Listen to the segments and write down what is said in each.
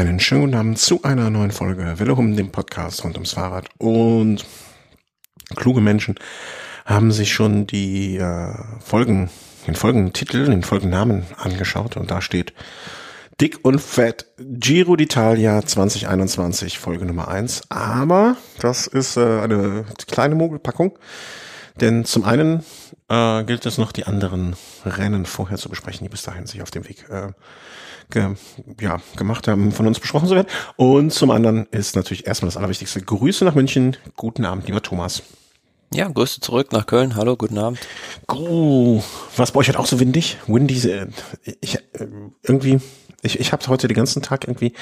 Einen schönen guten Abend zu einer neuen Folge Willehum, dem Podcast rund ums Fahrrad. Und kluge Menschen haben sich schon die äh, Folgen, den Folgentitel, den Folgennamen angeschaut und da steht Dick und Fett Giro d'Italia 2021, Folge Nummer eins. Aber das ist äh, eine kleine Mogelpackung, denn zum einen äh, gilt es noch, die anderen Rennen vorher zu besprechen, die bis dahin sich auf dem Weg äh, ge, ja, gemacht haben, von uns besprochen zu werden. Und zum anderen ist natürlich erstmal das Allerwichtigste. Grüße nach München. Guten Abend, lieber Thomas. Ja, Grüße zurück nach Köln. Hallo, guten Abend. Oh, was bei euch halt auch so windig? Windy, äh, ich, äh, irgendwie, ich, ich habe heute den ganzen Tag irgendwie,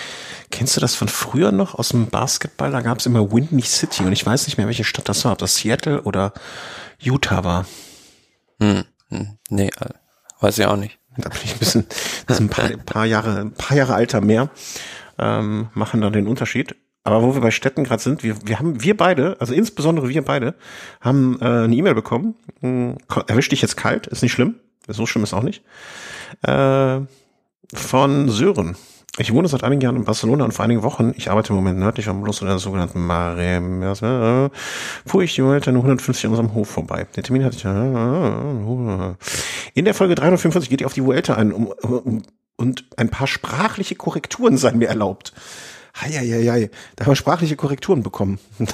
kennst du das von früher noch aus dem Basketball? Da gab es immer Windy City und ich weiß nicht mehr, welche Stadt das war, ob das Seattle oder Utah war. Hm, hm nee, äh, weiß ich auch nicht. Da bin ich ein bisschen, das ist ein paar, paar Jahre, ein paar Jahre alter mehr, ähm, machen dann den Unterschied. Aber wo wir bei Städten gerade sind, wir, wir haben, wir beide, also insbesondere wir beide, haben äh, eine E-Mail bekommen. Hm, erwischt dich jetzt kalt, ist nicht schlimm. So schlimm ist auch nicht. Äh, von Sören. Ich wohne seit einigen Jahren in Barcelona und vor einigen Wochen, ich arbeite im Moment nördlich am Fluss in der sogenannten Mare, äh, fuhr ich die nur 150 an unserem Hof vorbei. Den Termin hatte ich. Äh, in der Folge 345 geht ihr auf die Vuelta ein um, um, und ein paar sprachliche Korrekturen seien mir erlaubt. Heieiei, da haben wir sprachliche Korrekturen bekommen.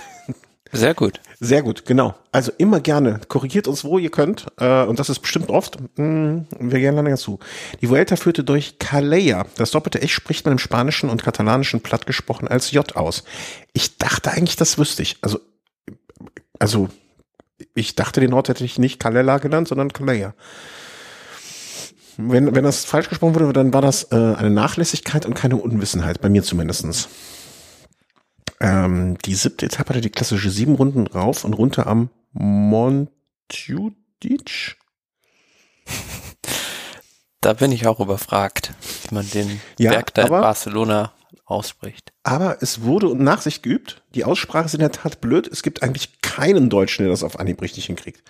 Sehr gut. Sehr gut, genau. Also immer gerne. Korrigiert uns, wo ihr könnt. Äh, und das ist bestimmt oft. Mh, wir gehen dann dazu. Die Vuelta führte durch Calella. Das doppelte Echt spricht man im Spanischen und Katalanischen platt gesprochen als J aus. Ich dachte eigentlich, das wüsste ich. Also, also, ich dachte, den Ort hätte ich nicht Calella genannt, sondern Calella. Wenn, wenn das falsch gesprochen wurde, dann war das äh, eine Nachlässigkeit und keine Unwissenheit, bei mir zumindestens. Ähm, die siebte Etappe hatte die klassische sieben Runden rauf und runter am Montjudic. Da bin ich auch überfragt, wie man den Ja, Berg da in aber- Barcelona ausspricht. Aber es wurde und Nachsicht geübt. Die Aussprache ist in der Tat blöd. Es gibt eigentlich keinen Deutschen, der das auf Anhieb richtig hinkriegt.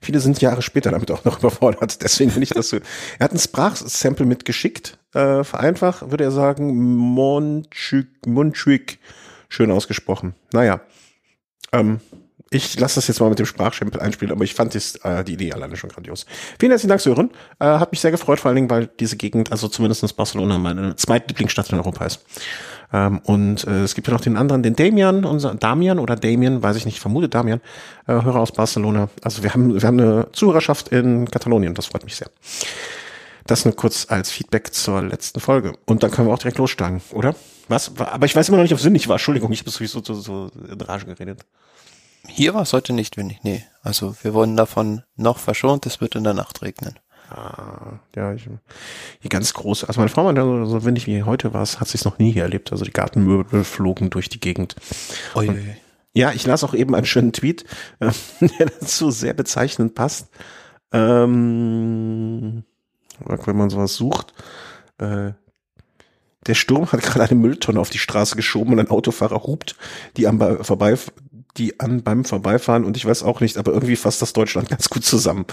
Viele sind Jahre später damit auch noch überfordert. Deswegen finde ich das so. Er hat ein Sprachsample mitgeschickt. Äh, vereinfacht würde er sagen Montjuic. Schön ausgesprochen. Naja. Ähm, ich lasse das jetzt mal mit dem Sprachstempel einspielen, aber ich fand das, äh, die Idee alleine schon grandios. Vielen herzlichen Dank, Sören. Äh, hat mich sehr gefreut, vor allen Dingen, weil diese Gegend, also zumindest Barcelona, meine zweite Lieblingsstadt in Europa ist. Ähm, und äh, es gibt ja noch den anderen, den Damian, unser Damian oder Damien, weiß ich nicht, vermute Damian, äh, Hörer aus Barcelona. Also wir haben, wir haben eine Zuhörerschaft in Katalonien, das freut mich sehr. Das nur kurz als Feedback zur letzten Folge. Und dann können wir auch direkt losstarten, oder? Was? Aber ich weiß immer noch nicht, ob es sinnig war. Entschuldigung, ich habe sowieso so, so in Rage geredet. Hier war es heute nicht windig, nee. Also wir wurden davon noch verschont, es wird in der Nacht regnen. Ah, ja, ich, hier ganz groß. Also meine Frau meinte, so, so windig wie heute war es, hat sie es noch nie hier erlebt. Also die Gartenmöbel flogen durch die Gegend. Ui. Ja, ich las auch eben einen schönen Tweet, äh, der dazu sehr bezeichnend passt. Ähm, wenn man sowas sucht. Äh, der Sturm hat gerade eine Mülltonne auf die Straße geschoben und ein Autofahrer hupt, die am Be- vorbei, die an beim Vorbeifahren und ich weiß auch nicht, aber irgendwie fasst das Deutschland ganz gut zusammen.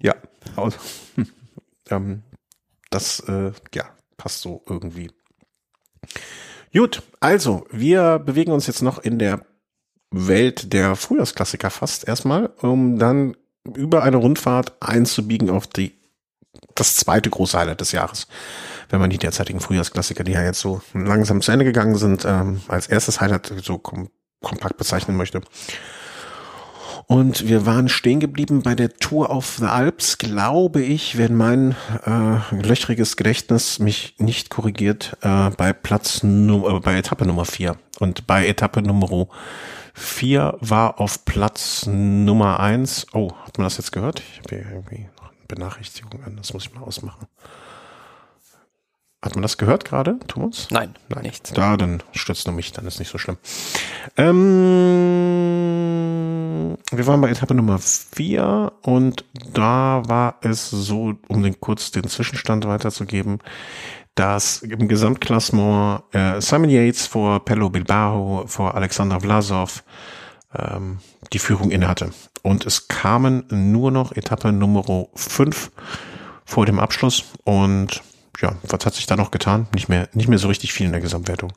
ja, au- ähm, das äh, ja passt so irgendwie. Gut, also wir bewegen uns jetzt noch in der Welt der Frühjahrsklassiker fast erstmal, um dann über eine Rundfahrt einzubiegen auf die das zweite große Highlight des Jahres. Wenn man die derzeitigen Frühjahrsklassiker, die ja jetzt so langsam zu Ende gegangen sind, ähm, als erstes Highlight so kom kompakt bezeichnen möchte. Und wir waren stehen geblieben bei der Tour of the Alps, glaube ich, wenn mein äh, löchriges Gedächtnis mich nicht korrigiert, äh, bei Platz äh, bei Etappe Nummer vier Und bei Etappe Nummer vier war auf Platz Nummer eins. Oh, hat man das jetzt gehört? Ich habe hier irgendwie Benachrichtigung an, das muss ich mal ausmachen. Hat man das gehört gerade, Thomas? Nein, Nein, nichts. Da, dann stürzt nur mich, dann ist nicht so schlimm. Ähm, wir waren bei Etappe Nummer vier und da war es so, um den kurz den Zwischenstand weiterzugeben, dass im Gesamtklassement äh, Simon Yates vor Pello Bilbao, vor Alexander Vlasov ähm, die Führung innehatte. Und es kamen nur noch Etappe Nummer fünf vor dem Abschluss und ja, was hat sich da noch getan? Nicht mehr, nicht mehr so richtig viel in der Gesamtwertung.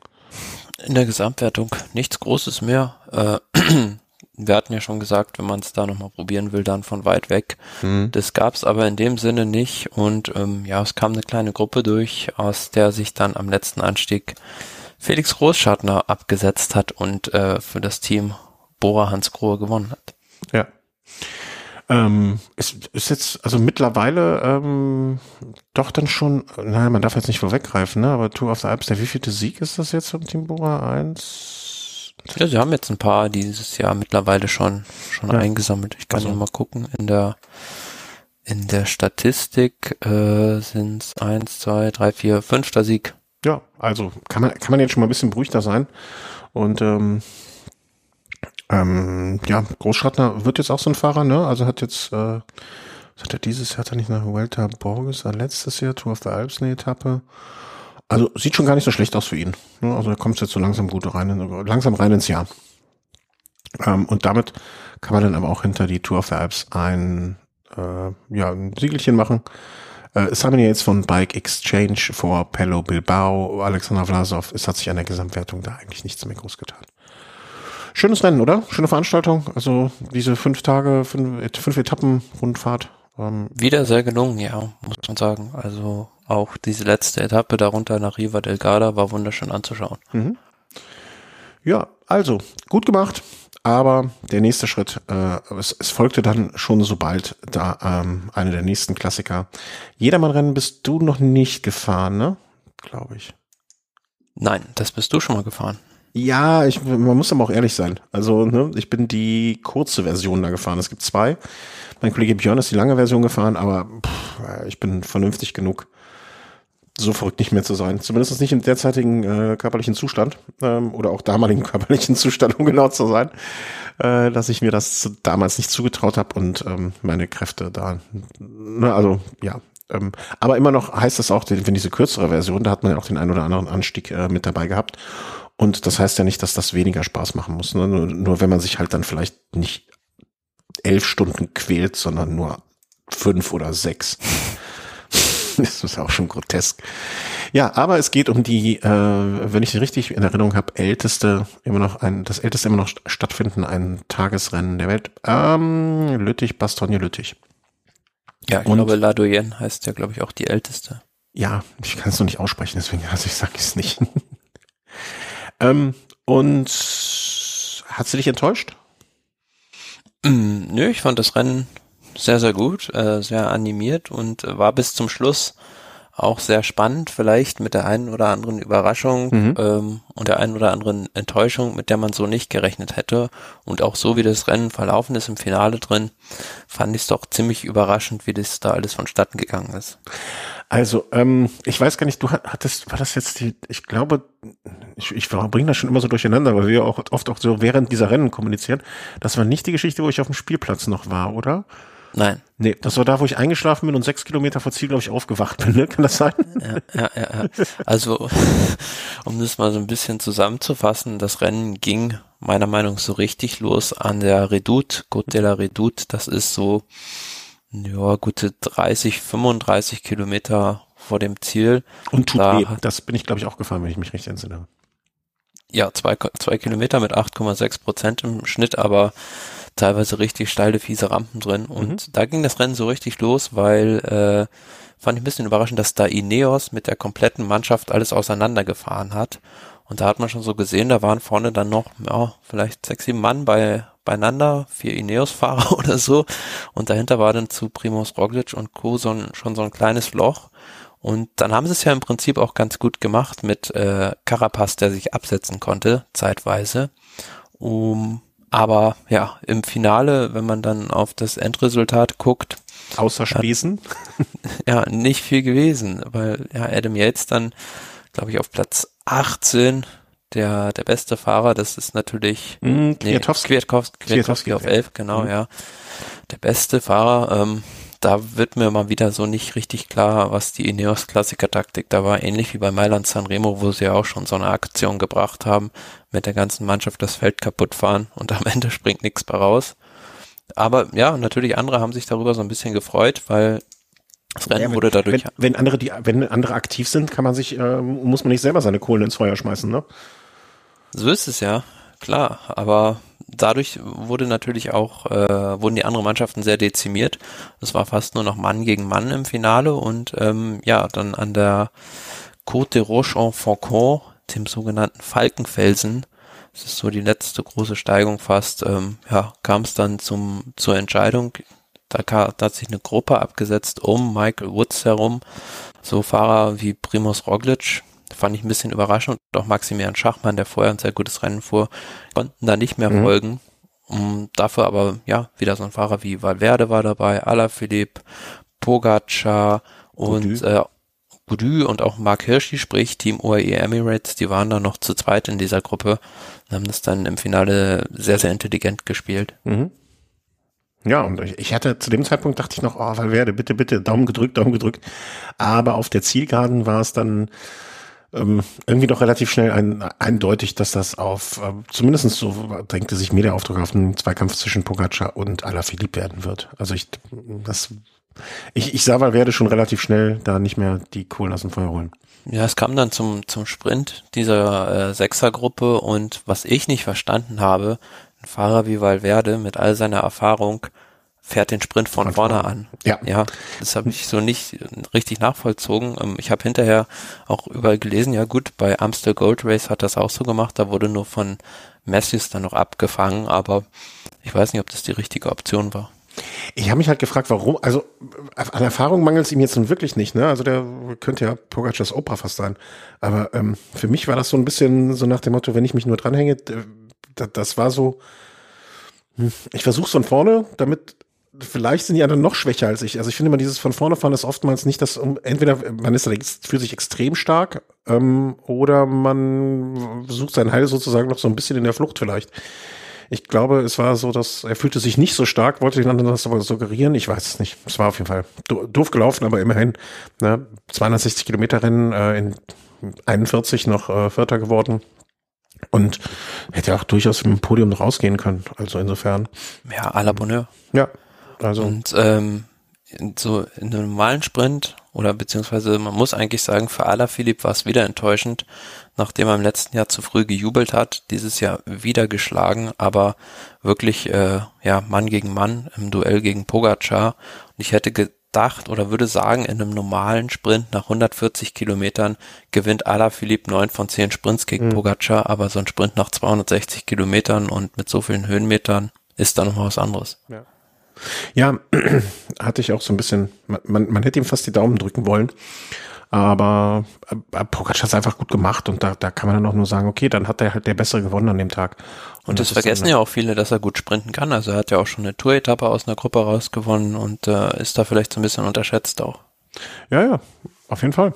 In der Gesamtwertung nichts Großes mehr. Äh, wir hatten ja schon gesagt, wenn man es da nochmal probieren will, dann von weit weg. Mhm. Das gab es aber in dem Sinne nicht. Und ähm, ja, es kam eine kleine Gruppe durch, aus der sich dann am letzten Anstieg Felix Großschartner abgesetzt hat und äh, für das Team Bora Hans Grohe gewonnen hat. Ja. Ähm, ist, ist jetzt, also mittlerweile ähm, doch dann schon, naja, man darf jetzt nicht vorweggreifen, ne? aber Tour of the Alps, der wievielte Sieg ist das jetzt vom Team Bora? Eins? Ja, sie haben jetzt ein paar dieses Jahr mittlerweile schon, schon ja. eingesammelt. Ich kann also. mal gucken, in der in der Statistik äh, sind es eins, zwei, drei, vier, fünfter Sieg. Ja, also kann man, kann man jetzt schon mal ein bisschen beruhigter sein. Und ähm, ähm, ja, Großschartner wird jetzt auch so ein Fahrer, ne? Also hat jetzt, äh, hat er dieses Jahr, hat er nicht nach Vuelta Borges, äh, letztes Jahr, Tour of the Alps eine Etappe. Also sieht schon gar nicht so schlecht aus für ihn. Ne? Also er kommt jetzt so langsam gut rein, langsam rein ins Jahr. Ähm, und damit kann man dann aber auch hinter die Tour of the Alps ein, äh, ja, ein Siegelchen machen. Äh, es haben ja jetzt von Bike Exchange vor Pello Bilbao, Alexander Vlasov, es hat sich an der Gesamtwertung da eigentlich nichts mehr groß getan. Schönes Rennen, oder? Schöne Veranstaltung. Also diese fünf Tage, fünf, fünf Etappen Rundfahrt. Ähm. Wieder sehr gelungen, ja, muss man sagen. Also auch diese letzte Etappe darunter nach Riva del Garda war wunderschön anzuschauen. Mhm. Ja, also gut gemacht. Aber der nächste Schritt, äh, es, es folgte dann schon sobald da ähm, eine der nächsten Klassiker. Jedermann-Rennen bist du noch nicht gefahren, ne? Glaube ich. Nein, das bist du schon mal gefahren. Ja, ich, man muss aber auch ehrlich sein. Also, ne, ich bin die kurze Version da gefahren. Es gibt zwei. Mein Kollege Björn ist die lange Version gefahren, aber pff, ich bin vernünftig genug, so verrückt nicht mehr zu sein. Zumindest nicht im derzeitigen äh, körperlichen Zustand ähm, oder auch damaligen körperlichen Zustand, um genau zu sein, äh, dass ich mir das damals nicht zugetraut habe und ähm, meine Kräfte da. Ne, also ja, ähm, aber immer noch heißt das auch, wenn diese kürzere Version, da hat man ja auch den einen oder anderen Anstieg äh, mit dabei gehabt. Und das heißt ja nicht, dass das weniger Spaß machen muss. Ne? Nur, nur wenn man sich halt dann vielleicht nicht elf Stunden quält, sondern nur fünf oder sechs. das ist auch schon grotesk. Ja, aber es geht um die, äh, wenn ich richtig in Erinnerung habe, älteste, immer noch ein, das älteste immer noch stattfinden, ein Tagesrennen der Welt. Ähm, Lüttich, Bastogne Lüttich. Ja, ich Und, glaube, La Doyenne heißt ja, glaube ich, auch die älteste. Ja, ich kann es noch nicht aussprechen, deswegen, also ich sage es nicht. Ähm, und hat sie dich enttäuscht? Mm, nö, ich fand das Rennen sehr, sehr gut, äh, sehr animiert und war bis zum Schluss auch sehr spannend, vielleicht mit der einen oder anderen Überraschung mhm. ähm, und der einen oder anderen Enttäuschung, mit der man so nicht gerechnet hätte. Und auch so wie das Rennen verlaufen ist im Finale drin, fand ich es doch ziemlich überraschend, wie das da alles vonstatten gegangen ist. Also, ähm, ich weiß gar nicht, du hattest, war das jetzt die, ich glaube, ich, ich bringe das schon immer so durcheinander, weil wir auch oft auch so während dieser Rennen kommunizieren. Das war nicht die Geschichte, wo ich auf dem Spielplatz noch war, oder? Nein. Nee, das war da, wo ich eingeschlafen bin und sechs Kilometer vor Ziel, glaube ich, aufgewacht bin, ne? Kann das sein? Ja, ja, ja, ja. Also, um das mal so ein bisschen zusammenzufassen, das Rennen ging meiner Meinung nach so richtig los an der Redoute, Côte de la Redoute. Das ist so, ja, gute 30, 35 Kilometer vor dem Ziel. Und tut da weh. Das bin ich, glaube ich, auch gefahren, wenn ich mich richtig entsinne. Ja, zwei, zwei Kilometer mit 8,6 Prozent im Schnitt, aber teilweise richtig steile, fiese Rampen drin. Und mhm. da ging das Rennen so richtig los, weil äh, fand ich ein bisschen überraschend, dass da Ineos mit der kompletten Mannschaft alles auseinandergefahren hat. Und da hat man schon so gesehen, da waren vorne dann noch, ja, vielleicht sechs, sieben Mann bei, beieinander, vier Ineos-Fahrer oder so. Und dahinter war dann zu Primoz Roglic und Co. So ein, schon so ein kleines Loch. Und dann haben sie es ja im Prinzip auch ganz gut gemacht mit äh, Carapaz, der sich absetzen konnte, zeitweise. Um, aber ja, im Finale, wenn man dann auf das Endresultat guckt. Außer Spesen? ja, nicht viel gewesen, weil ja, Adam Yates dann, glaube ich, auf Platz 18 der, der beste Fahrer, das ist natürlich mm, Kwiatkowski. Nee, Kwiatkowski, Kwiatkowski auf 11, genau, mhm. ja. Der beste Fahrer, ähm, da wird mir mal wieder so nicht richtig klar, was die Ineos Klassiker-Taktik da war, ähnlich wie bei Mailand Sanremo, wo sie ja auch schon so eine Aktion gebracht haben, mit der ganzen Mannschaft das Feld kaputt fahren und am Ende springt nichts mehr raus. Aber ja, natürlich andere haben sich darüber so ein bisschen gefreut, weil Das Rennen Ja, wenn- wurde dadurch Wenn, wenn andere die, wenn andere aktiv sind, kann man sich, äh, muss man nicht selber seine Kohlen ins Feuer schmeißen, ne? So ist es ja, klar. Aber dadurch wurde natürlich auch, äh, wurden die anderen Mannschaften sehr dezimiert. Es war fast nur noch Mann gegen Mann im Finale und ähm, ja, dann an der Côte de Roche en Faucon, dem sogenannten Falkenfelsen, das ist so die letzte große Steigung fast, ähm, ja, kam es dann zum zur Entscheidung. Da, da hat sich eine Gruppe abgesetzt um Michael Woods herum, so Fahrer wie Primoz Roglic, fand ich ein bisschen überraschend. Und auch Maximilian Schachmann, der vorher ein sehr gutes Rennen fuhr, konnten da nicht mehr Mhm. folgen. Um, dafür aber, ja, wieder so ein Fahrer wie Valverde war dabei, Alaphilippe, Pogacar und Goudy. äh, Goudy und auch Mark Hirschi, sprich Team UAE Emirates, die waren da noch zu zweit in dieser Gruppe und haben das dann im Finale sehr, sehr intelligent gespielt. Mhm. Ja, und ich, ich hatte zu dem Zeitpunkt dachte ich noch, oh, Valverde, bitte, bitte, Daumen gedrückt, Daumen gedrückt. Aber auf der Zielgeraden war es dann ähm, irgendwie doch relativ schnell ein, eindeutig, dass das auf, äh, zumindest so drängte sich mir der Aufdruck auf einen Zweikampf zwischen Pogacar und Alaphilippe werden wird. Also ich, das, ich, ich sah Valverde schon relativ schnell da nicht mehr die Kohlen aus dem Feuer holen. Ja, es kam dann zum, zum Sprint dieser äh, Sechsergruppe und was ich nicht verstanden habe, ein Fahrer wie Valverde mit all seiner Erfahrung fährt den Sprint von, Von vorne vorne. an. Ja. Ja, das habe ich so nicht richtig nachvollzogen. Ähm, Ich habe hinterher auch überall gelesen, ja gut, bei Amstel Gold Race hat das auch so gemacht, da wurde nur von Matthews dann noch abgefangen, aber ich weiß nicht, ob das die richtige Option war. Ich habe mich halt gefragt, warum, also an Erfahrung mangelt es ihm jetzt nun wirklich nicht, ne? Also der könnte ja Pogacars Opa fast sein. Aber ähm, für mich war das so ein bisschen so nach dem Motto, wenn ich mich nur dranhänge, das, war so, hm, ich versuche von vorne, damit vielleicht sind die anderen noch schwächer als ich. Also ich finde immer dieses von vorne fahren ist oftmals nicht das, um, entweder man ist für sich extrem stark ähm, oder man sucht sein Heil sozusagen noch so ein bisschen in der Flucht vielleicht. Ich glaube, es war so, dass er fühlte sich nicht so stark, wollte den anderen das aber suggerieren. Ich weiß es nicht. Es war auf jeden Fall do- doof gelaufen, aber immerhin ne, 260 Kilometer Rennen äh, in 41 noch äh, Vierter geworden und hätte auch durchaus mit dem Podium noch ausgehen können. Also insofern, Ja, à la Bonheur. ja, also Und ähm, so in einem normalen Sprint oder beziehungsweise man muss eigentlich sagen, für Alaphilippe war es wieder enttäuschend, nachdem er im letzten Jahr zu früh gejubelt hat, dieses Jahr wieder geschlagen, aber wirklich äh, ja Mann gegen Mann im Duell gegen Pogacar. Und ich hätte gedacht oder würde sagen, in einem normalen Sprint nach 140 Kilometern gewinnt Alaphilippe neun von zehn Sprints gegen Pogacar, aber so ein Sprint nach 260 Kilometern und mit so vielen Höhenmetern ist dann noch was anderes. Ja, hatte ich auch so ein bisschen, man, man, man hätte ihm fast die Daumen drücken wollen. Aber äh, Pogacar hat es einfach gut gemacht und da, da kann man dann auch nur sagen, okay, dann hat er halt der Bessere gewonnen an dem Tag. Und das, ist vergessen dann, ja auch viele, dass er gut sprinten kann. Also er hat ja auch schon eine Tour-Etappe aus einer Gruppe rausgewonnen und äh, ist da vielleicht so ein bisschen unterschätzt auch. Ja, ja, auf jeden Fall.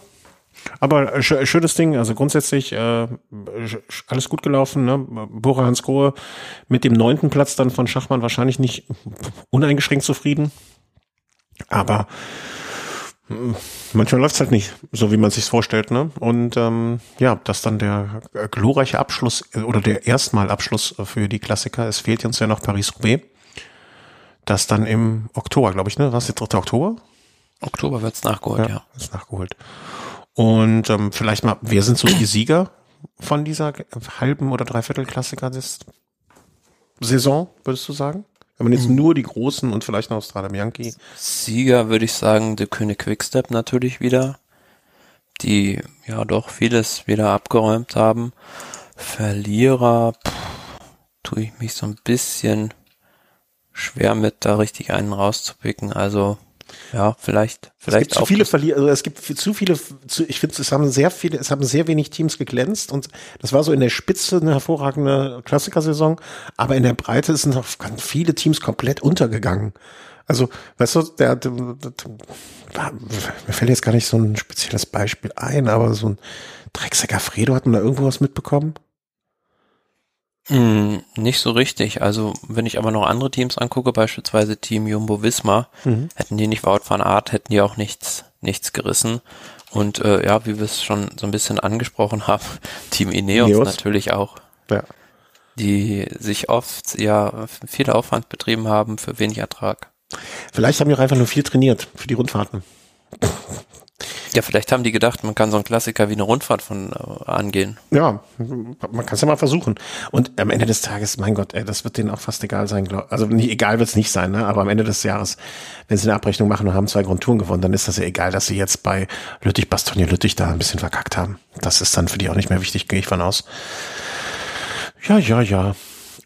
Aber äh, sch schönes Ding, also grundsätzlich äh, alles gut gelaufen. Ne? Bora Hansgrohe mit dem neunten Platz dann von Schachmann wahrscheinlich nicht uneingeschränkt zufrieden. Aber mh, manchmal läuft's halt nicht, so wie man sich's vorstellt. Ne? Und ähm, ja, dass dann der glorreiche Abschluss äh, oder der Erstmalabschluss für die Klassiker, es fehlt uns ja noch Paris-Roubaix. Das dann im Oktober, glaube ich, ne? Was ist der 3. Oktober? Oktober wird's nachgeholt, ja. Ist nachgeholt. Und ähm, vielleicht mal, wer sind so die Sieger von dieser halben oder dreiviertel Klassiker des Saison, würdest du sagen? Wenn man jetzt nur die großen und vielleicht noch Austrada Bianchi. Sieger würde ich sagen, der König Quickstep natürlich wieder, die ja doch vieles wieder abgeräumt haben. Verlierer, pff, tue ich mich so ein bisschen schwer mit, da richtig einen rauszupicken. Also ja, vielleicht, Es vielleicht gibt zu viele Verlierer, also es gibt zu viele, zu, ich finde, es haben sehr viele, es haben sehr wenig Teams geglänzt und das war so in der Spitze eine hervorragende Klassikersaison, aber in der Breite sind noch ganz viele Teams komplett untergegangen. Also, weißt du, der, der, der mir fällt jetzt gar nicht so ein spezielles Beispiel ein, aber so ein Drecksacker Fredo, hat man da irgendwo was mitbekommen? Mm, Nicht so richtig. Also wenn ich aber noch andere Teams angucke, beispielsweise Team Jumbo Visma, hätten die nicht Wout van Aert, hätten die auch nichts, nichts gerissen. Und äh, ja, wie wir es schon so ein bisschen angesprochen haben, Team Ineos, Ineos. natürlich auch, Ja. die sich oft ja viel Aufwand betrieben haben für wenig Ertrag. Vielleicht haben die auch einfach nur viel trainiert für die Rundfahrten. Ja, vielleicht haben die gedacht, man kann so einen Klassiker wie eine Rundfahrt von äh, angehen. Ja, man kann es ja mal versuchen. Und am Ende des Tages, mein Gott, ey, das wird denen auch fast egal sein. Glaub, also nicht egal wird es nicht sein, ne? aber am Ende des Jahres, wenn sie eine Abrechnung machen und haben zwei Grundtouren gewonnen, dann ist das ja egal, dass sie jetzt bei Lüttich, Bastogne, Lüttich da ein bisschen verkackt haben. Das ist dann für die auch nicht mehr wichtig, gehe ich von aus. Ja, ja, ja.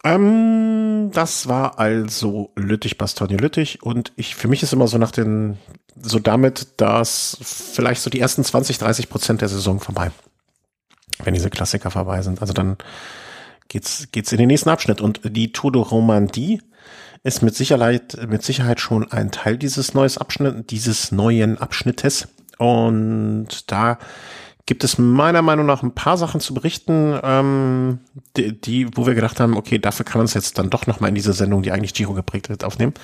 Ähm, das war also Lüttich, Bastogne, Lüttich und ich, für mich ist immer so nach den, so damit, dass vielleicht so die ersten 20, 30 Prozent der Saison vorbei. Wenn diese Klassiker vorbei sind. Also dann geht's, geht's in den nächsten Abschnitt und die Tour de Romandie ist mit Sicherheit, mit Sicherheit schon ein Teil dieses neues Abschnitt, dieses neuen Abschnittes und da gibt es meiner Meinung nach ein paar Sachen zu berichten, ähm, die, die, wo wir gedacht haben, okay, dafür kann man es jetzt dann doch nochmal in diese Sendung, die eigentlich Giro geprägt wird, aufnehmen.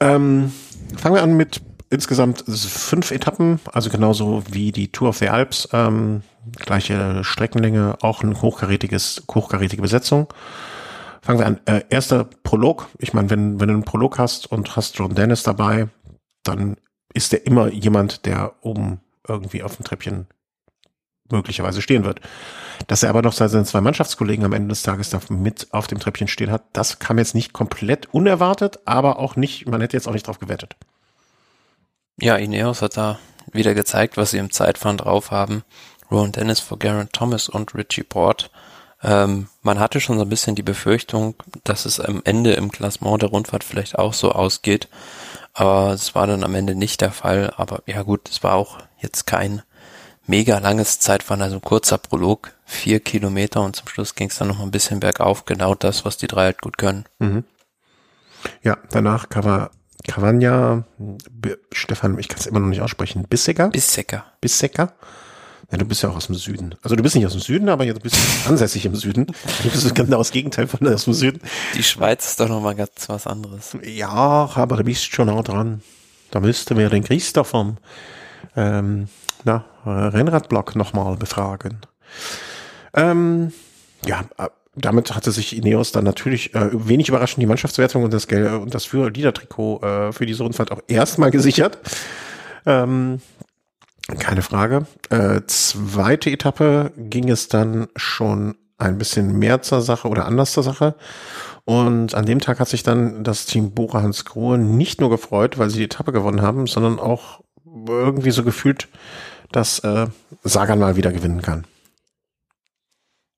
Ähm, fangen wir an mit insgesamt fünf Etappen, also genauso wie die Tour of the Alps, ähm, gleiche Streckenlänge, auch ein hochkarätiges, hochkarätige Besetzung. Fangen wir an. Äh, erster Prolog. Ich meine, wenn, wenn du einen Prolog hast und hast John Dennis dabei, dann ist der immer jemand, der oben irgendwie auf dem Treppchen möglicherweise stehen wird. Dass er aber noch seine zwei Mannschaftskollegen am Ende des Tages da mit auf dem Treppchen stehen hat, das kam jetzt nicht komplett unerwartet, aber auch nicht, man hätte jetzt auch nicht drauf gewettet. Ja, Ineos hat da wieder gezeigt, was sie im Zeitfahren drauf haben. Rowan Dennis vor Garen Thomas und Richie Port. Ähm, man hatte schon so ein bisschen die Befürchtung, dass es am Ende im Klassement der Rundfahrt vielleicht auch so ausgeht. Aber es war dann am Ende nicht der Fall. Aber ja gut, es war auch jetzt kein mega langes Zeitfahren, also ein kurzer Prolog, vier Kilometer und zum Schluss ging es dann noch ein bisschen bergauf, genau das, was die drei halt gut können. Mhm. Ja, danach Cava, Cavagna, Stefan, ich kann es immer noch nicht aussprechen, Bissecker? Bissecker. Bissecker. Ja, du bist ja auch aus dem Süden. Also du bist nicht aus dem Süden, aber du bist ansässig im Süden. Du bist genau das Gegenteil von aus dem Süden. Die Schweiz ist doch nochmal ganz was anderes. Ja, aber du bist schon nah dran. Da müssten wir den Christoph vom ähm, na, Rennradblock nochmal befragen. Ähm, ja, äh, damit hatte sich Ineos dann natürlich äh, wenig überraschend die Mannschaftswertung und das Geld und das für Liedertrikot äh, für diese Rundfahrt auch erstmal gesichert. Ähm, keine Frage. Äh, zweite Etappe ging es dann schon ein bisschen mehr zur Sache oder anders zur Sache. Und an dem Tag hat sich dann das Team Bora Hans Grohe nicht nur gefreut, weil sie die Etappe gewonnen haben, sondern auch irgendwie so gefühlt, dass äh, Sagan mal wieder gewinnen kann.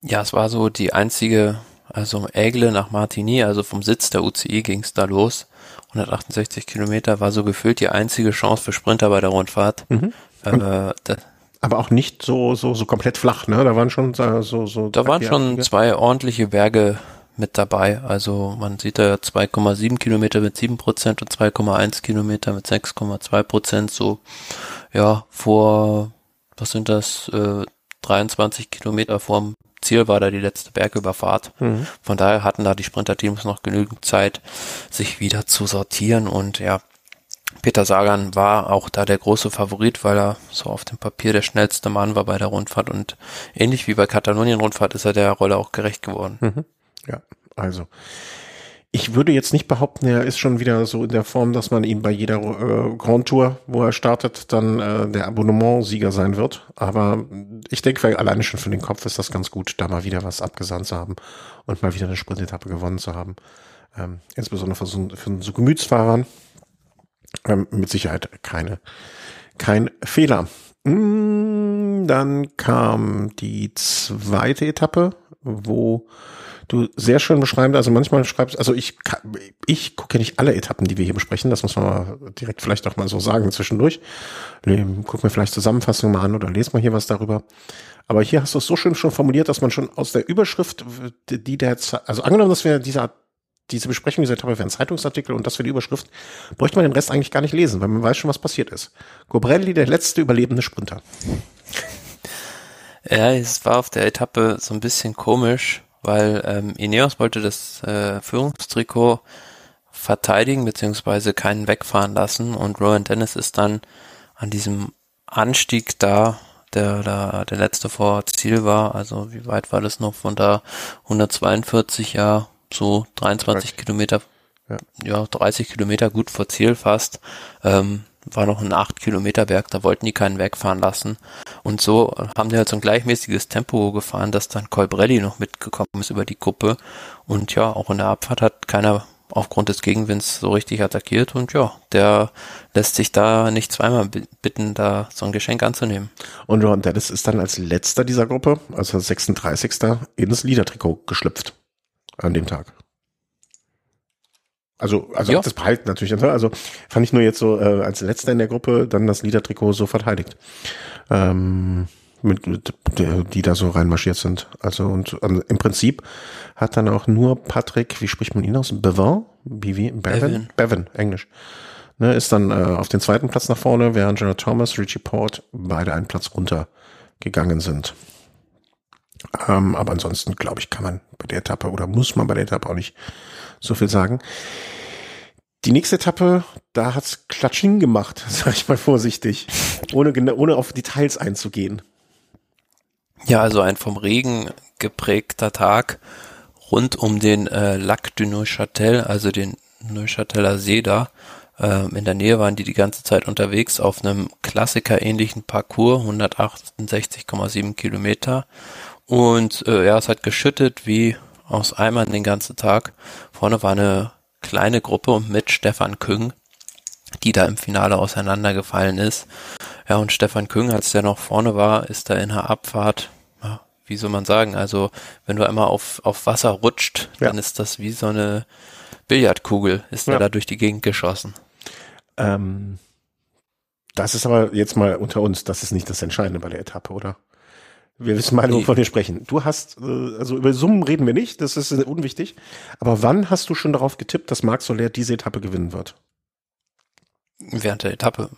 Ja, es war so die einzige, also Ägle nach Martigny, also vom Sitz der UCI ging es da los. 168 Kilometer war so gefühlt die einzige Chance für Sprinter bei der Rundfahrt. Mhm. Äh, aber auch nicht so, so, so komplett flach, ne? Da waren schon so, so. Da waren schon zwei ordentliche Berge mit dabei. Also man sieht da 2,7 Kilometer mit 7 Prozent und 2,1 Kilometer mit 6,2 Prozent. So, ja, vor, was sind das, äh, 23 Kilometer vorm Ziel war da die letzte Bergüberfahrt. Mhm. Von daher hatten da die Sprinterteams noch genügend Zeit, sich wieder zu sortieren und ja, Peter Sagan war auch da der große Favorit, weil er so auf dem Papier der schnellste Mann war bei der Rundfahrt und ähnlich wie bei Katalonien-Rundfahrt ist er der Rolle auch gerecht geworden. Mhm. Ja, also. Ich würde jetzt nicht behaupten, er ist schon wieder so in der Form, dass man ihn bei jeder äh, Grand Tour, wo er startet, dann äh, der Abonnement-Sieger sein wird. Aber ich denke, alleine schon für den Kopf ist das ganz gut, da mal wieder was abgesandt zu haben und mal wieder eine Sprintetappe gewonnen zu haben. Ähm, insbesondere für so, für so Gemütsfahrern ähm, mit Sicherheit keine, kein Fehler. Mm, dann kam die zweite Etappe, wo du sehr schön beschreibst, also manchmal schreibst, also ich, ich gucke ja nicht alle Etappen, die wir hier besprechen, das muss man mal direkt vielleicht auch mal so sagen zwischendurch. Guck mir vielleicht Zusammenfassungen mal an oder lese mal hier was darüber. Aber hier hast du es so schön schon formuliert, dass man schon aus der Überschrift, die der, also angenommen, dass wir dieser diese Besprechung dieser Etappe wäre ein Zeitungsartikel und das für die Überschrift, bräuchte man den Rest eigentlich gar nicht lesen, weil man weiß schon, was passiert ist. Gobrelli, der letzte überlebende Sprinter. Ja, es war auf der Etappe so ein bisschen komisch, weil ähm, Ineos wollte das äh, Führungstrikot verteidigen, beziehungsweise keinen wegfahren lassen und Rowan Dennis ist dann an diesem Anstieg da, der da der letzte vor Ziel war, also wie weit war das noch von da 142 ja so 23 30. Kilometer, ja. ja, 30 Kilometer gut vor Ziel fast, ähm, war noch ein 8 Kilometer Berg, da wollten die keinen wegfahren lassen. Und so haben die halt so ein gleichmäßiges Tempo gefahren, dass dann Colbrelli noch mitgekommen ist über die Gruppe. Und ja, auch in der Abfahrt hat keiner aufgrund des Gegenwinds so richtig attackiert und ja, der lässt sich da nicht zweimal bitten, da so ein Geschenk anzunehmen. Und Ron Dennis ist dann als letzter dieser Gruppe, also 36. ins Liedertrikot geschlüpft an dem Tag. Also, also ja. das behalten natürlich. Also fand ich nur jetzt so äh, als letzter in der Gruppe dann das Liedertrikot so verteidigt. Ähm, mit, mit die da so reinmarschiert sind. Also und um, im Prinzip hat dann auch nur Patrick, wie spricht man ihn aus? Bevin? Bevan? Bevan? Bevan, Englisch. Ne, ist dann äh, auf den zweiten Platz nach vorne, während Jonah Thomas, Richie Port beide einen Platz runter gegangen sind. Ähm, aber ansonsten, glaube ich, kann man bei der Etappe oder muss man bei der Etappe auch nicht so viel sagen. Die nächste Etappe, da hat's Klatsching gemacht, sag ich mal vorsichtig, ohne, ohne auf Details einzugehen. Ja, also ein vom Regen geprägter Tag rund um den äh, Lac du Neuchâtel, also den Neuchâteler See da. Äh, in der Nähe waren die die ganze Zeit unterwegs auf einem Klassiker-ähnlichen Parcours, 168,7 Kilometer. Und äh, ja, es hat geschüttet wie aus Eimern den ganzen Tag. Vorne war eine kleine Gruppe mit Stefan Küng, die da im Finale auseinandergefallen ist. Ja, und Stefan Küng, als der noch vorne war, ist da in der Abfahrt, ja, wie soll man sagen, also wenn du einmal auf, auf Wasser rutscht, ja. dann ist das wie so eine Billardkugel, ist ja. der da durch die Gegend geschossen. Ähm, das ist aber jetzt mal unter uns, das ist nicht das Entscheidende bei der Etappe, oder? Wir wissen mal, wovon wir sprechen. Du hast, äh, also über Summen reden wir nicht, das ist unwichtig. Aber wann hast du schon darauf getippt, dass Marc Soler diese Etappe gewinnen wird? Während der Etappe.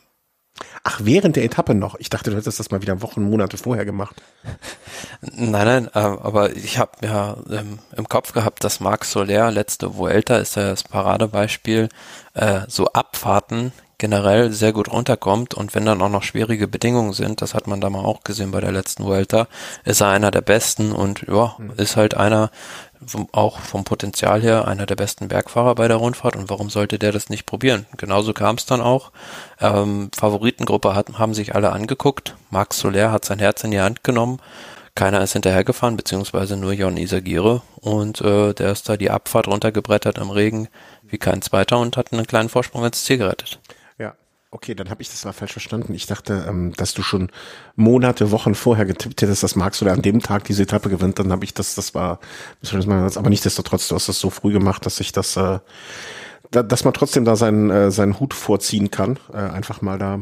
Ach, während der Etappe noch. Ich dachte, du hättest das mal wieder Wochen, Monate vorher gemacht. Nein, nein, äh, aber ich habe ja ähm, im Kopf gehabt, dass Marc Soler, letzte Vuelta, ist ja das Paradebeispiel, äh, so Abfahrten generell sehr gut runterkommt und wenn dann auch noch schwierige Bedingungen sind, das hat man da mal auch gesehen bei der letzten Vuelta, ist er einer der besten und ja, mhm. ist halt einer, auch vom Potenzial her einer der besten Bergfahrer bei der Rundfahrt und warum sollte der das nicht probieren? Genauso kam es dann auch. Ähm, Favoritengruppe hat, haben sich alle angeguckt. Max Soler hat sein Herz in die Hand genommen. Keiner ist hinterhergefahren, beziehungsweise nur Jon Isagire und äh, der ist da die Abfahrt runtergebrettert im Regen wie kein zweiter und hat einen kleinen Vorsprung ins Ziel gerettet. Okay, dann habe ich das mal falsch verstanden. Ich dachte, ähm, dass du schon Monate, Wochen vorher getippt hättest, dass Max oder an dem Tag diese Etappe gewinnt. Dann habe ich das, das war, aber nichtsdestotrotz, du hast das so früh gemacht, dass ich das, äh, da, dass man trotzdem da seinen, äh, seinen Hut vorziehen kann. Äh, einfach mal da.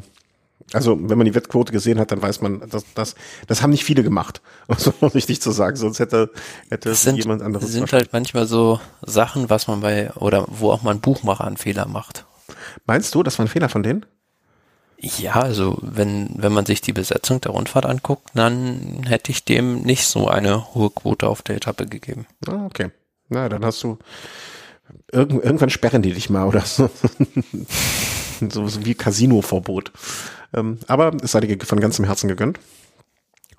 Also, wenn man die Wettquote gesehen hat, dann weiß man, dass das, das haben nicht viele gemacht, um so vorsichtig zu sagen, sonst hätte, hätte das sind, jemand anderes. Das sind halt manchmal so Sachen, was man bei, oder wo auch mal ein Buchmacher einen Fehler macht. Meinst du, das war ein Fehler von denen? Ja, also wenn, wenn man sich die Besetzung der Rundfahrt anguckt, dann hätte ich dem nicht so eine hohe Quote auf der Etappe gegeben. Ah, okay. Na, dann hast du irgend, irgendwann sperren die dich mal oder so. so, so wie Casino-Verbot. Ähm, aber es sei dir von ganzem Herzen gegönnt.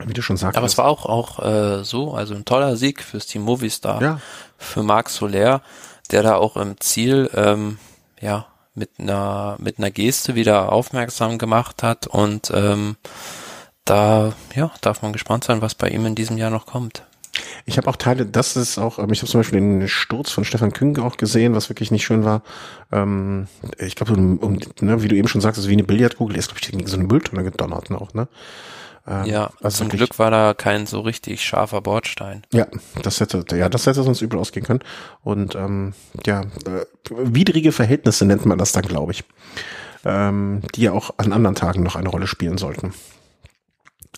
Wie du schon sagst. Aber es war auch, auch äh, so, also ein toller Sieg fürs Team Movistar, ja. für Marc Soler, der da auch im Ziel ähm, ja mit einer mit einer Geste wieder aufmerksam gemacht hat und ähm, da ja darf man gespannt sein, was bei ihm in diesem Jahr noch kommt. Ich habe auch Teile, das ist auch, ähm, ich habe zum Beispiel den Sturz von Stefan Küng auch gesehen, was wirklich nicht schön war. Ähm, ich glaube, um, um, ne, wie du eben schon sagst, ist wie eine Billardkugel, ist, glaube ich, gegen so eine Mülltonne gedonnert noch, ne? Ähm, ja, also zum Glück war da kein so richtig scharfer Bordstein. Ja, das hätte, ja, das hätte sonst übel ausgehen können. Und ähm, ja, äh, widrige Verhältnisse nennt man das dann, glaube ich, ähm, die ja auch an anderen Tagen noch eine Rolle spielen sollten.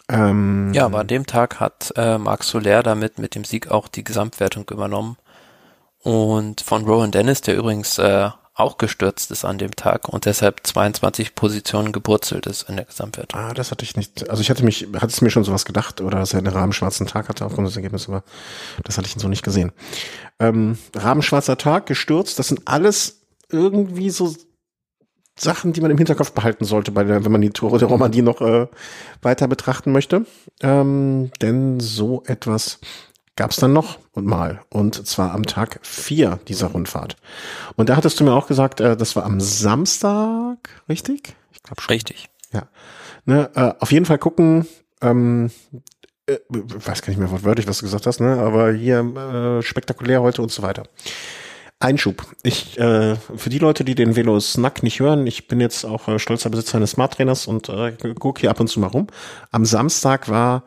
Ähm, ja, aber an dem Tag hat äh, Marc Soler damit mit dem Sieg auch die Gesamtwertung übernommen. Und von Rowan Dennis, der übrigens äh, auch gestürzt ist an dem Tag und deshalb 22 Positionen gepurzelt ist in der Gesamtwertung. Ah, das hatte ich nicht. Also ich hatte mich, hatte es mir schon sowas gedacht oder dass er einen rabenschwarzen Tag hatte aufgrund des Ergebnisses, aber das hatte ich so nicht gesehen. Ähm, rabenschwarzer Tag, gestürzt, das sind alles irgendwie so Sachen, die man im Hinterkopf behalten sollte, bei der, wenn man die Tore der Romandie noch äh, weiter betrachten möchte. Ähm, denn so etwas gab es dann noch und mal. Und zwar am Tag vier dieser Rundfahrt. Und da hattest du mir auch gesagt, äh, das war am Samstag, richtig? Ich glaube schon. Richtig. Ja. Ne, äh, auf jeden Fall gucken, ähm, äh, weiß gar nicht mehr wortwörtlich, was du gesagt hast, ne? aber hier äh, spektakulär heute und so weiter. Einschub. Ich, äh, für die Leute, die den Velo Snack nicht hören, ich bin jetzt auch äh, stolzer Besitzer eines Smart Trainers und äh, gucke hier ab und zu mal rum. Am Samstag war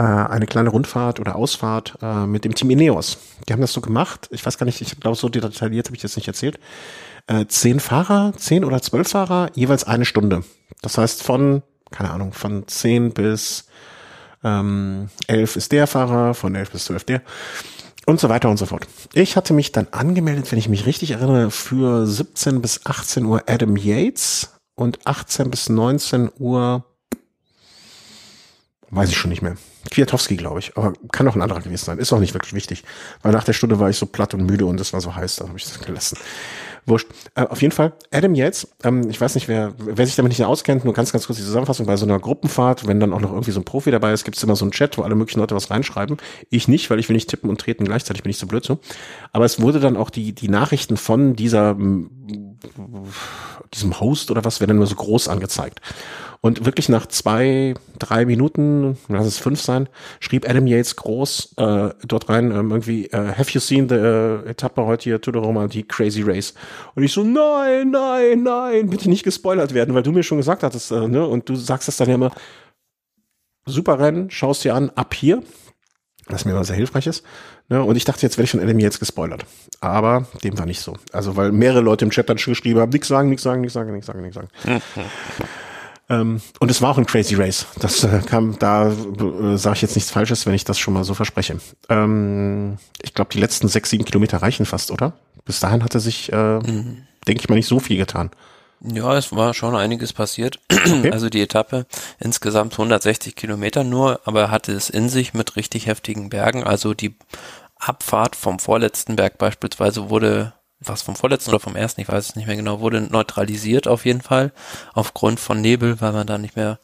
äh, eine kleine Rundfahrt oder Ausfahrt äh, mit dem Team Ineos. Die haben das so gemacht. Ich weiß gar nicht, ich glaube, so detailliert habe ich das nicht erzählt. Äh, zehn Fahrer, zehn oder zwölf Fahrer, jeweils eine Stunde. Das heißt von, keine Ahnung, von zehn bis ähm, elf ist der Fahrer, von elf bis zwölf der und so weiter und so fort. Ich hatte mich dann angemeldet, wenn ich mich richtig erinnere, für 17 bis 18 Uhr Adam Yates und 18 bis 19 Uhr, weiß ich schon nicht mehr. Kwiatowski, glaube ich, aber kann auch ein anderer gewesen sein. Ist auch nicht wirklich wichtig, weil nach der Stunde war ich so platt und müde und es war so heiß, da habe ich das gelassen. Wurscht. Äh, auf jeden Fall, Adam Yates, ähm, ich weiß nicht, wer, wer sich damit nicht auskennt, nur ganz, ganz kurz die Zusammenfassung, bei so einer Gruppenfahrt, wenn dann auch noch irgendwie so ein Profi dabei ist, gibt es immer so einen Chat, wo alle möglichen Leute was reinschreiben. Ich nicht, weil ich will nicht tippen und treten gleichzeitig, bin ich so blöd so. Aber es wurde dann auch die, die Nachrichten von dieser, diesem Host oder was, werden dann nur so groß angezeigt. Und wirklich nach zwei, drei Minuten, lass es fünf sein, schrieb Adam Yates groß äh, dort rein, ähm, irgendwie, äh, have you seen the äh, Etappe heute hier, to the Roma, die Crazy Race? Und ich so, nein, nein, nein, bitte nicht gespoilert werden, weil du mir schon gesagt hattest, äh, ne, und du sagst es dann ja immer, super Rennen, schaust dir an, ab hier, was mir immer sehr hilfreich ist. Ne? Und ich dachte, jetzt werde ich von Adam Yates gespoilert. Aber dem war nicht so. Also, weil mehrere Leute im Chat dann schon geschrieben haben, nichts sagen, nichts sagen, nichts sagen, nichts sagen, nichts sagen. Ähm, und es war auch ein Crazy Race. Das äh, kam, da äh, sage ich jetzt nichts Falsches, wenn ich das schon mal so verspreche. Ähm, ich glaube, die letzten sechs, sieben Kilometer reichen fast, oder? Bis dahin hatte sich, äh, mhm. denke ich mal, nicht so viel getan. Ja, es war schon einiges passiert. Okay. Also die Etappe insgesamt 160 Kilometer nur, aber hatte es in sich mit richtig heftigen Bergen. Also die Abfahrt vom vorletzten Berg beispielsweise wurde was vom vorletzten oder vom ersten, ich weiß es nicht mehr genau, wurde neutralisiert auf jeden Fall aufgrund von Nebel, weil man da nicht mehr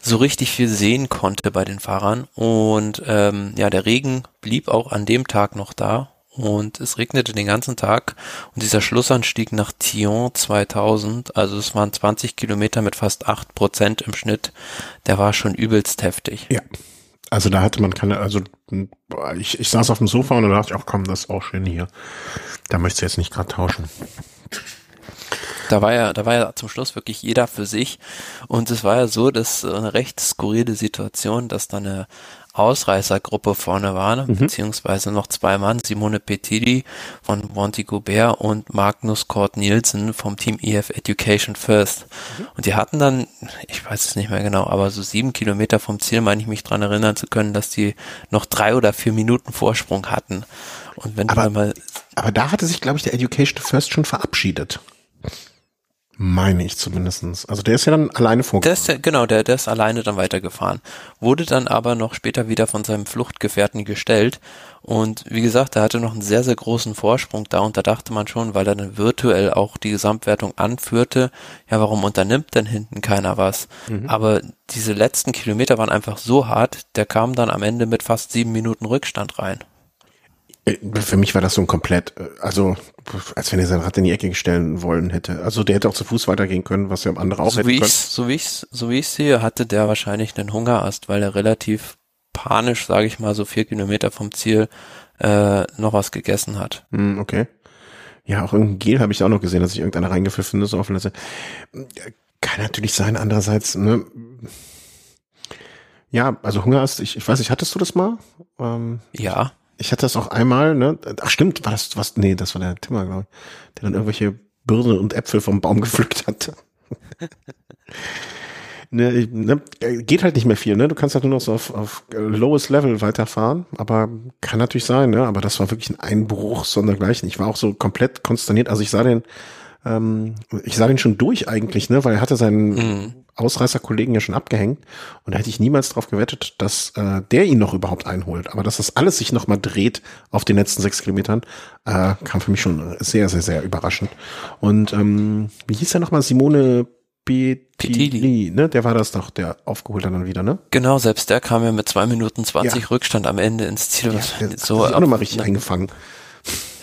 so richtig viel sehen konnte bei den Fahrern. Und ähm, ja, der Regen blieb auch an dem Tag noch da und es regnete den ganzen Tag und dieser Schlussanstieg nach Thion 2000, also es waren 20 Kilometer mit fast acht Prozent im Schnitt, der war schon übelst heftig. Ja. Also da hatte man keine, also ich, ich saß auf dem Sofa und da dachte ich, ach komm, das ist auch schön hier. Da möchtest du jetzt nicht gerade tauschen. Da war ja, da war ja zum Schluss wirklich jeder für sich. Und es war ja so, dass eine recht skurrile Situation, dass da eine Ausreißergruppe vorne war, mhm. beziehungsweise noch zwei Mann, Simone Petiti von Monty Gobert und Magnus Kort Nielsen vom Team EF Education First. Mhm. Und die hatten dann, ich weiß es nicht mehr genau, aber so sieben Kilometer vom Ziel meine ich mich dran erinnern zu können, dass die noch drei oder vier Minuten Vorsprung hatten. Und wenn aber, du mal aber da hatte sich, glaube ich, der Education First schon verabschiedet. Meine ich zumindestens. Also der ist ja dann alleine vorgefahren. Der ist, genau, der, der ist alleine dann weitergefahren. Wurde dann aber noch später wieder von seinem Fluchtgefährten gestellt. Und wie gesagt, er hatte noch einen sehr, sehr großen Vorsprung da und da dachte man schon, weil er dann virtuell auch die Gesamtwertung anführte, ja, warum unternimmt denn hinten keiner was? Mhm. Aber diese letzten Kilometer waren einfach so hart, der kam dann am Ende mit fast sieben Minuten Rückstand rein. Äh, für mich war das so ein komplett, äh, also als wenn er sein Rad in die Ecke stellen wollen hätte. Also der hätte auch zu Fuß weitergehen können, was ja andere auch so hätten wie können. Ich, so wie ich so wie ich sehe, hatte der wahrscheinlich einen Hungerast, weil er relativ panisch, sage ich mal, so vier Kilometer vom Ziel äh, noch was gegessen hat. Mm, okay. Ja, auch irgendein Gel habe ich auch noch gesehen, dass ich irgendeiner reingepfiffen ist. Offen Kann natürlich sein. Andererseits, ne, ja, also Hungerast, ich, ich weiß nicht, hattest du das mal? Ähm, ja. Ich hatte das auch einmal, ne? Ach stimmt, war das was? Nee, das war der Timmer, glaube ich, der dann irgendwelche Birnen und Äpfel vom Baum gepflückt hatte. ne, ne, geht halt nicht mehr viel, ne? Du kannst halt nur noch so auf, auf lowest Level weiterfahren, aber kann natürlich sein, ne? Aber das war wirklich ein Einbruch sondergleichen. Ich war auch so komplett konsterniert. Also ich sah den, ähm, ich sah den schon durch eigentlich, ne? Weil er hatte seinen mhm. Ausreißerkollegen ja schon abgehängt und da hätte ich niemals drauf gewettet, dass äh, der ihn noch überhaupt einholt. Aber dass das alles sich nochmal dreht auf den letzten sechs Kilometern, äh, kam für mich schon sehr, sehr, sehr überraschend. Und ähm, wie hieß er nochmal? Simone Betili, ne? Der war das doch, der aufgeholt hat dann wieder, ne? Genau, selbst der kam ja mit zwei Minuten 20 Ja. Rückstand am Ende ins Ziel. Ja, der so hat sich auch nochmal richtig eingefangen.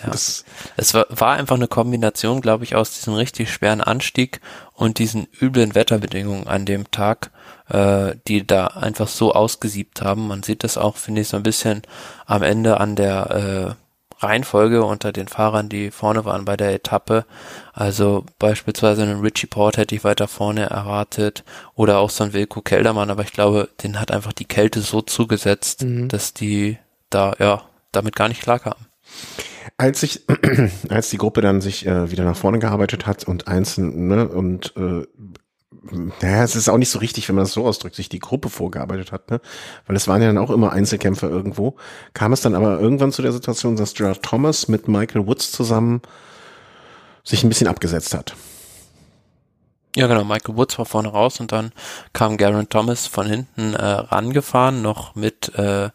Ja. Das, Es war, war einfach eine Kombination, glaube ich, aus diesem richtig schweren Anstieg und diesen üblen Wetterbedingungen an dem Tag, äh, die da einfach so ausgesiebt haben. Man sieht das auch, finde ich, so ein bisschen am Ende an der äh, Reihenfolge unter den Fahrern, die vorne waren bei der Etappe. Also beispielsweise einen Richie Port hätte ich weiter vorne erwartet oder auch so ein Wilko Keldermann, aber ich glaube, den hat einfach die Kälte so zugesetzt, dass die da ja damit gar nicht klarkamen. Als ich, als die Gruppe dann sich äh, wieder nach vorne gearbeitet hat und einzeln, ne, und äh, naja, es ist auch nicht so richtig, wenn man das so ausdrückt, sich die Gruppe vorgearbeitet hat, ne? Weil es waren ja dann auch immer Einzelkämpfer irgendwo. Kam es dann aber irgendwann zu der Situation, dass Gerard Thomas mit Michael Woods zusammen sich ein bisschen abgesetzt hat. Ja, genau. Michael Woods war vorne raus und dann kam Garen Thomas von hinten äh, rangefahren, noch mit äh,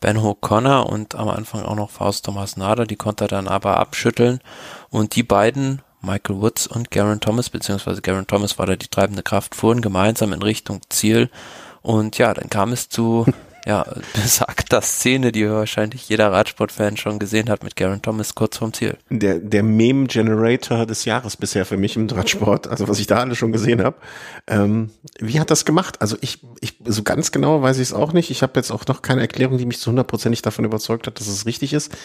Ben O'Connor und am Anfang auch noch Faust Thomas Nader. Die konnte er dann aber abschütteln. Und die beiden, Michael Woods und Garen Thomas, beziehungsweise Garen Thomas war da die treibende Kraft, fuhren gemeinsam in Richtung Ziel. Und ja, dann kam es zu ja, besagter Szene, die wahrscheinlich jeder Radsportfan schon gesehen hat mit Garen Thomas kurz vorm Ziel. Der, der Meme-Generator des Jahres bisher für mich im Radsport, also was ich da alle schon gesehen habe. Ähm, wie hat das gemacht? Also ich, ich so ganz genau weiß ich es auch nicht. Ich habe jetzt auch noch keine Erklärung, die mich zu hundertprozentig davon überzeugt hat, dass es richtig ist.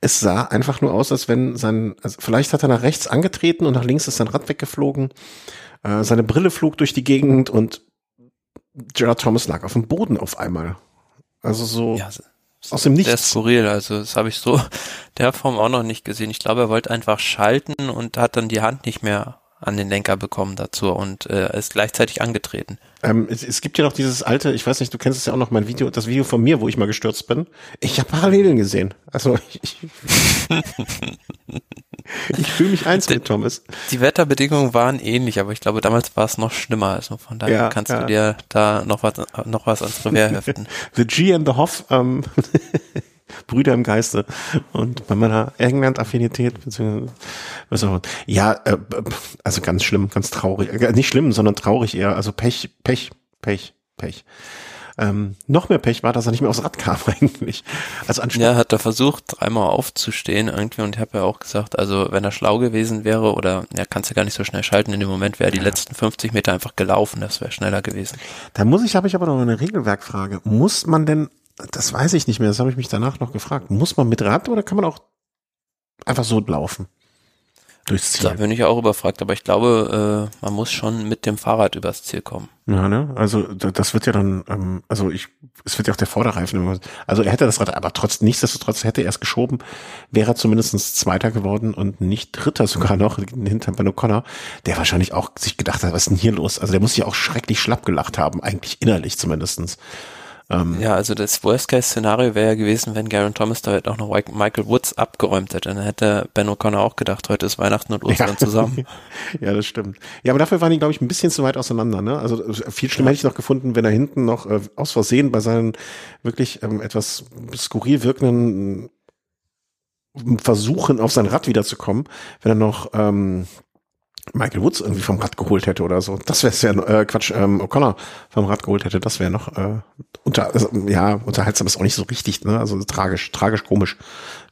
Es sah einfach nur aus, als wenn sein, also vielleicht hat er nach rechts angetreten und nach links ist sein Rad weggeflogen. Äh, seine Brille flog durch die Gegend und Gerard Thomas lag auf dem Boden auf einmal. Also so Ja, aus dem Sehr Nichts. skurril, also das habe ich so der Form auch noch nicht gesehen. Ich glaube, er wollte einfach schalten und hat dann die Hand nicht mehr an den Lenker bekommen dazu und äh, ist gleichzeitig angetreten. Ähm, es, es gibt ja noch dieses alte, ich weiß nicht, du kennst es ja auch noch, mein Video, das Video von mir, wo ich mal gestürzt bin. Ich habe Parallelen gesehen. Also ich, ich, ich fühle mich eins mit Thomas. Die Wetterbedingungen waren ähnlich, aber ich glaube, damals war es noch schlimmer. Also von daher Ja, kannst ja. du dir da noch was, noch was ans Revier heften. The G and the Hoff, ähm, Brüder im Geiste. Und bei meiner England-Affinität, beziehungsweise, was auch. Ja, äh, also ganz schlimm, ganz traurig. Äh, Nicht schlimm, sondern traurig eher. Also Pech, Pech, Pech, Pech. Ähm, noch mehr Pech war, dass er nicht mehr aufs Rad kam eigentlich. Also Ja, hat er versucht, dreimal aufzustehen irgendwie und ich habe ja auch gesagt, also wenn er schlau gewesen wäre oder ja, kannst du gar nicht so schnell schalten, in dem Moment wäre er die letzten 50 Meter einfach gelaufen, das wäre schneller gewesen. Da muss ich, habe ich aber noch eine Regelwerkfrage. Muss man denn, das weiß ich nicht mehr, das habe ich mich danach noch gefragt, muss man mit Rad oder kann man auch einfach so laufen? Durchs Ziel. Da bin ich auch überfragt, aber ich glaube, äh, man muss schon mit dem Fahrrad übers Ziel kommen. Ja, ne? Also da- das wird ja dann, ähm, also ich, es wird ja auch der Vorderreifen. Also er hätte das Rad, aber trotz nichtsdestotrotz hätte er es geschoben, wäre er zumindestens Zweiter geworden und nicht Dritter sogar noch hinter Ben O'Connor, der wahrscheinlich auch sich gedacht hat, was ist denn hier los? Also der muss sich auch schrecklich schlapp gelacht haben, eigentlich innerlich zumindestens. Ähm, Ja, also das Worst-Case-Szenario wäre ja gewesen, wenn Garen Thomas da auch noch Michael Woods abgeräumt hätte. Dann hätte Ben O'Connor auch gedacht, heute ist Weihnachten und Ostern zusammen. ja, das stimmt. Ja, aber dafür waren die, glaube ich, ein bisschen zu weit auseinander. Ne? Also äh, viel schlimmer hätte ich noch gefunden, wenn er hinten noch äh, aus Versehen bei seinen wirklich ähm, etwas skurril wirkenden Versuchen, auf sein Rad wiederzukommen, wenn er noch ähm, Michael Woods irgendwie vom Rad geholt hätte oder so. Das wäre ja, äh, Quatsch, ähm, O'Connor vom Rad geholt hätte, das wäre noch äh, unter, also, ja, unterhaltsam ist auch nicht so richtig, ne? Also tragisch, tragisch komisch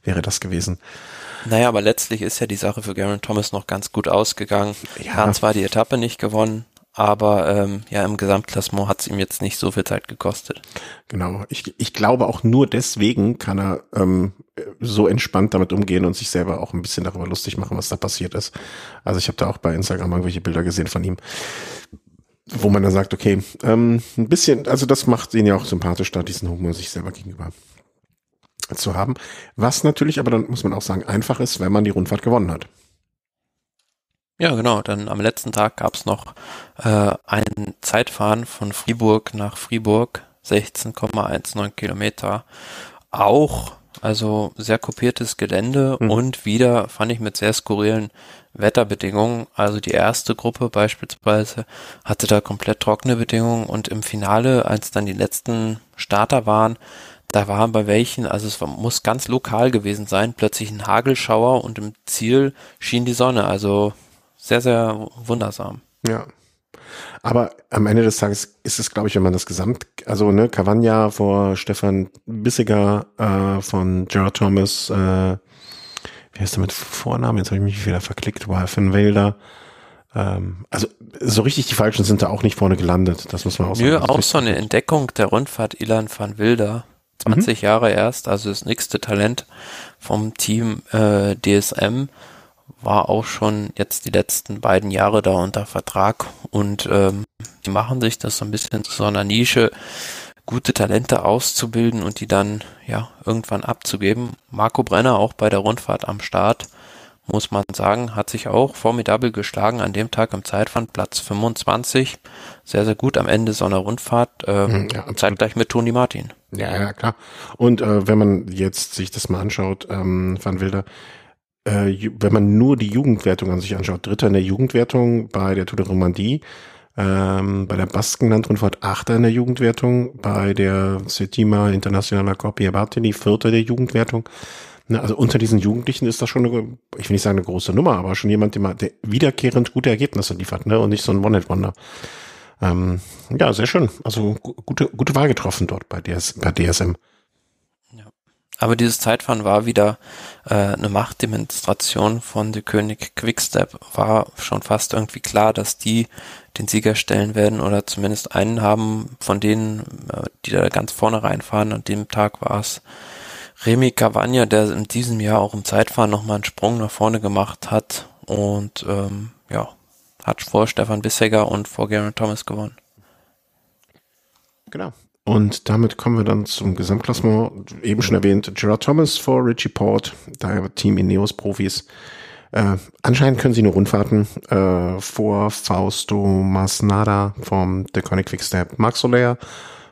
wäre das gewesen. Naja, aber letztlich ist ja die Sache für Garen Thomas noch ganz gut ausgegangen. Ja. Er hat zwar die Etappe nicht gewonnen, aber ähm, ja, im Gesamtklassement hat es ihm jetzt nicht so viel Zeit gekostet. Genau. Ich, ich glaube auch nur deswegen kann er ähm, so entspannt damit umgehen und sich selber auch ein bisschen darüber lustig machen, was da passiert ist. Also ich habe da auch bei Instagram irgendwelche Bilder gesehen von ihm, wo man dann sagt, okay, ähm, ein bisschen, also das macht ihn ja auch sympathisch, da diesen Humor sich selber gegenüber zu haben. Was natürlich aber dann, muss man auch sagen, einfach ist, wenn man die Rundfahrt gewonnen hat. Ja, genau. Dann am letzten Tag gab es noch äh, ein Zeitfahren von Fribourg nach Fribourg, 16,19 Kilometer. Auch, also sehr kopiertes Gelände Mhm. und wieder fand ich mit sehr skurrilen Wetterbedingungen. Also die erste Gruppe beispielsweise hatte da komplett trockene Bedingungen und im Finale, als dann die letzten Starter waren, da waren bei welchen, also es muss ganz lokal gewesen sein, plötzlich ein Hagelschauer und im Ziel schien die Sonne. Also sehr, sehr wundersam. Ja. Aber am Ende des Tages ist es, glaube ich, wenn man das Gesamt, also ne, Cavagna vor Stefan Bissiger äh, von Gerard Thomas, äh, wie heißt der mit Vornamen? Jetzt habe ich mich wieder verklickt, war Finn Wilder. Ähm, also so richtig die Falschen sind da auch nicht vorne gelandet, das muss man auch sagen. Nö, auch so eine Entdeckung der Rundfahrt Ilan van Wilder. 20 mhm. Jahre erst, also das nächste Talent vom Team äh, DSM war auch schon jetzt die letzten beiden Jahre da unter Vertrag und ähm, die machen sich das so ein bisschen zu so einer Nische, gute Talente auszubilden und die dann ja irgendwann abzugeben. Marco Brenner auch bei der Rundfahrt am Start, muss man sagen, hat sich auch formidabel geschlagen an dem Tag im Zeitfand, Platz 25. Sehr, sehr gut am Ende so einer Rundfahrt, äh, ja, zeitgleich mit Toni Martin. Ja, ja, klar. Und äh, wenn man jetzt sich das mal anschaut, ähm, Van Wilder, äh, wenn man nur die Jugendwertung an sich anschaut, Dritter in der Jugendwertung bei der Tour de Romandie, ähm, bei der Baskenland-Rundfahrt Achter in der Jugendwertung, bei der Settima Internationaler Copia Bartini Vierter der Jugendwertung. Na, also unter diesen Jugendlichen ist das schon eine, ich will nicht sagen eine große Nummer, aber schon jemand, der, mal, der wiederkehrend gute Ergebnisse liefert, ne, und nicht so ein One-Hit-Wonder. Ähm, ja, sehr schön. Also gute, gute Wahl getroffen dort bei, DS, bei DSM. Aber dieses Zeitfahren war wieder äh, eine Machtdemonstration von der König Quickstep. War schon fast irgendwie klar, dass die den Sieger stellen werden oder zumindest einen haben von denen, äh, die da ganz vorne reinfahren. An dem Tag war es Remy Cavagna, der in diesem Jahr auch im Zeitfahren nochmal einen Sprung nach vorne gemacht hat und ähm, ja, hat vor Stefan Bissegger und vor Garen Thomas gewonnen. Genau. Und damit kommen wir dann zum Gesamtklassement. Eben schon erwähnt, Gerard Thomas vor Richie Port, daher Team Ineos Profis. Äh, anscheinend können sie nur Rundfahrten äh, vor Fausto Masnada vom The Conic Quickstep, Max Soler,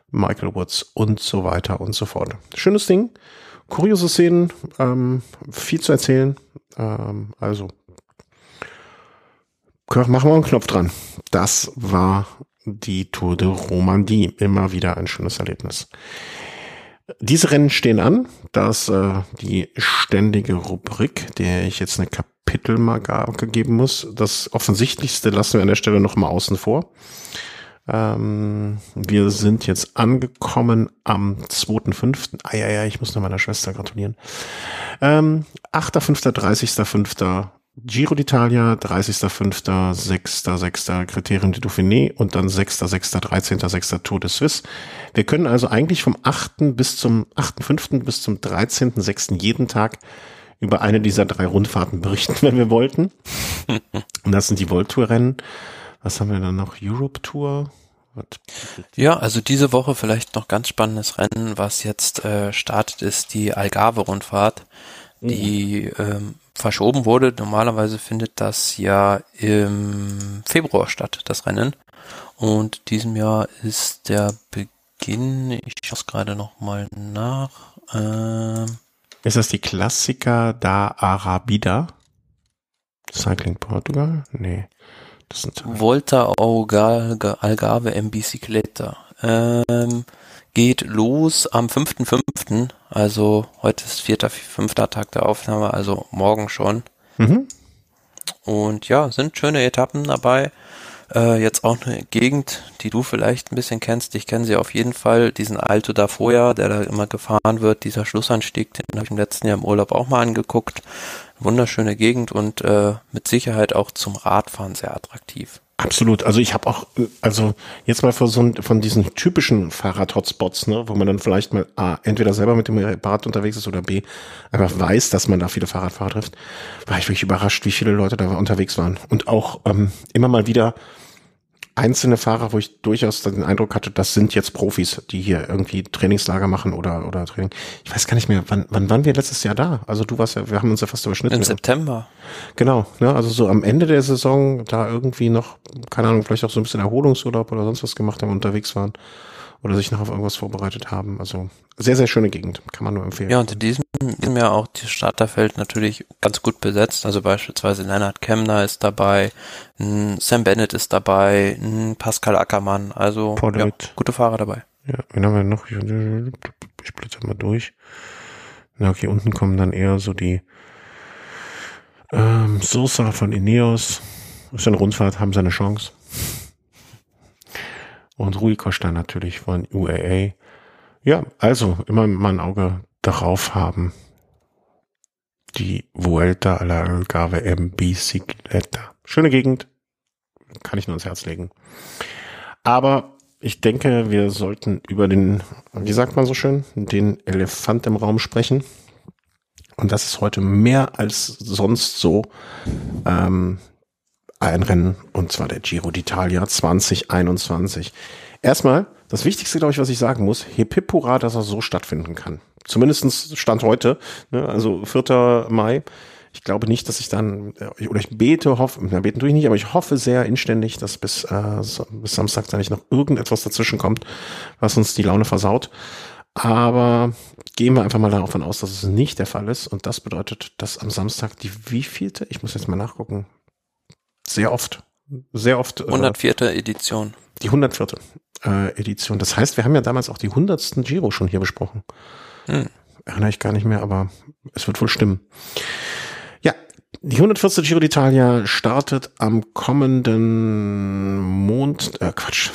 Michael Woods und so weiter und so fort. Schönes Ding, kuriose Szenen, ähm, viel zu erzählen. Ähm, also machen wir einen Knopf dran. Das war die Tour de Romandie. Immer wieder ein schönes Erlebnis. Diese Rennen stehen an. Das äh, die ständige Rubrik, der ich jetzt eine Kapitelmarke geben muss. Das Offensichtlichste lassen wir an der Stelle noch mal außen vor. Ähm, wir sind jetzt angekommen am 2.5. Eieiei, ich muss noch meiner Schwester gratulieren. Ähm, 8.5., 30.5., Giro d'Italia, 30.05., 6.06. Kriterium de Dauphiné und dann 6.06., 13.06. Tour de Suisse. Wir können also eigentlich vom 8. bis zum 8.05. bis zum 13.06. jeden Tag über eine dieser drei Rundfahrten berichten, wenn wir wollten. und das sind die Volt-Tour-Rennen. Was haben wir dann noch? Europe Tour? Ja, also diese Woche vielleicht noch ganz spannendes Rennen, was jetzt äh, startet, ist die Algarve-Rundfahrt, die mhm. ähm, verschoben wurde. Normalerweise findet das ja im Februar statt, das Rennen. Und diesem Jahr ist der Beginn, ich schaue es gerade nochmal nach. Ähm, ist das die Klassiker da Arabida? Cycling Portugal? Nee. Das sind Volta Algarve en Bicicleta. Ähm, geht los am 5.5., also heute ist vierter, fünfter Tag der Aufnahme, also morgen schon. Mhm. Und ja, sind schöne Etappen dabei. Äh, jetzt auch eine Gegend, die du vielleicht ein bisschen kennst. Ich kenne sie auf jeden Fall. Diesen Alto da vorher, der da immer gefahren wird, dieser Schlussanstieg, den habe ich im letzten Jahr im Urlaub auch mal angeguckt. Wunderschöne Gegend und äh, mit Sicherheit auch zum Radfahren sehr attraktiv. Absolut. Also ich habe auch, also jetzt mal von, so, von diesen typischen Fahrrad-Hotspots, ne, wo man dann vielleicht mal A, entweder selber mit dem Rad unterwegs ist oder B, einfach weiß, dass man da viele Fahrradfahrer trifft, war ich wirklich überrascht, wie viele Leute da unterwegs waren. Und auch ähm, immer mal wieder einzelne Fahrer, wo ich durchaus den Eindruck hatte, das sind jetzt Profis, die hier irgendwie Trainingslager machen oder, oder Training. Ich weiß gar nicht mehr, wann, wann waren wir letztes Jahr da? Also du warst ja, wir haben uns ja fast überschnitten. Im September. Genau, ne, also so am Ende der Saison da irgendwie noch, keine Ahnung, vielleicht auch so ein bisschen Erholungsurlaub oder sonst was gemacht haben, unterwegs waren oder sich noch auf irgendwas vorbereitet haben. Also sehr, sehr schöne Gegend, kann man nur empfehlen. Ja, und in diesem, diesem Jahr auch die Starterfeld natürlich ganz gut besetzt. Also beispielsweise Leonard Kemner ist dabei, Sam Bennett ist dabei, Pascal Ackermann. Also ja, gute Fahrer dabei. Ja, wen haben wir noch? Ich blätter mal durch. Na, okay, unten kommen dann eher so die ähm, Sosa von Ineos. Ist eine Rundfahrt, haben seine Chance. Und Rui Costa natürlich von UAA. Ja, also immer mal ein Auge darauf haben. Die Vuelta a la Algarve en Bicicleta. Schöne Gegend. Kann ich nur ans Herz legen. Aber ich denke, wir sollten über den, wie sagt man so schön, den Elefant im Raum sprechen. Und das ist heute mehr als sonst so ähm, ein Rennen, und zwar der Giro d'Italia 2021. Erstmal, das Wichtigste, glaube ich, was ich sagen muss, hip hip hurra, dass er so stattfinden kann. Zumindestens Stand heute, ne, also 4. Mai. Ich glaube nicht, dass ich dann, äh, oder ich bete, hoffe, na, beten tue ich nicht, aber ich hoffe sehr inständig, dass bis, äh, bis Samstag da nicht noch irgendetwas dazwischen kommt, was uns die Laune versaut. Aber gehen wir einfach mal davon aus, dass es nicht der Fall ist. Und das bedeutet, dass am Samstag die wievielte, ich muss jetzt mal nachgucken, sehr oft, sehr oft. 104. Äh, Edition. Die 104. Äh, Edition. Das heißt, wir haben ja damals auch die 100. Giro schon hier besprochen. Hm. Erinnere ich gar nicht mehr, aber es wird wohl stimmen. Ja, die 114. Giro d'Italia startet am kommenden Mond, äh, Quatsch,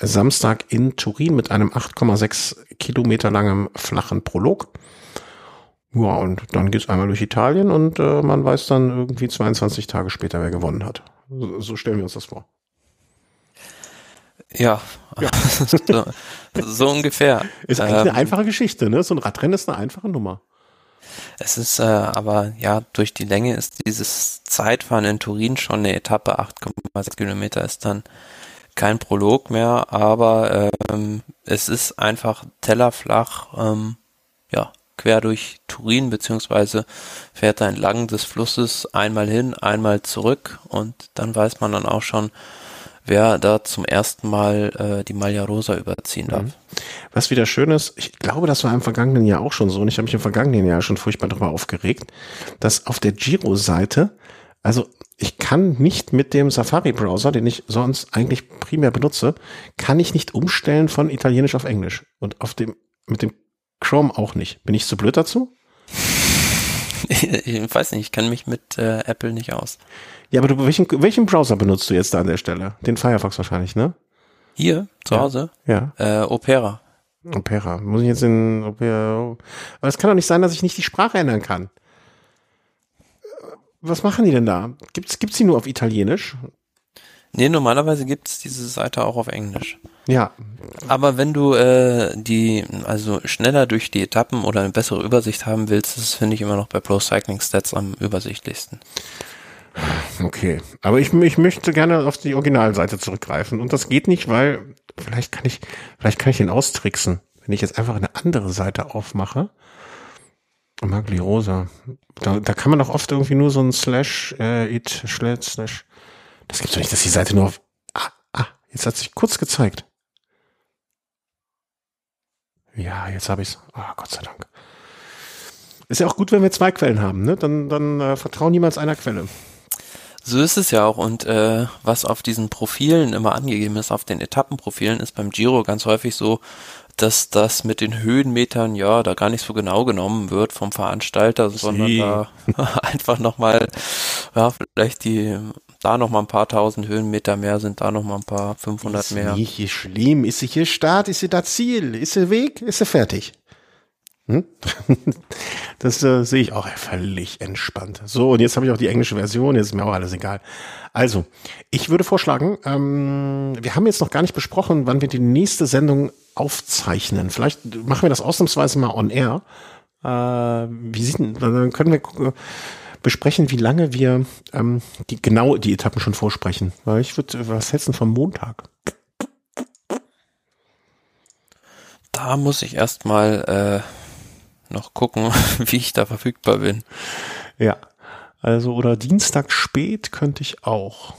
Samstag in Turin mit einem 8,6 Kilometer langen flachen Prolog. Ja, und dann geht's einmal durch Italien und äh, man weiß dann irgendwie 22 Tage später, wer gewonnen hat. So, so stellen wir uns das vor. Ja, ja. so, so, ungefähr. Ist eigentlich ähm, eine einfache Geschichte, ne? So ein Radrennen ist eine einfache Nummer. Es ist äh, aber, ja, durch die Länge ist dieses Zeitfahren in Turin schon eine Etappe, 8,6 Kilometer ist dann kein Prolog mehr, aber ähm, es ist einfach tellerflach, ähm, ja, quer durch Turin, beziehungsweise fährt er entlang des Flusses einmal hin, einmal zurück und dann weiß man dann auch schon, wer da zum ersten Mal äh, die Maglia Rosa überziehen darf. Mhm. Was wieder schön ist, ich glaube, das war im vergangenen Jahr auch schon so und ich habe mich im vergangenen Jahr schon furchtbar darüber aufgeregt, dass auf der Giro-Seite, also ich kann nicht mit dem Safari-Browser, den ich sonst eigentlich primär benutze, kann ich nicht umstellen von Italienisch auf Englisch. Und auf dem, mit dem Chrome auch nicht. Bin ich zu blöd dazu? ich weiß nicht, ich kenne mich mit äh, Apple nicht aus. Ja, aber du, welchen, welchen Browser benutzt du jetzt da an der Stelle? Den Firefox wahrscheinlich, ne? Hier, zu ja. Hause? Ja. Äh, Opera. Opera. Muss ich jetzt in Opera. Aber es kann doch nicht sein, dass ich nicht die Sprache ändern kann was machen die denn da? Gibt's, gibt's die nur auf Italienisch? Nee, normalerweise gibt's diese Seite auch auf Englisch. Ja. Aber wenn du äh, die, also schneller durch die Etappen oder eine bessere Übersicht haben willst, das finde ich immer noch bei Pro Cycling Stats am übersichtlichsten. Okay, aber ich, ich möchte gerne auf die Originalseite zurückgreifen und das geht nicht, weil vielleicht kann ich, vielleicht kann ich den austricksen, wenn ich jetzt einfach eine andere Seite aufmache Magliosa. Da, da kann man doch oft irgendwie nur so ein Slash, äh, it, slash, slash. Das gibt's doch nicht, dass die Seite nur auf. Ah, ah, jetzt hat sich kurz gezeigt. Ja, jetzt habe ich's. Ah, Gott sei Dank. Ist ja auch gut, wenn wir zwei Quellen haben, ne? Dann, dann äh, vertrauen niemals einer Quelle. So ist es ja auch. Und äh, was auf diesen Profilen immer angegeben ist, auf den Etappenprofilen, ist beim Giro ganz häufig so, dass das mit den Höhenmetern ja da gar nicht so genau genommen wird vom Veranstalter, sondern da einfach nochmal, ja, vielleicht die, da nochmal ein paar tausend Höhenmeter mehr sind, da nochmal ein paar 500 ist mehr. Ist nicht schlimm, ist hier Start, ist hier das Ziel, ist der Weg, ist er fertig. Hm? Das äh, sehe ich auch völlig entspannt. So, und jetzt habe ich auch die englische Version, jetzt ist mir auch alles egal. Also, ich würde vorschlagen, ähm, wir haben jetzt noch gar nicht besprochen, wann wir die nächste Sendung aufzeichnen. Vielleicht machen wir das ausnahmsweise mal on air. Äh, wie sieht denn, dann können wir besprechen, wie lange wir ähm, die genau die Etappen schon vorsprechen. Weil ich würde, was hältst du vom Montag? Da muss ich erstmal äh, noch gucken, wie ich da verfügbar bin. Ja. Also, oder Dienstag spät könnte ich auch.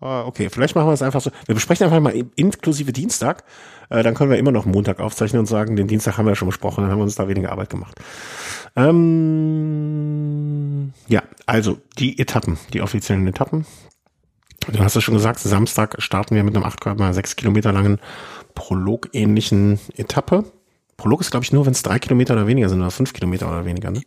Ah, okay, vielleicht machen wir es einfach so. Wir besprechen einfach mal inklusive Dienstag. Äh, dann können wir immer noch Montag aufzeichnen und sagen, den Dienstag haben wir ja schon besprochen, dann haben wir uns da weniger Arbeit gemacht. Ähm, ja, also die Etappen, die offiziellen Etappen. Du hast es schon gesagt, Samstag starten wir mit einem 8,6 Kilometer langen Prolog-ähnlichen Etappe. Prolog ist, glaube ich, nur, wenn es drei Kilometer oder weniger sind, oder fünf Kilometer oder weniger, ne?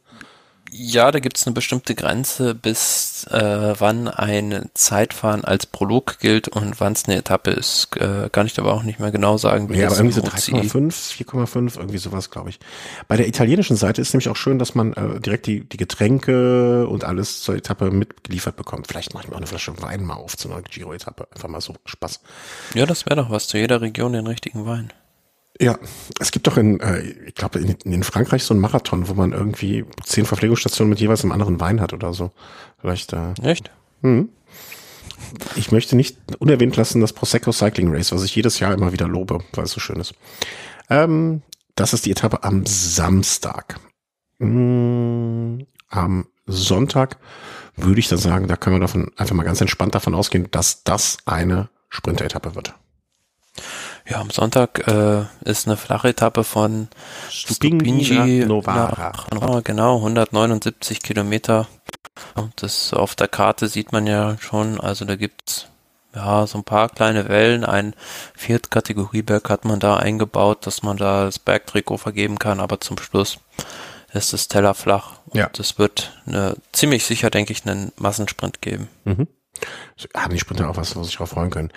Ja, da gibt es eine bestimmte Grenze, bis äh, wann ein Zeitfahren als Prolog gilt und wann es eine Etappe ist. Äh, kann ich aber auch nicht mehr genau sagen. Wie ja, aber irgendwie so 3,5, 4,5, irgendwie sowas, glaube ich. Bei der italienischen Seite ist nämlich auch schön, dass man äh, direkt die, die Getränke und alles zur Etappe mitgeliefert bekommt. Vielleicht mache ich mir auch eine Flasche Wein mal auf zu einer Giro-Etappe. Einfach mal so Spaß. Ja, das wäre doch was, zu jeder Region den richtigen Wein. Ja, es gibt doch in, äh, ich glaube, in, in, Frankreich so ein Marathon, wo man irgendwie zehn Verpflegungsstationen mit jeweils einem anderen Wein hat oder so. Vielleicht. Äh, Echt? Hm. Ich möchte nicht unerwähnt lassen das Prosecco Cycling Race, was ich jedes Jahr immer wieder lobe, weil es so schön ist. Ähm, das ist die Etappe am Samstag. Hm, am Sonntag würde ich dann sagen, da können wir davon einfach mal ganz entspannt davon ausgehen, dass das eine Sprinter-Etappe wird. Ja, am Sonntag äh, ist eine flache Etappe von Stupingi Novara. Nach, genau, 179 Kilometer. Und das auf der Karte sieht man ja schon, also da gibt's ja so ein paar kleine Wellen. Ein Viertkategorieberg hat man da eingebaut, dass man da das Bergtrikot vergeben kann, aber zum Schluss ist das Teller flach. Und ja. es wird eine, ziemlich sicher, denke ich, einen Massensprint geben. Mhm haben die Sprinter auch was, wo sich darauf freuen können.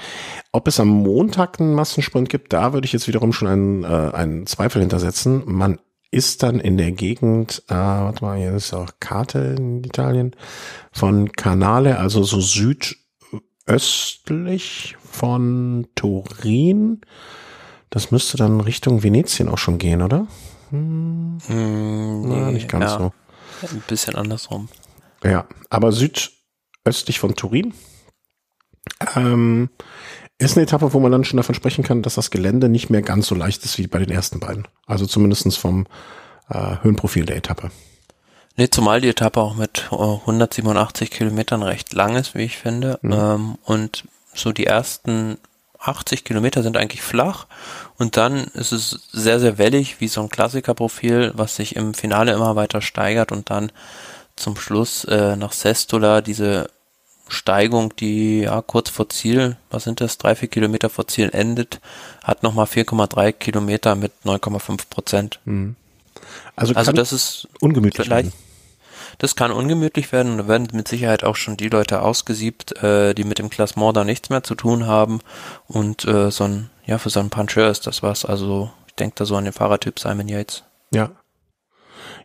Ob es am Montag einen Massensprint gibt, da würde ich jetzt wiederum schon einen, äh, einen Zweifel hintersetzen. Man ist dann in der Gegend, äh, warte mal, hier ist auch Karte in Italien, von Canale, also so südöstlich von Turin. Das müsste dann Richtung Venetien auch schon gehen, oder? Hm, hm nee, Na, nicht ganz ja, so. Ein bisschen andersrum. Ja, aber süd östlich von Turin. Ähm, ist eine Etappe, wo man dann schon davon sprechen kann, dass das Gelände nicht mehr ganz so leicht ist wie bei den ersten beiden. Also zumindestens vom äh, Höhenprofil der Etappe. Nee, zumal die Etappe auch mit 187 Kilometern recht lang ist, wie ich finde. Mhm. Ähm, und so die ersten 80 Kilometer sind eigentlich flach und dann ist es sehr, sehr wellig, wie so ein Klassikerprofil, was sich im Finale immer weiter steigert und dann zum Schluss äh, nach Sestola diese Steigung, die ja kurz vor Ziel, was sind das, drei, vier Kilometer vor Ziel endet, hat nochmal 4,3 Kilometer mit 9,5 Prozent. Mhm. Also, also das ist ungemütlich werden. Das kann ungemütlich werden und da werden mit Sicherheit auch schon die Leute ausgesiebt, äh, die mit dem Klassement da nichts mehr zu tun haben und äh, so ein, ja, für so einen Puncher ist das was. Also ich denke da so an den Fahrertyp Simon Yates. Ja,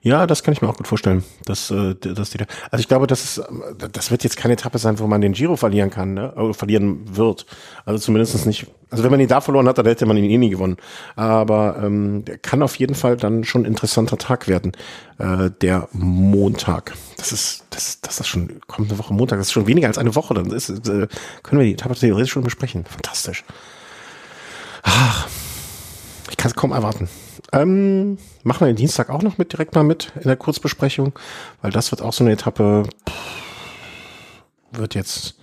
ja, das kann ich mir auch gut vorstellen. Dass, äh, dass die da, also ich glaube, das ist, das wird jetzt keine Etappe sein, wo man den Giro verlieren kann, ne? oder verlieren wird. Also zumindest nicht. Also wenn man ihn da verloren hat, dann hätte man ihn eh nie gewonnen. Aber ähm, kann auf jeden Fall dann schon ein interessanter Tag werden. Äh, der Montag. Das ist, das, das ist schon kommende Woche Montag. Das ist schon weniger als eine Woche. Dann ist, äh, können wir die Etappe theoretisch schon besprechen. Fantastisch. Ach, ich kann es kaum erwarten. Ähm, machen wir den Dienstag auch noch mit, direkt mal mit in der Kurzbesprechung, weil das wird auch so eine Etappe, wird jetzt,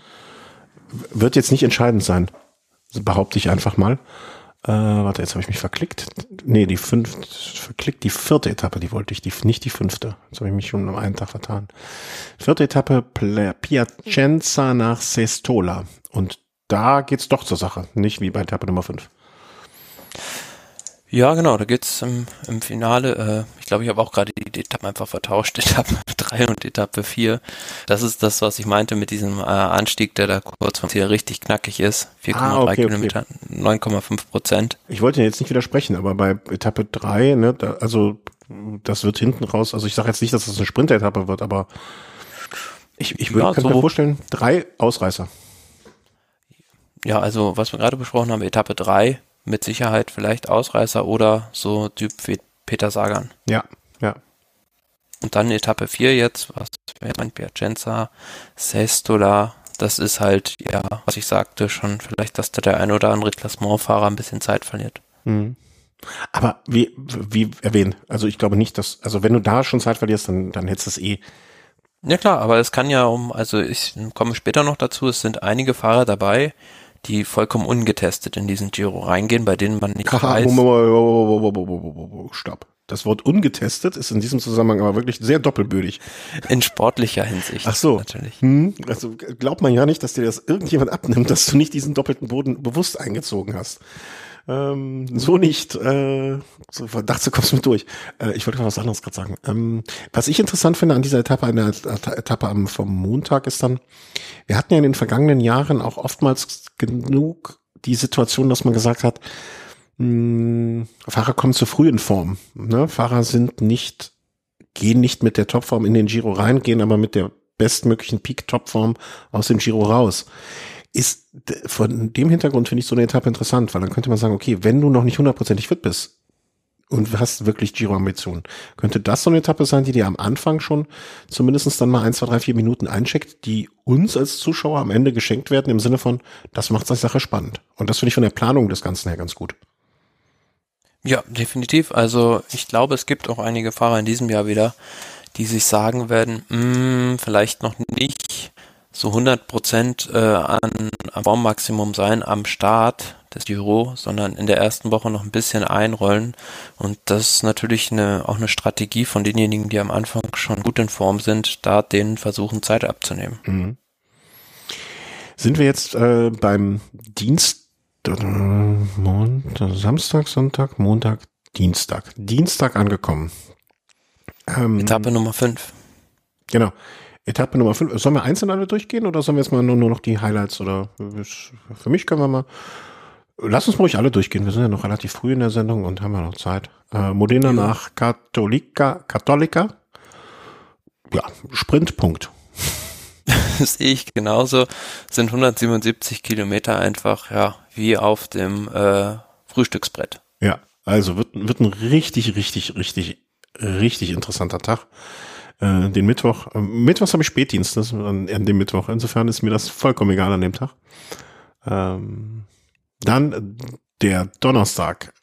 wird jetzt nicht entscheidend sein, behaupte ich einfach mal. Äh, warte, jetzt habe ich mich verklickt. Nee, die fünfte, verklickt, die vierte Etappe, die wollte ich, die, nicht die fünfte. Jetzt habe ich mich schon am einen Tag vertan. Vierte Etappe, Piacenza nach Sestola. Und da geht's doch zur Sache, nicht wie bei Etappe Nummer fünf. Ja, genau, da geht's im, im Finale. Äh, ich glaube, ich habe auch gerade die Etappen einfach vertauscht, Etappe 3 und Etappe 4. Das ist das, was ich meinte mit diesem äh, Anstieg, der da kurz vom Ziel richtig knackig ist. 4,3 ah, okay, Kilometer, okay. 9,5 Prozent. Ich wollte jetzt nicht widersprechen, aber bei Etappe 3, ne, da, also das wird hinten raus, also ich sage jetzt nicht, dass das eine Sprinter-Etappe wird, aber ich, ich würde ja, so, mir vorstellen, drei Ausreißer. Ja, also was wir gerade besprochen haben, Etappe 3 mit Sicherheit vielleicht Ausreißer oder so Typ wie Peter Sagan. Ja, ja. Und dann Etappe 4 jetzt, was wäre mein Piacenza, Sestola, das ist halt, ja, was ich sagte schon, vielleicht, dass da der ein oder andere Klassementfahrer ein bisschen Zeit verliert. Mhm. Aber wie, wie erwähnt, also ich glaube nicht, dass, also wenn du da schon Zeit verlierst, dann, dann hättest du es eh. Ja klar, aber es kann ja um, also ich komme später noch dazu, es sind einige Fahrer dabei, die vollkommen ungetestet in diesen Giro reingehen, bei denen man nicht weiß. Stopp. Das Wort ungetestet ist in diesem Zusammenhang aber wirklich sehr doppelbödig. In sportlicher Hinsicht. Ach so. Natürlich. Hm, also glaubt man ja nicht, dass dir das irgendjemand abnimmt, dass du nicht diesen doppelten Boden bewusst eingezogen hast. Ähm, so nicht. Äh, so, dachte, du kommst mit durch. Äh, ich wollte mal was anderes gerade sagen. Ähm, was ich interessant finde an dieser Etappe, an der Etappe vom Montag ist dann, wir hatten ja in den vergangenen Jahren auch oftmals genug die Situation, dass man gesagt hat, mh, hm, Fahrer kommen zu früh in Form. Ne? Fahrer sind nicht, gehen nicht mit der Topform in den Giro rein, gehen aber mit der bestmöglichen Peak-Topform aus dem Giro raus ist von dem Hintergrund finde ich so eine Etappe interessant, weil dann könnte man sagen, okay, wenn du noch nicht hundertprozentig fit bist und hast wirklich Giro-Ambitionen, könnte das so eine Etappe sein, die dir am Anfang schon zumindest dann mal ein, zwei, drei, vier Minuten eincheckt, die uns als Zuschauer am Ende geschenkt werden im Sinne von, das macht die Sache spannend. Und das finde ich von der Planung des Ganzen her ganz gut. Ja, definitiv. Also ich glaube, es gibt auch einige Fahrer in diesem Jahr wieder, die sich sagen werden, mh, hm, vielleicht noch nicht so 100 Prozent äh, an am Formmaximum sein am Start des Giro, sondern in der ersten Woche noch ein bisschen einrollen. Und das ist natürlich eine, auch eine Strategie von denjenigen, die am Anfang schon gut in Form sind, da denen versuchen, Zeit abzunehmen. Mhm. Sind wir jetzt äh, beim Dienst, äh, Montag, Samstag, Sonntag, Montag, Dienstag. Dienstag angekommen. Ähm, Etappe Nummer 5. Genau. Etappe Nummer 5. Sollen wir einzeln alle durchgehen oder sollen wir jetzt mal nur, nur noch die Highlights oder für mich können wir mal. Lass uns ruhig alle durchgehen. Wir sind ja noch relativ früh in der Sendung und haben ja noch Zeit. Äh, Modena ja. nach Katholika, Katholika. Ja, Sprintpunkt. Das sehe ich genauso. Sind 177 Kilometer einfach, ja, wie auf dem äh, Frühstücksbrett. Ja, also wird, wird ein richtig, richtig, richtig, richtig interessanter Tag äh, den Mittwoch. Äh, Mittwochs habe ich Spätdienst, das an, an dem Mittwoch. Insofern ist mir das vollkommen egal an dem Tag. Ähm, dann der Donnerstag,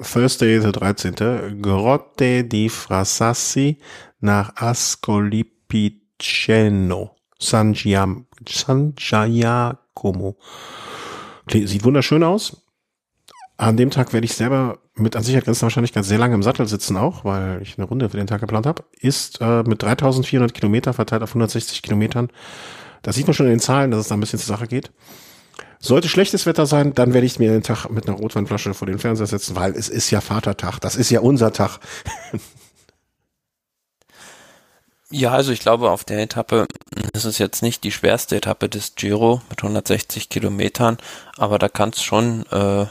Thursday, der 13. Grotte di Frasassi nach Ascolipiceno, San, San Giacomo. Sieht wunderschön aus. An dem Tag werde ich selber mit an Sicherheit grenzender Wahrscheinlichkeit sehr lange im Sattel sitzen auch, weil ich eine Runde für den Tag geplant habe. Ist äh, mit 3400 Kilometer verteilt auf 160 Kilometern. Da sieht man schon in den Zahlen, dass es da ein bisschen zur Sache geht. Sollte schlechtes Wetter sein, dann werde ich mir den Tag mit einer Rotweinflasche vor den Fernseher setzen, weil es ist ja Vatertag. Das ist ja unser Tag. Ja, also ich glaube, auf der Etappe ist es jetzt nicht die schwerste Etappe des Giro mit 160 Kilometern, aber da kann es schon äh,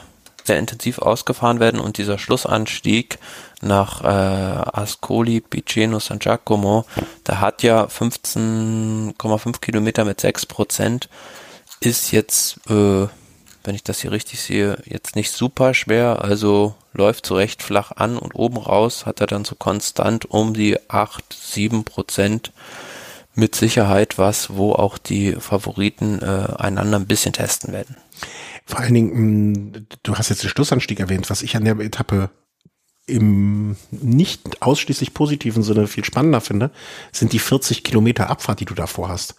sehr intensiv ausgefahren werden und dieser Schlussanstieg nach äh, Ascoli Piceno San Giacomo, der hat ja 15,5 Kilometer mit 6 Prozent, ist jetzt, äh, wenn ich das hier richtig sehe, jetzt nicht super schwer, also läuft so recht flach an und oben raus hat er dann so konstant um die 8, 7 Prozent mit Sicherheit was, wo auch die Favoriten äh, einander ein bisschen testen werden. Vor allen Dingen, mm, du hast jetzt den Schlussanstieg erwähnt, was ich an der Etappe im nicht ausschließlich positiven Sinne viel spannender finde, sind die 40 Kilometer Abfahrt, die du davor hast.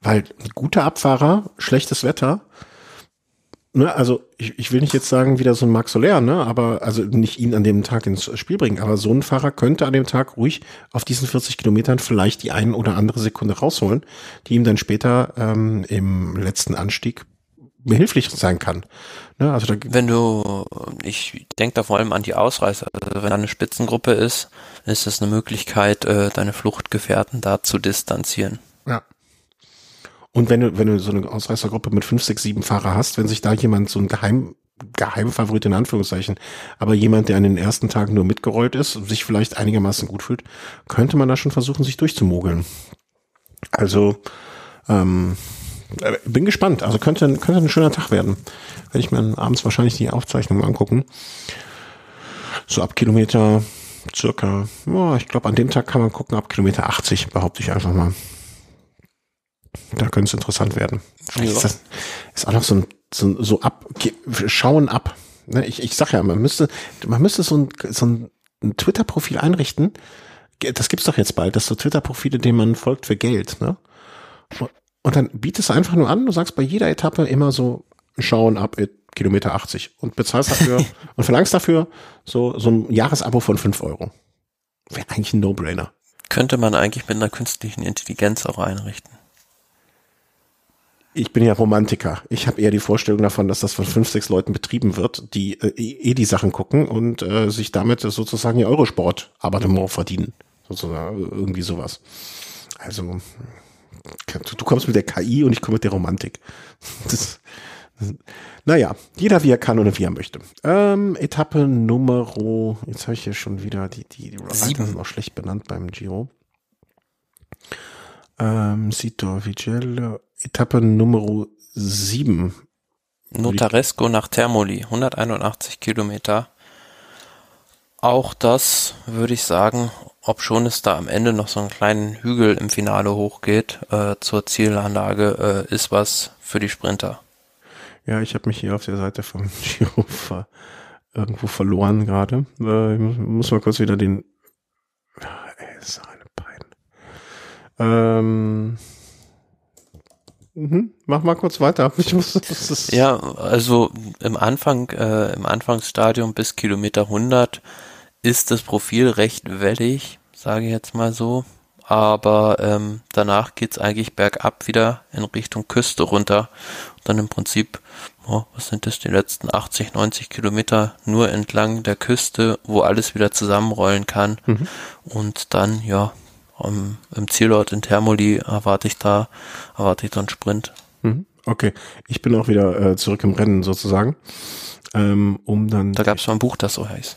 Weil guter Abfahrer, schlechtes Wetter, ne, also ich, ich will nicht jetzt sagen, wieder so ein Max Soler, ne, aber also nicht ihn an dem Tag ins Spiel bringen, aber so ein Fahrer könnte an dem Tag ruhig auf diesen 40 Kilometern vielleicht die ein oder andere Sekunde rausholen, die ihm dann später ähm, im letzten Anstieg behilflich sein kann. Ne, also da wenn du, ich denke da vor allem an die Ausreißer, also wenn da eine Spitzengruppe ist, ist es eine Möglichkeit, äh, deine Fluchtgefährten da zu distanzieren. Ja. Und wenn du, wenn du so eine Ausreißergruppe mit fünf, sechs, sieben Fahrer hast, wenn sich da jemand so ein Geheim, Geheimfavorit in Anführungszeichen, aber jemand, der an den ersten Tagen nur mitgerollt ist und sich vielleicht einigermaßen gut fühlt, könnte man da schon versuchen, sich durchzumogeln. Also, ähm, äh, bin gespannt. Also könnte, könnte ein schöner Tag werden. Werde ich mir abends wahrscheinlich die Aufzeichnung angucken. So ab Kilometer circa, oh, ich glaube, an dem Tag kann man gucken, ab Kilometer 80, behaupte ich einfach mal. Da könnte es interessant werden. Ja. Ist, das, ist auch noch so ein, so, so ab, schauen ab. Ne, ich, ich sag ja, man müsste, man müsste so ein, so ein, ein Twitter-Profil einrichten. Das gibt's doch jetzt bald, dass so Twitter-Profile, denen man folgt für Geld, ne? Und dann bietest du einfach nur an, du sagst bei jeder Etappe immer so, schauen ab Kilometer 80 und bezahlst dafür und verlangst dafür so, so ein Jahresabo von 5 Euro. Wäre eigentlich ein No-Brainer. Könnte man eigentlich mit einer künstlichen Intelligenz auch einrichten. ich bin ja Romantiker. Ich habe eher die Vorstellung davon, dass das von fünf, sechs Leuten betrieben wird, die äh, eh die Sachen gucken und äh, sich damit sozusagen ihr Eurosport-Abonnement verdienen. Sozusagen, irgendwie sowas. Also, du kommst mit der KI und ich komme mit der Romantik. Das, das, naja, jeder wie er kann und wie er möchte. Ähm, Etappe Nummer, jetzt habe ich hier schon wieder die, die, die Reiter sind auch schlecht benannt beim Giro. Ähm, Sito Vigello, Etappe Nummer 7. Notaresco nach Termoli, 181 Kilometer. Auch das würde ich sagen, ob schon es da am Ende noch so einen kleinen Hügel im Finale hochgeht äh, zur Zielanlage, äh, ist was für die Sprinter. Ja, ich habe mich hier auf der Seite vom Giro ver irgendwo verloren gerade. Äh, ich muss, muss, mal kurz wieder den. Ey, das ist eine Pein. Ähm. Mhm. Mach mal kurz weiter. Ja, also im Anfang, äh, im Anfangsstadium bis Kilometer 100 ist das Profil recht wellig, sage ich jetzt mal so. Aber ähm, danach geht's eigentlich bergab wieder in Richtung Küste runter. Und dann im Prinzip, oh, was sind das, die letzten 80, 90 Kilometer nur entlang der Küste, wo alles wieder zusammenrollen kann. Mhm. Und dann, ja, um, im Zielort in Thermoli erwarte ich da, erwarte ich dann Sprint. Mhm. Okay, ich bin auch wieder äh, zurück im Rennen sozusagen. Ähm, um dann. Da gab es mal ein Buch, das so heißt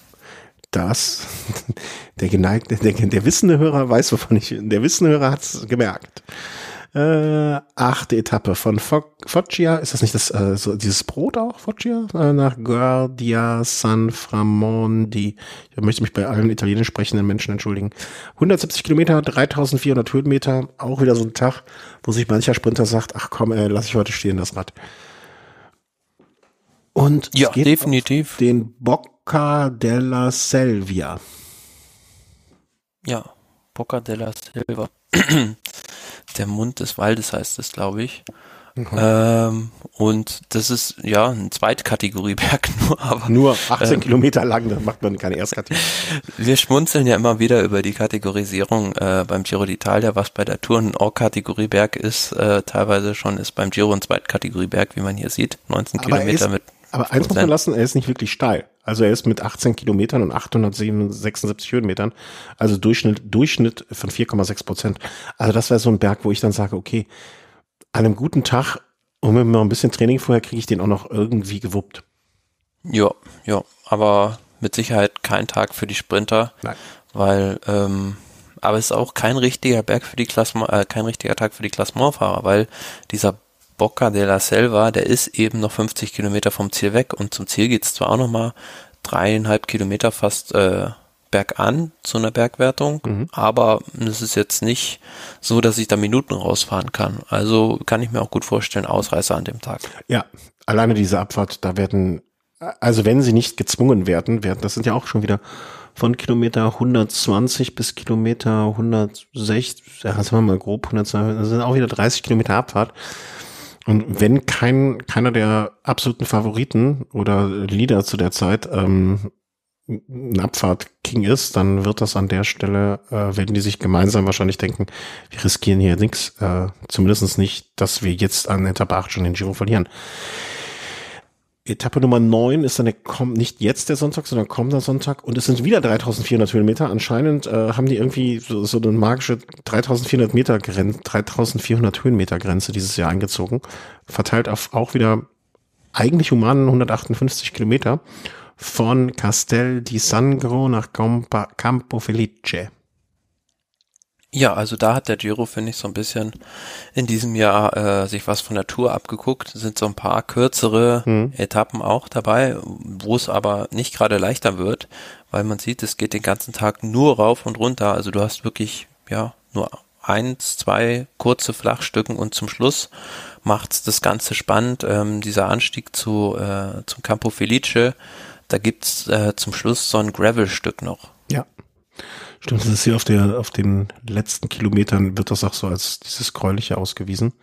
das, der geneigte, der, der wissende Hörer weiß, wovon ich, der wissende Hörer hat es gemerkt. Äh, achte Etappe von Fo Foggia, ist das nicht das, äh, so dieses Brot auch, Foggia? Äh, nach Guardia San Framondi. Ich möchte mich bei allen italienisch sprechenden Menschen entschuldigen. 170 Kilometer, 3400 Höhenmeter, auch wieder so ein Tag, wo sich mancher Sprinter sagt, ach komm, ey, lass ich heute stehen, das Rad. Und ja, definitiv. den Bock Bocca della Selvia. Ja, Bocca della Selva. Der Mund des Waldes heißt es, glaube ich. Mhm. Ähm, und das ist ja ein Zweitkategorieberg nur, aber nur 18 ähm, Kilometer lang, dann macht man keine Erstkategorie. Wir schmunzeln ja immer wieder über die Kategorisierung äh, beim Giro d'Italia, was bei der Tour ein Or-Kategorieberg ist, äh, teilweise schon ist beim Giro ein Zweitkategorieberg, wie man hier sieht, 19 aber Kilometer ist, mit. Aber eins muss man lassen, er ist nicht wirklich steil. Also er ist mit 18 Kilometern und 876 Höhenmetern, also Durchschnitt, Durchschnitt von 4,6 Prozent. Also das wäre so ein Berg, wo ich dann sage, okay, an einem guten Tag und mit mal ein bisschen Training vorher kriege ich den auch noch irgendwie gewuppt. Ja, ja, aber mit Sicherheit kein Tag für die Sprinter, Nein. weil ähm, aber es ist auch kein richtiger Berg für die Klassement, äh, kein richtiger Tag für die Klassementfahrer, weil dieser Bocca de la Selva, der ist eben noch 50 Kilometer vom Ziel weg und zum Ziel geht's zwar auch noch mal dreieinhalb Kilometer fast äh, bergan zu einer Bergwertung, mhm. aber es ist jetzt nicht so, dass ich da Minuten rausfahren kann. Also kann ich mir auch gut vorstellen, Ausreißer an dem Tag. Ja, alleine diese Abfahrt, da werden, also wenn sie nicht gezwungen werden, werden, das sind ja auch schon wieder von Kilometer 120 bis Kilometer 160, ja, sagen wir mal grob 120, das sind auch wieder 30 Kilometer Abfahrt. Und wenn kein, keiner der absoluten Favoriten oder Leader zu der Zeit ähm, ein Abfahrt-King ist, dann wird das an der Stelle, äh, werden die sich gemeinsam wahrscheinlich denken, wir riskieren hier nichts, äh, zumindest nicht, dass wir jetzt an Etappe 8 schon den Giro verlieren. Etappe Nummer 9 ist dann der, kommt nicht jetzt der Sonntag, sondern kommender Sonntag und es sind wieder 3400 Höhenmeter. Anscheinend äh, haben die irgendwie so, so eine magische 3400 Meter Grenze, 3400 Höhenmeter Grenze dieses Jahr eingezogen. Verteilt auf auch wieder eigentlich humanen 158 Kilometer von Castel di Sangro nach Campo Felice. Ja, also da hat der Giro, finde ich, so ein bisschen in diesem Jahr äh, sich was von der Tour abgeguckt. Sind so ein paar kürzere mhm. Etappen auch dabei, wo es aber nicht gerade leichter wird, weil man sieht, es geht den ganzen Tag nur rauf und runter. Also du hast wirklich, ja, nur eins, zwei kurze Flachstücken und zum Schluss macht's das Ganze spannend. Ähm, dieser Anstieg zu, äh, zum Campo Felice, da gibt's äh, zum Schluss so ein Gravel-Stück noch. Stimmt, das ist hier auf der, auf den letzten Kilometern wird das auch so als dieses Gräuliche ausgewiesen.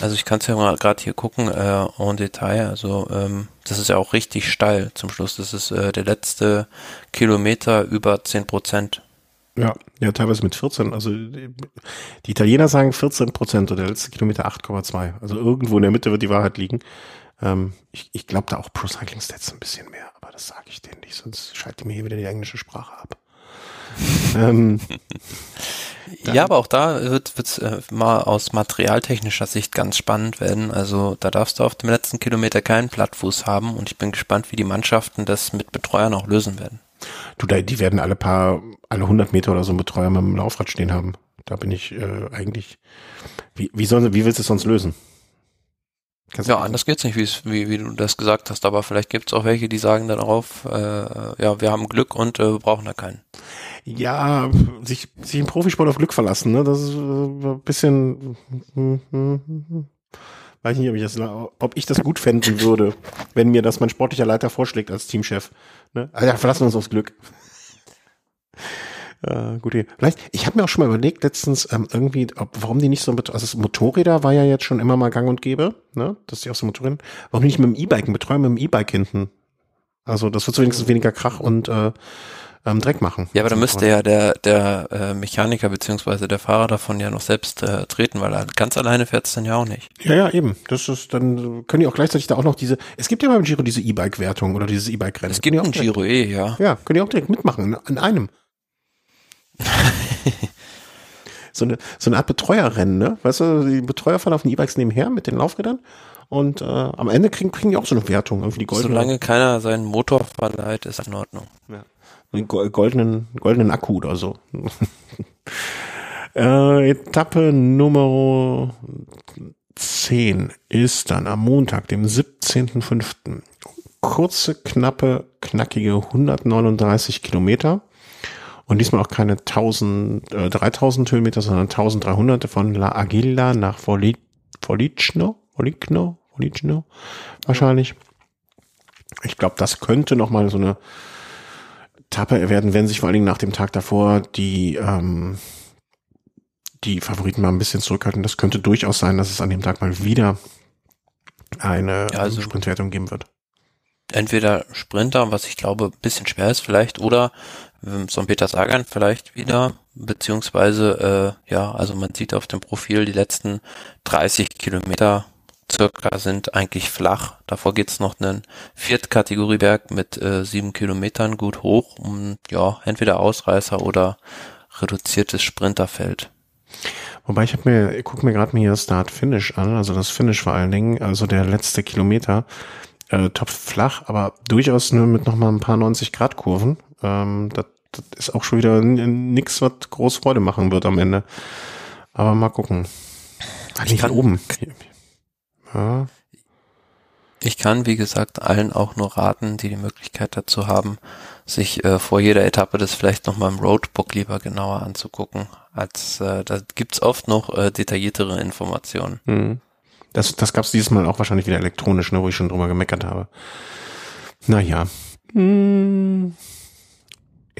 Also ich kann es ja mal gerade hier gucken, äh, en Detail, also ähm, das ist ja auch richtig steil zum Schluss. Das ist äh, der letzte Kilometer über zehn Prozent. Ja, ja, teilweise mit 14. Also die, Italiener sagen 14 Prozent und der letzte Kilometer 8,2. Also irgendwo in der Mitte wird die Wahrheit liegen. Ähm, ich ich glaube da auch Pro Cycling Stats ein bisschen mehr, aber das sage ich denen nicht, sonst schaltet mir hier wieder die englische Sprache ab. Ähm, ja, aber auch da wird es äh, mal aus materialtechnischer Sicht ganz spannend werden. Also da darfst du auf dem letzten Kilometer keinen Plattfuß haben und ich bin gespannt, wie die Mannschaften das mit Betreuern auch lösen werden. Du, die werden alle paar, alle 100 Meter oder so einen Betreuer mit dem Laufrad stehen haben. Da bin ich äh, eigentlich, wie, wie, soll, wie willst du es sonst lösen? Ja, anders geht's nicht, wie, wie du das gesagt hast, aber vielleicht gibt's auch welche, die sagen darauf, äh, ja, wir haben Glück und äh, brauchen da keinen. Ja, sich, sich im Profisport auf Glück verlassen, ne? Das ist äh, ein bisschen weiß nicht, ob ich das, ob ich das gut fänden würde, wenn mir das mein sportlicher Leiter vorschlägt als Teamchef. Ne? Also ja, verlassen wir uns aufs Glück. Äh, gut, vielleicht. Ich habe mir auch schon mal überlegt letztens ähm, irgendwie, ob, warum die nicht so mit, also Motorräder war ja jetzt schon immer mal Gang und Gäbe, ne, dass die auch so Motorräder, warum nicht mit dem E-Bike betreuen, mit dem E-Bike hinten. Also das wird so wenigstens weniger Krach und äh, ähm, Dreck machen. Ja, aber da müsste ja der, der äh, Mechaniker beziehungsweise der Fahrer davon ja noch selbst äh, treten, weil er ganz alleine fährt es dann ja auch nicht. Ja, ja, eben. Das ist, dann können die auch gleichzeitig da auch noch diese, es gibt ja beim Giro diese E-Bike-Wertung oder dieses E-Bike-Rennen. Es gibt auch ein Giro E, ja. Ja, können die auch direkt mitmachen, in einem. so eine, so eine Art Betreuerrennen, ne? Weißt du, die Betreuer fahren auf den E-Bikes nebenher mit den Laufrädern und äh, am Ende kriegen, kriegen die auch so eine Wertung, irgendwie die goldene. Solange keiner seinen Motor verleiht, ist in Ordnung. Ja. Einen goldenen, goldenen Akku oder so. äh, Etappe Nummer 10 ist dann am Montag, dem 17.05. Kurze, knappe, knackige 139 Kilometer. Und diesmal auch keine 1000, äh, 3000 Höhenmeter, sondern 1300 von La Aguila nach Foligno, Foligno, Foligno wahrscheinlich. Ich glaube, das könnte noch mal so eine Etappe werden, wenn sich vor allen Dingen nach dem Tag davor die ähm, die Favoriten mal ein bisschen zurückhalten. Das könnte durchaus sein, dass es an dem Tag mal wieder eine ja, also Sprintwertung geben wird. Entweder Sprinter, was ich glaube ein bisschen schwer ist vielleicht, oder ähm, so ein Peter Sagan vielleicht wieder, beziehungsweise, äh, ja, also man sieht auf dem Profil die letzten 30 Kilometer circa sind eigentlich flach. Davor geht's noch einen Viertkategorieberg mit äh, sieben Kilometern gut hoch, um ja, entweder Ausreißer oder reduziertes Sprinterfeld. Wobei ich habe mir, ich guck mir gerade mal hier Start-Finish an, also das Finish vor allen Dingen, also der letzte Kilometer, äh, top flach, aber durchaus nur mit nochmal ein paar 90 Grad Kurven. Ähm, das, das ist auch schon wieder nix, was groß Freude machen wird am Ende. Aber mal gucken. Ich kann, oben. Ja. Ich kann, wie gesagt, allen auch nur raten, die die Möglichkeit dazu haben, sich äh, vor jeder Etappe das vielleicht nochmal im Roadbook lieber genauer anzugucken, als äh, da gibt's oft noch äh, detailliertere Informationen. Mhm. Das, das gab's dieses Mal auch wahrscheinlich wieder elektronisch, ne, wo ich schon drüber gemeckert habe. Naja. Hm.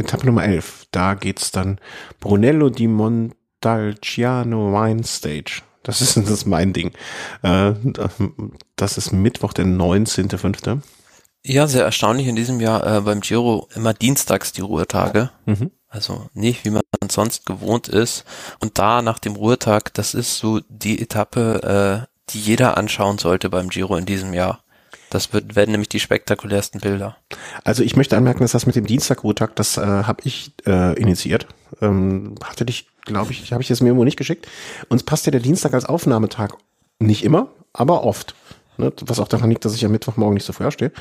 Etappe Nummer 11, da geht's dann Brunello di Montalciano Wine Stage. Das ist, das ist mein Ding. Äh, das ist Mittwoch, der 19.05. Ja, sehr erstaunlich in diesem Jahr äh, beim Giro immer dienstags die Ruhetage. Mhm. Also nicht, wie man sonst gewohnt ist. Und da nach dem Ruhetag, das ist so die Etappe, äh, die jeder anschauen sollte beim Giro in diesem Jahr. Das wird, werden nämlich die spektakulärsten Bilder. Also ich möchte anmerken, dass das mit dem Dienstag-Ruhetag, das äh, habe ich äh, initiiert. Ähm, hatte dich, glaube ich, habe ich das mir irgendwo nicht geschickt. Uns passt ja der Dienstag als Aufnahmetag nicht immer, aber oft ne, was auch daran liegt, dass ich am Mittwochmorgen nicht so früh stehe.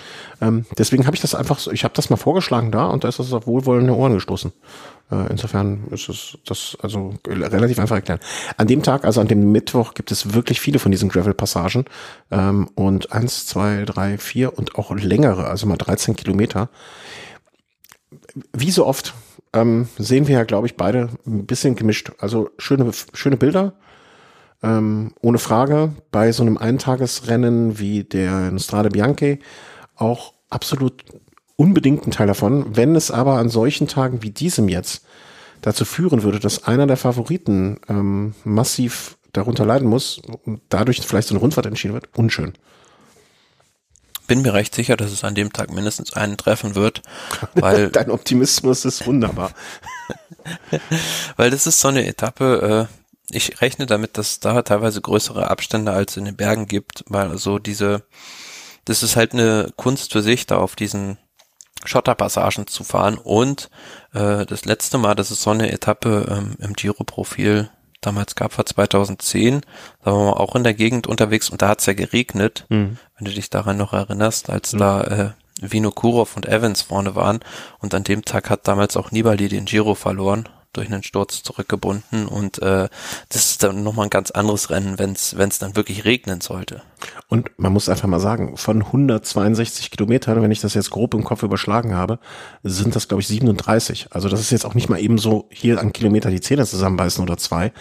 Ähm, deswegen habe ich das einfach so, ich habe das mal vorgeschlagen da und da ist das auf wohlwollende Ohren gestoßen. Äh, insofern ist es das also relativ einfach erklären. An dem Tag, also an dem Mittwoch, gibt es wirklich viele von diesen Gravel-Passagen ähm, und eins, zwei, drei, vier und auch längere, also mal 13 Kilometer. Wie so oft ähm, sehen wir ja, glaube ich, beide ein bisschen gemischt. Also schöne, schöne Bilder, ähm, ohne Frage bei so einem Eintagesrennen wie der Strade Bianche auch absolut unbedingt ein Teil davon. Wenn es aber an solchen Tagen wie diesem jetzt dazu führen würde, dass einer der Favoriten ähm, massiv darunter leiden muss und dadurch vielleicht so eine Rundfahrt entschieden wird, unschön. Bin mir recht sicher, dass es an dem Tag mindestens einen treffen wird, weil dein Optimismus ist wunderbar. Weil das ist so eine Etappe, äh, ich rechne damit, dass da teilweise größere Abstände als in den Bergen gibt, weil so diese, das ist halt eine Kunst für sich, da auf diesen Schotterpassagen zu fahren und äh, das letzte Mal, dass es so eine Etappe ähm, im Giro-Profil damals gab, war 2010, da waren wir auch in der Gegend unterwegs und da hat's ja geregnet, mhm. wenn du dich daran noch erinnerst, als mhm. da äh, Vinokurov und Evans vorne waren und an dem Tag hat damals auch Nibali den Giro verloren durch einen Sturz zurückgebunden und äh, das ist dann nochmal ein ganz anderes Rennen, wenn es dann wirklich regnen sollte. Und man muss einfach mal sagen, von 162 Kilometern, wenn ich das jetzt grob im Kopf überschlagen habe, sind das glaube ich 37. Also das ist jetzt auch nicht mal eben so hier an Kilometer die Zähne zusammenbeißen oder zwei,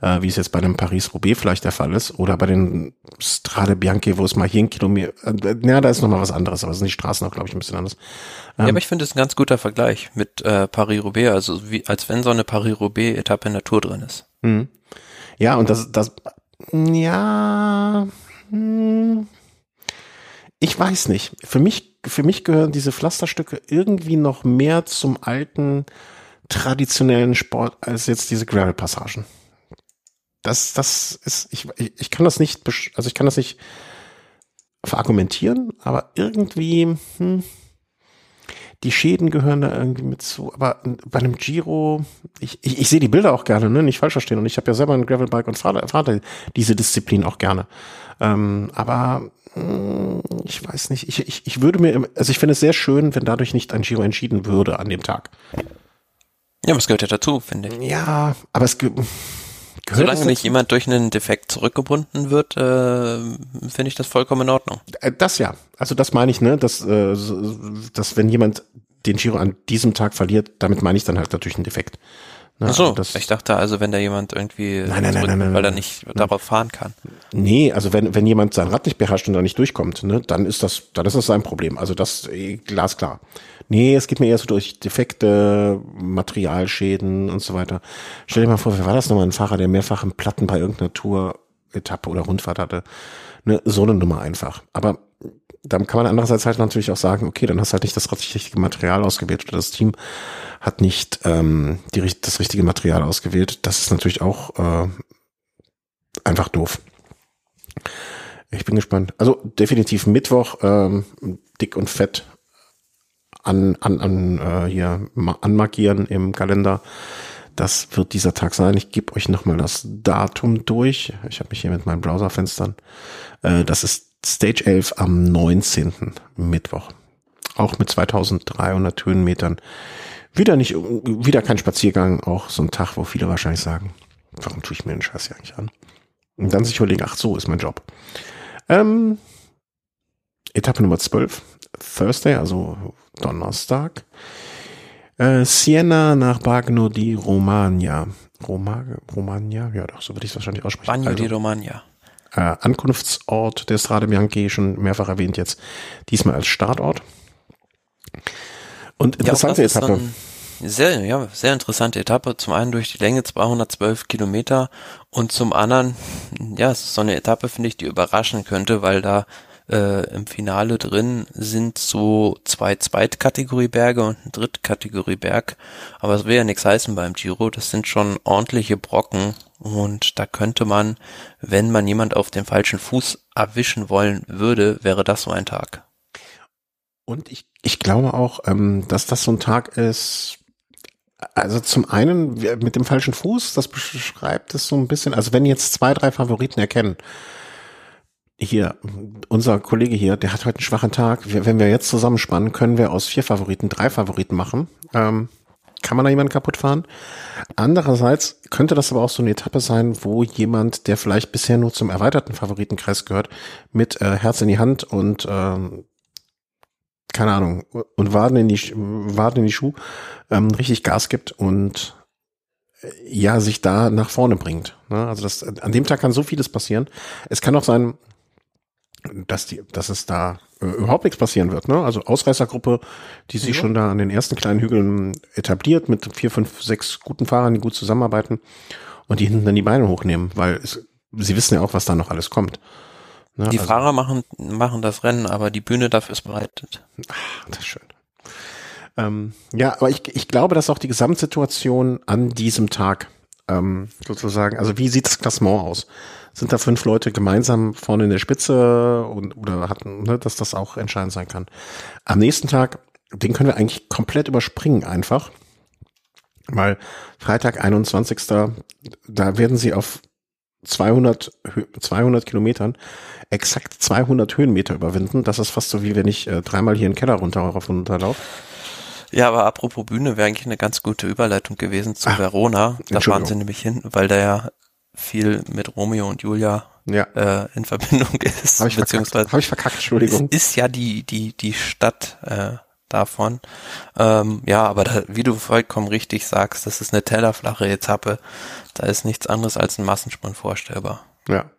äh, wie es jetzt bei dem Paris-Roubaix vielleicht der Fall ist, oder bei den Strade Bianche, wo es mal hier ein Kilometer, äh, ja, da ist nochmal was anderes, aber sind die Straßen auch, glaube ich, ein bisschen anders. Ähm, ja, aber ich finde es ein ganz guter Vergleich mit äh, Paris-Roubaix, also wie, als wenn so eine Paris-Roubaix-Etappe in der Tour drin ist. Mhm. Ja, und das, das, ja, hm, ich weiß nicht. Für mich, für mich gehören diese Pflasterstücke irgendwie noch mehr zum alten traditionellen Sport als jetzt diese Gravel-Passagen das, das ist, ich, ich kann das nicht, also ich kann das nicht verargumentieren, aber irgendwie, hm, die Schäden gehören da irgendwie mit zu. Aber bei einem Giro, ich, ich, ich sehe die Bilder auch gerne, ne? nicht falsch verstehen. Und ich habe ja selber ein Gravelbike und fahre, fahre diese Disziplin auch gerne. Ähm, aber hm, ich weiß nicht, ich, ich, ich würde mir, also ich finde es sehr schön, wenn dadurch nicht ein Giro entschieden würde an dem Tag. Ja, aber es gehört ja dazu, finde ich. Ja, aber es gibt Gehört Solange nicht jemand durch einen Defekt zurückgebunden wird, äh, finde ich das vollkommen in Ordnung. Äh, das ja. Also das meine ich, ne, dass, äh, dass wenn jemand den Giro an diesem Tag verliert, damit meine ich dann halt natürlich einen Defekt. Ne, Ach so, also ich dachte also, wenn da jemand irgendwie, nein, nein, nein, nein, nein, weil er nicht nein. darauf fahren kann. Nee, also wenn, wenn jemand sein Rad nicht beherrscht und da nicht durchkommt, ne, dann ist das, dann ist das sein Problem. Also das eh, glasklar. Nee, es geht mir eher so durch Defekte, Materialschäden und so weiter. Stell dir mal vor, wer war das nochmal? Ein Fahrer, der mehrfach einen Platten bei irgendeiner Tour-Etappe oder Rundfahrt hatte. Ne, so eine Nummer einfach. Aber dann kann man andererseits halt natürlich auch sagen, okay, dann hast du halt nicht das richtige Material ausgewählt oder das Team hat nicht ähm, die, das richtige Material ausgewählt. Das ist natürlich auch äh, einfach doof. Ich bin gespannt. Also definitiv Mittwoch, ähm, dick und fett an, an, an äh, hier anmarkieren im Kalender. Das wird dieser Tag sein. Ich gebe euch nochmal das Datum durch. Ich habe mich hier mit meinen Browserfenstern. Äh, das ist Stage 11 am 19. Mittwoch. Auch mit 2300 Höhenmetern. Wieder nicht, wieder kein Spaziergang. Auch so ein Tag, wo viele wahrscheinlich sagen, warum tue ich mir den Scheiß hier eigentlich an? Und dann sich überlegen, ach so ist mein Job. Ähm, Etappe Nummer 12, Thursday, also Donnerstag. Äh, Siena nach Bagno di Romagna. Roma, Romagna? Ja, doch, so würde ich es wahrscheinlich aussprechen. Bagno also, di Romagna. Äh, Ankunftsort der Strade Bianchi, schon mehrfach erwähnt jetzt, diesmal als Startort. Und interessante ja, Etappe. Sehr, ja, sehr interessante Etappe. Zum einen durch die Länge 212 Kilometer und zum anderen, ja, es ist so eine Etappe, finde ich, die überraschen könnte, weil da äh, im Finale drin sind so zwei Zweitkategorieberge und ein Drittkategorieberg. Aber es will ja nichts heißen beim Giro. Das sind schon ordentliche Brocken. Und da könnte man, wenn man jemand auf den falschen Fuß erwischen wollen würde, wäre das so ein Tag. Und ich, ich glaube auch, ähm, dass das so ein Tag ist, also zum einen mit dem falschen Fuß, das beschreibt es so ein bisschen, also wenn jetzt zwei, drei Favoriten erkennen, hier, unser Kollege hier, der hat heute einen schwachen Tag. wenn wir jetzt zusammenspannen, können wir aus vier Favoriten drei Favoriten machen. Ähm, kann man da jemanden kaputt fahren? Andererseits könnte das aber auch so eine Etappe sein, wo jemand, der vielleicht bisher nur zum erweiterten Favoritenkreis gehört, mit äh, Herz in die Hand und ähm, keine Ahnung und Waden in die Waden in die Schuh ähm, richtig Gas gibt und äh, ja sich da nach vorne bringt. Ne? Also das an dem Tag kann so vieles passieren. Es kann auch sein, dass die, dass es da äh, überhaupt nichts passieren wird. Ne? Also Ausreißergruppe, die sich ja. schon da an den ersten kleinen Hügeln etabliert mit vier, fünf, sechs guten Fahrern, die gut zusammenarbeiten und die hinten dann die Beine hochnehmen, weil es, sie wissen ja auch, was da noch alles kommt. Ne? Die also, Fahrer machen machen das Rennen, aber die Bühne dafür ist bereitet. Ach, das ist schön. Ähm, ja, aber ich, ich glaube, dass auch die Gesamtsituation an diesem Tag ähm, sozusagen, also wie sieht das Klassement aus? Sind da fünf Leute gemeinsam vorne in der Spitze und oder hatten, ne, dass das auch entscheidend sein kann? Am nächsten Tag, den können wir eigentlich komplett überspringen einfach, weil Freitag 21. Da werden sie auf 200, 200 Kilometern exakt 200 Höhenmeter überwinden. Das ist fast so wie wenn ich äh, dreimal hier in den Keller runter rauf und runter laufe. Ja, aber apropos Bühne wäre eigentlich eine ganz gute Überleitung gewesen zu Ach, Verona. Da fahren sie nämlich hin, weil da ja viel mit Romeo und Julia ja. äh, in Verbindung ist. Habe ich, beziehungsweise hab ich verkackt, Entschuldigung. Ist ja die, die, die Stadt äh, davon. Ähm, ja, aber da, wie du vollkommen richtig sagst, das ist eine tellerflache Etappe. Da ist nichts anderes als ein Massensprint vorstellbar. Ja.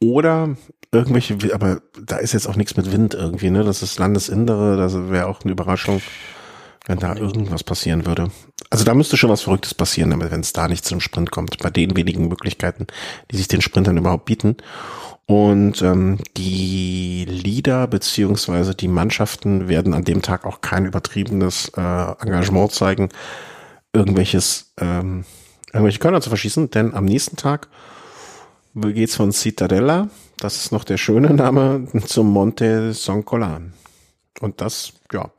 Oder irgendwelche, aber da ist jetzt auch nichts mit Wind irgendwie, ne? Das ist Landesinnere, das wäre auch eine Überraschung, wenn da irgendwas passieren würde. Also da müsste schon was Verrücktes passieren, wenn es da nicht zum Sprint kommt, bei den wenigen Möglichkeiten, die sich den Sprintern überhaupt bieten. Und ähm, die Lieder beziehungsweise die Mannschaften werden an dem Tag auch kein übertriebenes äh, Engagement zeigen, irgendwelches ähm, irgendwelche Körner zu verschießen, denn am nächsten Tag geht's von Cittadella, das ist noch der schöne Name, zum Monte San Colan. Und das, ja,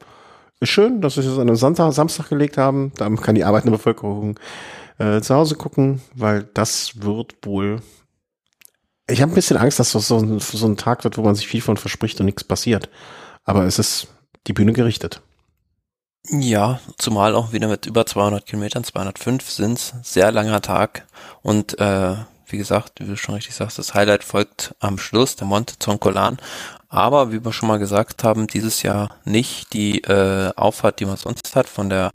ist schön, dass wir es an einem Samstag gelegt haben. Da kann die arbeitende Bevölkerung äh, zu Hause gucken, weil das wird wohl. Ich habe ein bisschen Angst, dass das so ein, so ein Tag wird, wo man sich viel von verspricht und nichts passiert. Aber es ist die Bühne gerichtet. Ja, zumal auch wieder mit über 200 Kilometern, 205 sind's, sehr langer Tag und äh, wie gesagt, wie du schon richtig sagst, das Highlight folgt am Schluss, der Monte Zoncolan. Aber wie wir schon mal gesagt haben, dieses Jahr nicht die äh, Auffahrt, die man sonst hat, von der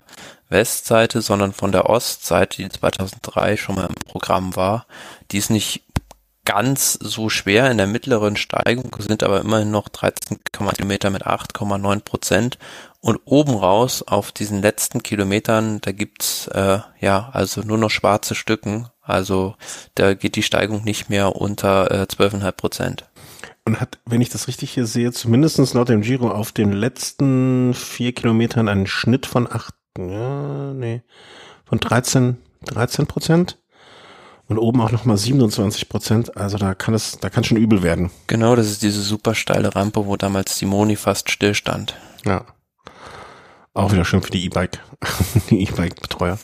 Westseite, sondern von der Ostseite, die 2003 schon mal im Programm war. Die ist nicht ganz so schwer in der mittleren Steigung, sind aber immerhin noch 13 Kilometer mit 8,9 Prozent. Und oben raus auf diesen letzten Kilometern, da gibt's äh, ja also nur noch schwarze Stücken. Also da geht die Steigung nicht mehr unter äh, 12,5 Prozent. Und hat, wenn ich das richtig hier sehe, zumindestens laut dem Giro auf den letzten vier Kilometern einen Schnitt von acht, ja, nee, von 13, 13 Prozent und oben auch nochmal 27 Prozent. Also da kann es, da kann schon übel werden. Genau, das ist diese super steile Rampe, wo damals Simoni fast stillstand. Ja. Auch wieder schön für die E-Bike, die E-Bike-Betreuer.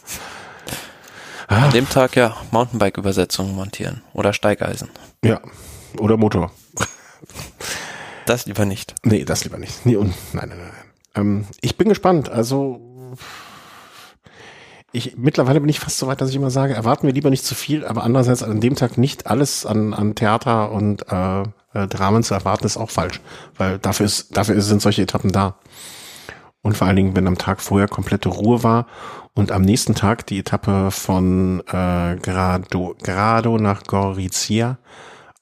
Ah. An dem Tag ja Mountainbike-Übersetzungen montieren oder Steigeisen. Ja, oder Motor. Das lieber nicht. Nee, das lieber nicht. Nee, und, nein, nein, nein. Ähm, ich bin gespannt. Also ich, mittlerweile bin ich fast so weit, dass ich immer sage, erwarten wir lieber nicht zu viel, aber andererseits an dem Tag nicht alles an, an Theater und äh, äh, Dramen zu erwarten, ist auch falsch. Weil dafür ist, dafür sind solche Etappen da. Und vor allen Dingen, wenn am Tag vorher komplette Ruhe war und am nächsten Tag die Etappe von äh, Grado, Grado nach Gorizia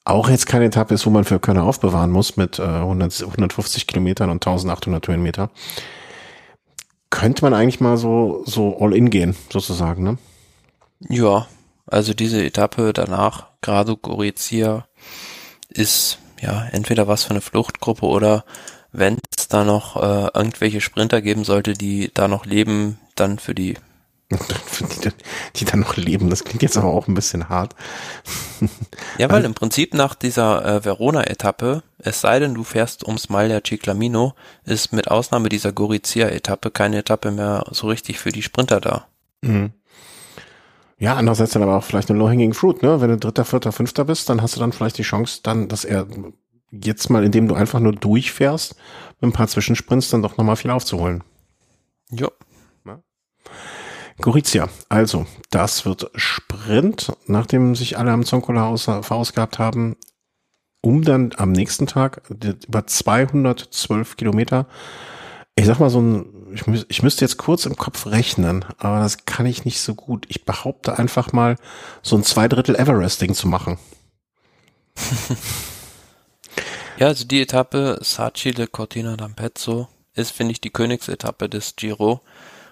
auch jetzt keine Etappe ist, wo man für Kölner aufbewahren muss mit äh, 100, 150 Kilometern und 1800 Höhenmeter könnte man eigentlich mal so, so all in gehen, sozusagen, ne? Ja, also diese Etappe danach, Grado Gorizia, ist ja entweder was für eine Fluchtgruppe oder wenn es da noch äh, irgendwelche Sprinter geben sollte, die da noch leben, dann für die die, die dann noch leben. Das klingt jetzt aber auch ein bisschen hart. Ja, weil im Prinzip nach dieser äh, Verona-Etappe, es sei denn, du fährst ums Maglia Ciclamino, ist mit Ausnahme dieser Gorizia-Etappe keine Etappe mehr so richtig für die Sprinter da. Mhm. Ja, andererseits dann aber auch vielleicht eine Low-Hanging Fruit, ne? Wenn du Dritter, Vierter, Fünfter bist, dann hast du dann vielleicht die Chance, dann, dass er jetzt mal, indem du einfach nur durchfährst, mit ein paar Zwischensprints dann doch nochmal viel aufzuholen. Ja. Gorizia. Also, das wird Sprint, nachdem sich alle am Zonkola verausgabt haben, um dann am nächsten Tag über 212 Kilometer, ich sag mal so ein, ich, müß, ich müsste jetzt kurz im Kopf rechnen, aber das kann ich nicht so gut. Ich behaupte einfach mal, so ein Zweidrittel Everesting zu machen. ja, also die Etappe Saci de Cortina d'Ampezzo ist, finde ich, die Königsetappe des Giro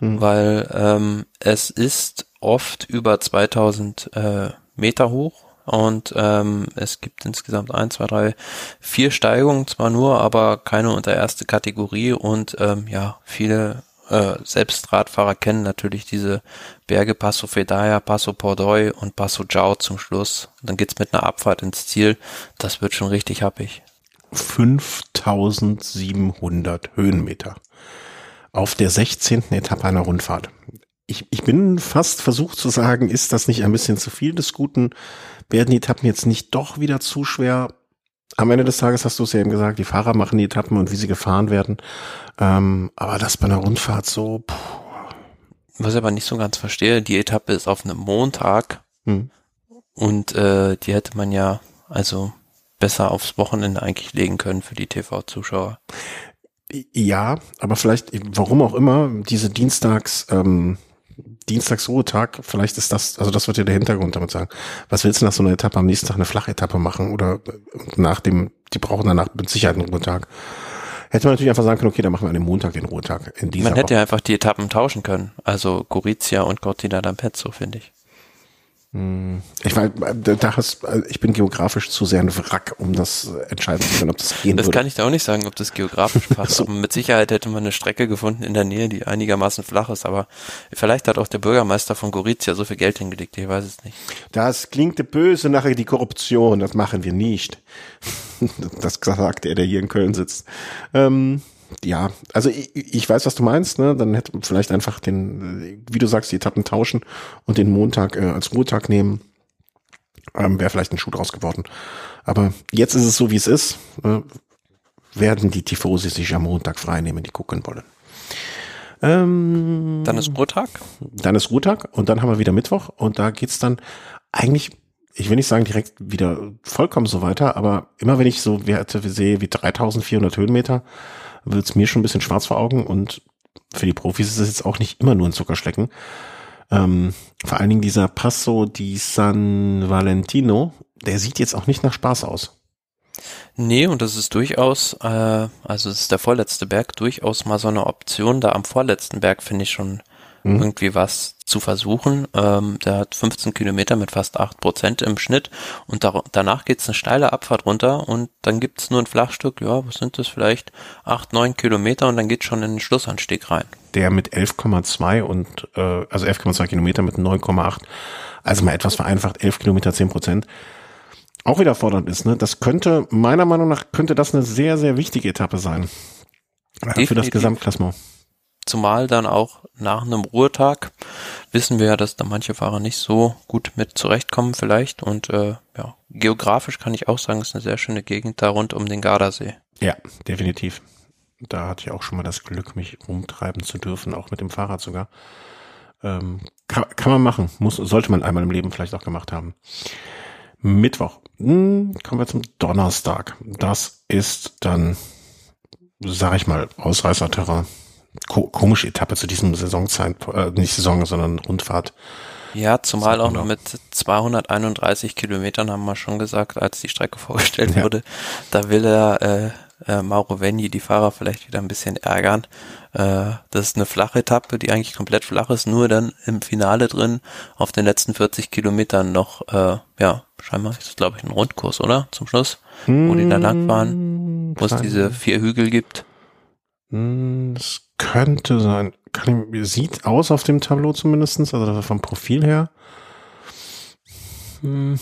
mhm. weil ähm, es ist oft über 2000 äh, Meter hoch und ähm, es gibt insgesamt ein, zwei, drei, vier Steigungen zwar nur, aber keine unter erste Kategorie und ähm, ja, viele äh, selbst Radfahrer kennen natürlich diese Berge Passo Fedaya, Passo Pordoy und Passo Giao zum Schluss. Dann geht's mit einer Abfahrt ins Ziel. Das wird schon richtig happig. 5700 Höhenmeter auf der 16. Etappe einer Rundfahrt. Ich, ich bin fast versucht zu sagen, ist das nicht ein bisschen zu viel des Guten? Werden die Etappen jetzt nicht doch wieder zu schwer? Am Ende des Tages hast du es ja eben gesagt, die Fahrer machen die Etappen und wie sie gefahren werden. Ähm, aber das bei einer Rundfahrt so. Puh. Was ich aber nicht so ganz verstehe, die Etappe ist auf einem Montag hm. und äh, die hätte man ja also besser aufs Wochenende eigentlich legen können für die TV-Zuschauer. Ja, aber vielleicht, warum auch immer, diese Dienstags, ähm, Dienstagsruhetag, vielleicht ist das, also das wird ja der Hintergrund damit sagen. Was willst du nach so einer Etappe am nächsten Tag eine Flachetappe machen oder nach dem, die brauchen danach mit Sicherheit einen Ruhetag. Hätte man natürlich einfach sagen können, okay, dann machen wir an dem Montag den Ruhetag. In dieser man hätte ja einfach die Etappen tauschen können. Also Gorizia und Cortina d'Ampezzo, finde ich. Hm. Ich war, da hast, ich bin geografisch zu sehr ein Wrack, um das entscheiden zu können, ob das gehen Das würde. kann ich da auch nicht sagen, ob das geografisch passt. so. Mit Sicherheit hätte man eine Strecke gefunden in der Nähe, die einigermaßen flach ist, aber vielleicht hat auch der Bürgermeister von Gorizia so viel Geld hingelegt, ich weiß es nicht. Das klingt böse nachher die Korruption, das machen wir nicht. das sagt er, der hier in Köln sitzt. Ähm, ja, also ich, ich weiß, was du meinst, ne? Dann hätte man vielleicht einfach den, wie du sagst, die Etappen tauschen und den Montag äh, als Ruhetag nehmen. Ähm, Wäre vielleicht ein Schuh draus geworden. Aber jetzt ist es so, wie es ist. Äh, werden die Tifosi sich am Montag freinehmen, die gucken wollen. Ähm, dann ist Ruhetag. Dann ist Ruhetag und dann haben wir wieder Mittwoch und da geht's dann eigentlich ich will nicht sagen direkt wieder vollkommen so weiter, aber immer wenn ich so Werte sehe wie 3400 Höhenmeter, wird es mir schon ein bisschen schwarz vor Augen und für die Profis ist es jetzt auch nicht immer nur ein Zuckerschlecken. Ähm, vor allen Dingen dieser Passo di San Valentino, der sieht jetzt auch nicht nach Spaß aus. Nee, und das ist durchaus, äh, also es ist der vorletzte Berg, durchaus mal so eine Option. Da am vorletzten Berg finde ich schon mhm. irgendwie was zu versuchen. Ähm, der hat 15 Kilometer mit fast 8 Prozent im Schnitt und da, danach geht's eine steile Abfahrt runter und dann gibt's nur ein Flachstück, ja, was sind das vielleicht, 8, 9 Kilometer und dann geht's schon in den Schlussanstieg rein. Der mit 11,2 und, äh, also 11,2 Kilometer mit 9,8, also mal etwas vereinfacht, 11 Kilometer 10 Prozent auch wieder fordernd ist. Ne? Das könnte, meiner Meinung nach, könnte das eine sehr, sehr wichtige Etappe sein. Definitiv. Für das Gesamtklassement. Zumal dann auch nach einem Ruhetag wissen wir ja, dass da manche Fahrer nicht so gut mit zurechtkommen vielleicht. Und äh, ja, geografisch kann ich auch sagen, ist eine sehr schöne Gegend da rund um den Gardasee. Ja, definitiv. Da hatte ich auch schon mal das Glück, mich rumtreiben zu dürfen, auch mit dem Fahrrad sogar. Ähm, kann, kann man machen, muss, sollte man einmal im Leben vielleicht auch gemacht haben. Mittwoch. Hm, kommen wir zum Donnerstag. Das ist dann, sag ich mal, Ausreißerterrain ko komische Etappe zu diesem Saisonzeit, äh, nicht Saison, sondern Rundfahrt. Ja, zumal auch noch mit 231 Kilometern haben wir schon gesagt, als die Strecke vorgestellt ja. wurde. Da will er äh, äh, Mauro Venni die Fahrer vielleicht wieder ein bisschen ärgern. Äh, das ist eine flache Etappe, die eigentlich komplett flach ist, nur dann im Finale drin auf den letzten 40 Kilometern noch, äh, ja, scheinbar ist das glaube ich ein Rundkurs, oder? Zum Schluss, wo die da lang fahren, wo es diese vier Hügel gibt. Hm, das könnte sein. Kann ich, sieht aus auf dem Tableau zumindestens, also vom Profil her. Hm,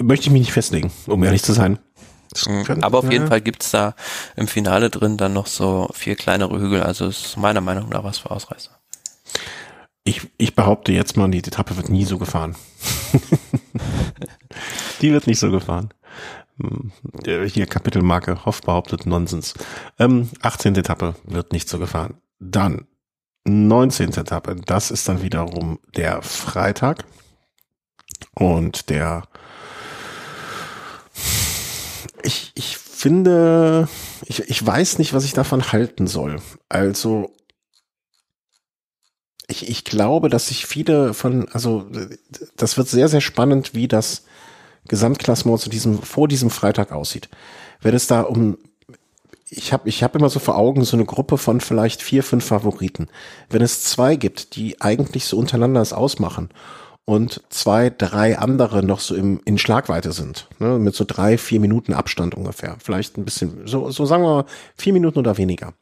möchte ich mich nicht festlegen, um ehrlich zu sein. Hm, könnte, Aber auf jeden Fall gibt's da im Finale drin dann noch so vier kleinere Hügel, also ist meiner Meinung nach was für Ausreißer. Ich, ich behaupte jetzt mal, die Etappe wird nie so gefahren. die wird nicht so gefahren. Hier Kapitelmarke Hoff behauptet Nonsens. Ähm, 18. Etappe wird nicht so gefahren. Dann 19. Etappe, das ist dann wiederum der Freitag. Und der ich, ich finde, ich, ich weiß nicht, was ich davon halten soll. Also ich, ich glaube, dass sich viele von, also das wird sehr, sehr spannend, wie das Gesamtklassement zu diesem, vor diesem Freitag aussieht. Wenn es da um, ich habe ich hab immer so vor Augen so eine Gruppe von vielleicht vier, fünf Favoriten. Wenn es zwei gibt, die eigentlich so untereinander es ausmachen und zwei, drei andere noch so im, in Schlagweite sind, ne, mit so drei, vier Minuten Abstand ungefähr. Vielleicht ein bisschen, so, so sagen wir mal, vier Minuten oder weniger.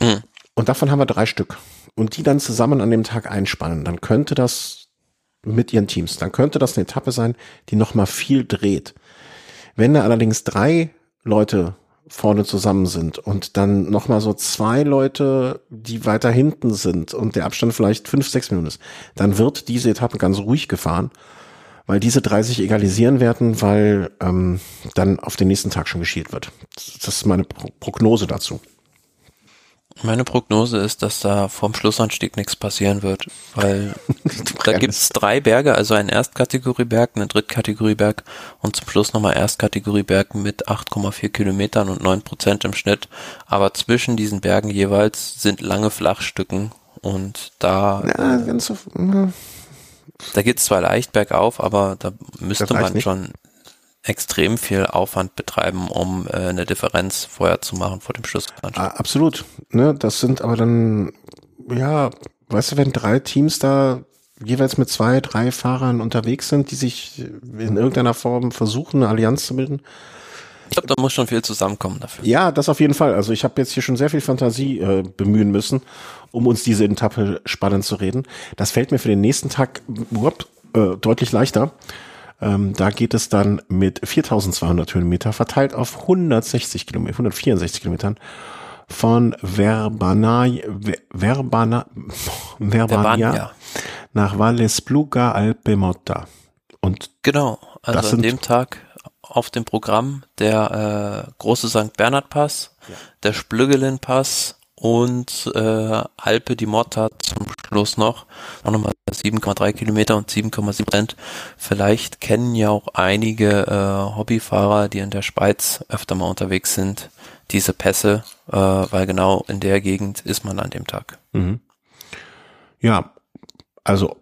Mhm. Und davon haben wir drei Stück. Und die dann zusammen an dem Tag einspannen. Dann könnte das mit ihren Teams, dann könnte das eine Etappe sein, die nochmal viel dreht. Wenn da allerdings drei Leute vorne zusammen sind und dann nochmal so zwei Leute, die weiter hinten sind und der Abstand vielleicht fünf, sechs Minuten ist, dann wird diese Etappe ganz ruhig gefahren, weil diese drei sich egalisieren werden, weil ähm, dann auf den nächsten Tag schon geschielt wird. Das ist meine Pro Prognose dazu. Meine Prognose ist, dass da vorm Schlussanstieg nichts passieren wird, weil da gibt's drei Berge, also einen Erstkategorieberg, einen Drittkategorieberg und zum Schluss nochmal Erstkategorieberg mit 8,4 Kilometern und 9 Prozent im Schnitt. Aber zwischen diesen Bergen jeweils sind lange Flachstücken und da, Ja, ganz so, ja. da geht's zwar leicht bergauf, aber da müsste man schon extrem viel Aufwand betreiben, um äh, eine Differenz vorher zu machen vor dem Schlussanstieg. Ah, absolut. Ne, das sind aber dann, ja, weißt du, wenn drei Teams da jeweils mit zwei, drei Fahrern unterwegs sind, die sich in irgendeiner Form versuchen, eine Allianz zu bilden. Ich glaube, da muss schon viel zusammenkommen dafür. Ja, das auf jeden Fall. Also ich habe jetzt hier schon sehr viel Fantasie äh, bemühen müssen, um uns diese Etappe spannend zu reden. Das fällt mir für den nächsten Tag whoop, äh, deutlich leichter. Ähm, da geht es dann mit 4200 Höhenmeter verteilt auf 160 Kilometer, 164 Kilometern von Verbana, Ver- Verbana, Verbania Verbania. nach Valle Spluga Alpemotta. Und Genau, Das also an sind- dem Tag auf dem Programm der äh, große St. Bernhard Pass, der Splüggelin Pass und äh, Alpe di Motta zum Schluss noch. Auch nochmal 7,3 Kilometer und 7,7 Prozent. Vielleicht kennen ja auch einige äh, Hobbyfahrer, die in der Schweiz öfter mal unterwegs sind, diese Pässe, äh, weil genau in der Gegend ist man an dem Tag. Ja, also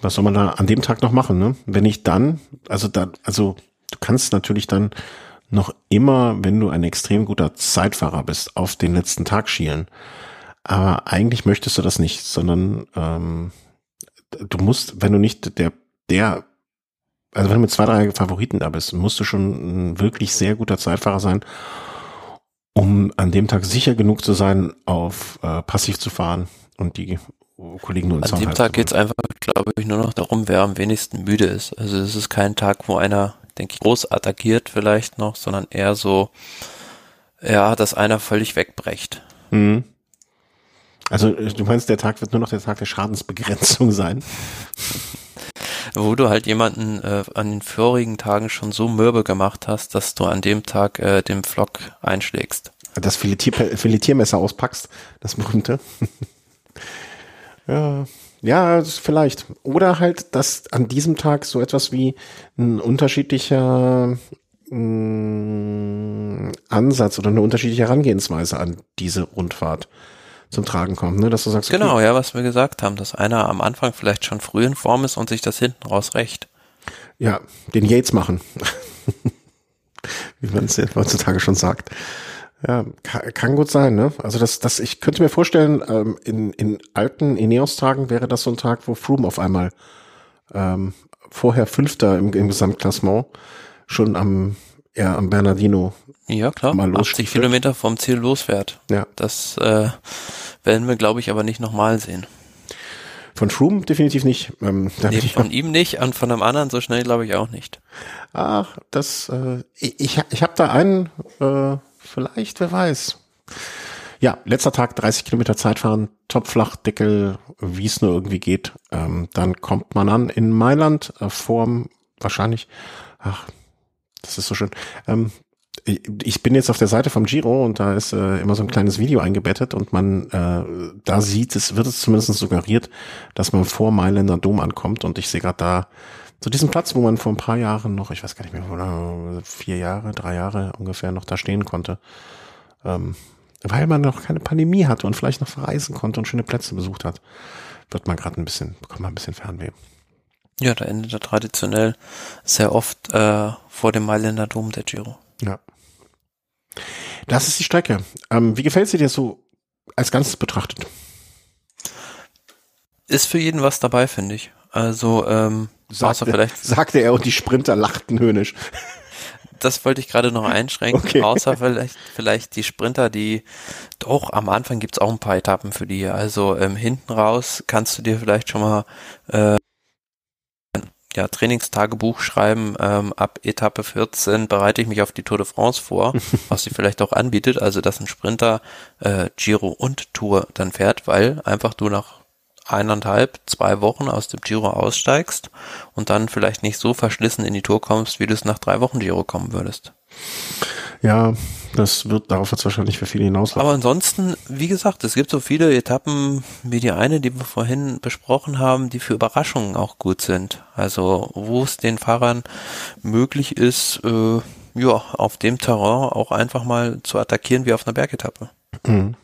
was soll man da an dem Tag noch machen, ne? Wenn ich dann, also da, also du kannst natürlich dann noch immer, wenn du ein extrem guter Zeitfahrer bist, auf den letzten Tag schielen. Aber eigentlich möchtest du das nicht, sondern ähm, du musst, wenn du nicht der, der, also wenn du mit zwei, drei Favoriten da bist, musst du schon ein wirklich sehr guter Zeitfahrer sein, um an dem Tag sicher genug zu sein, auf äh, passiv zu fahren und die Kollegen nur in An dem Tag zu geht's einfach, glaube ich, nur noch darum, wer am wenigsten müde ist. Also es ist kein Tag, wo einer, denke ich, groß attackiert vielleicht noch, sondern eher so, ja, dass einer völlig wegbrecht. Mhm. Also äh, du meinst, der Tag wird nur noch der Tag der Schadensbegrenzung sein? Wo du halt jemanden äh, an den vorigen Tagen schon so mürbe gemacht hast, dass du an dem Tag äh, den Flock einschlägst. Das Filetier Filetiermesser auspackst, das berühmte. ja, ja, vielleicht. Oder halt, dass an diesem Tag so etwas wie ein unterschiedlicher mh, Ansatz oder eine unterschiedliche Herangehensweise an diese Rundfahrt zum Tragen kommt, ne? Dass du sagst, okay, Genau, ja, was wir gesagt haben, dass einer am Anfang vielleicht schon früh in Form ist und sich das hinten raus rächt. Ja, den Yates machen. Wie man es ja heutzutage schon sagt. Ja, kann, kann gut sein, ne? Also das, das, ich könnte mir vorstellen, ähm, in, in alten Ineos-Tagen wäre das so ein Tag, wo Froome auf einmal ähm, vorher Fünfter im, im Gesamtklassement schon am, ja, am Bernardino. Ja, klar, Mal 80 losstiefelt. Kilometer vom Ziel losfährt. Ja. Das äh, werden wir, glaube ich, aber nicht nochmal sehen. Von Froome definitiv nicht. Ähm, Nee, von ihm nicht und von einem anderen so schnell glaube ich auch nicht. Ach, das, äh, ich, ich, ich habe da einen, äh, vielleicht, wer weiß. Ja, letzter Tag, 30 Kilometer Zeitfahren, Topflachdeckel, wie es nur irgendwie geht. Ähm, dann kommt man an in Mailand, äh, vorm, wahrscheinlich, ach, das ist so schön. Ähm, ich- bin jetzt auf der Seite vom Giro und da ist äh, immer so ein kleines Video eingebettet und man äh, da sieht es, wird es zumindest suggeriert, dass man vor Mailänder Dom ankommt und ich sehe gerade da zu diesem Platz, wo man vor ein paar Jahren noch, ich weiß gar nicht mehr, oder vier Jahre, drei Jahre ungefähr noch da stehen konnte, ähm, weil man noch keine Pandemie hatte und vielleicht noch verreisen konnte und schöne Plätze besucht hat, wird man gerade ein bisschen, bekommt man ein bisschen Fernweh. Ja, da endet er traditionell sehr oft äh, vor dem Mailänder Dom der Giro. Ja. Das ist die Strecke. Ähm, wie gefällt sie dir so als Ganzes betrachtet? Ist für jeden was dabei, finde ich. Also, ähm, außer vielleicht, sagte er und die Sprinter lachten höhnisch. das wollte ich gerade noch einschränken, okay. außer vielleicht, vielleicht die Sprinter, die doch am Anfang gibt's auch ein paar Etappen für die. Also ähm, hinten raus kannst du dir vielleicht schon mal äh, ja, Trainingstagebuch schreiben. Ähm, ab Etappe 14 bereite ich mich auf die Tour de France vor, was sie vielleicht auch anbietet, also dass ein Sprinter äh, Giro und Tour dann fährt, weil einfach du nach eineinhalb, zwei Wochen aus dem Giro aussteigst und dann vielleicht nicht so verschlissen in die Tour kommst, wie du es nach drei Wochen Giro kommen würdest. Ja, das wird, darauf wird es wahrscheinlich für viele hinauslaufen. Aber ansonsten, wie gesagt, es gibt so viele Etappen wie die eine, die wir vorhin besprochen haben, die für Überraschungen auch gut sind. Also, wo es den Fahrern möglich ist, äh, ja, auf dem Terrain auch einfach mal zu attackieren wie auf einer Bergetappe. Mhm.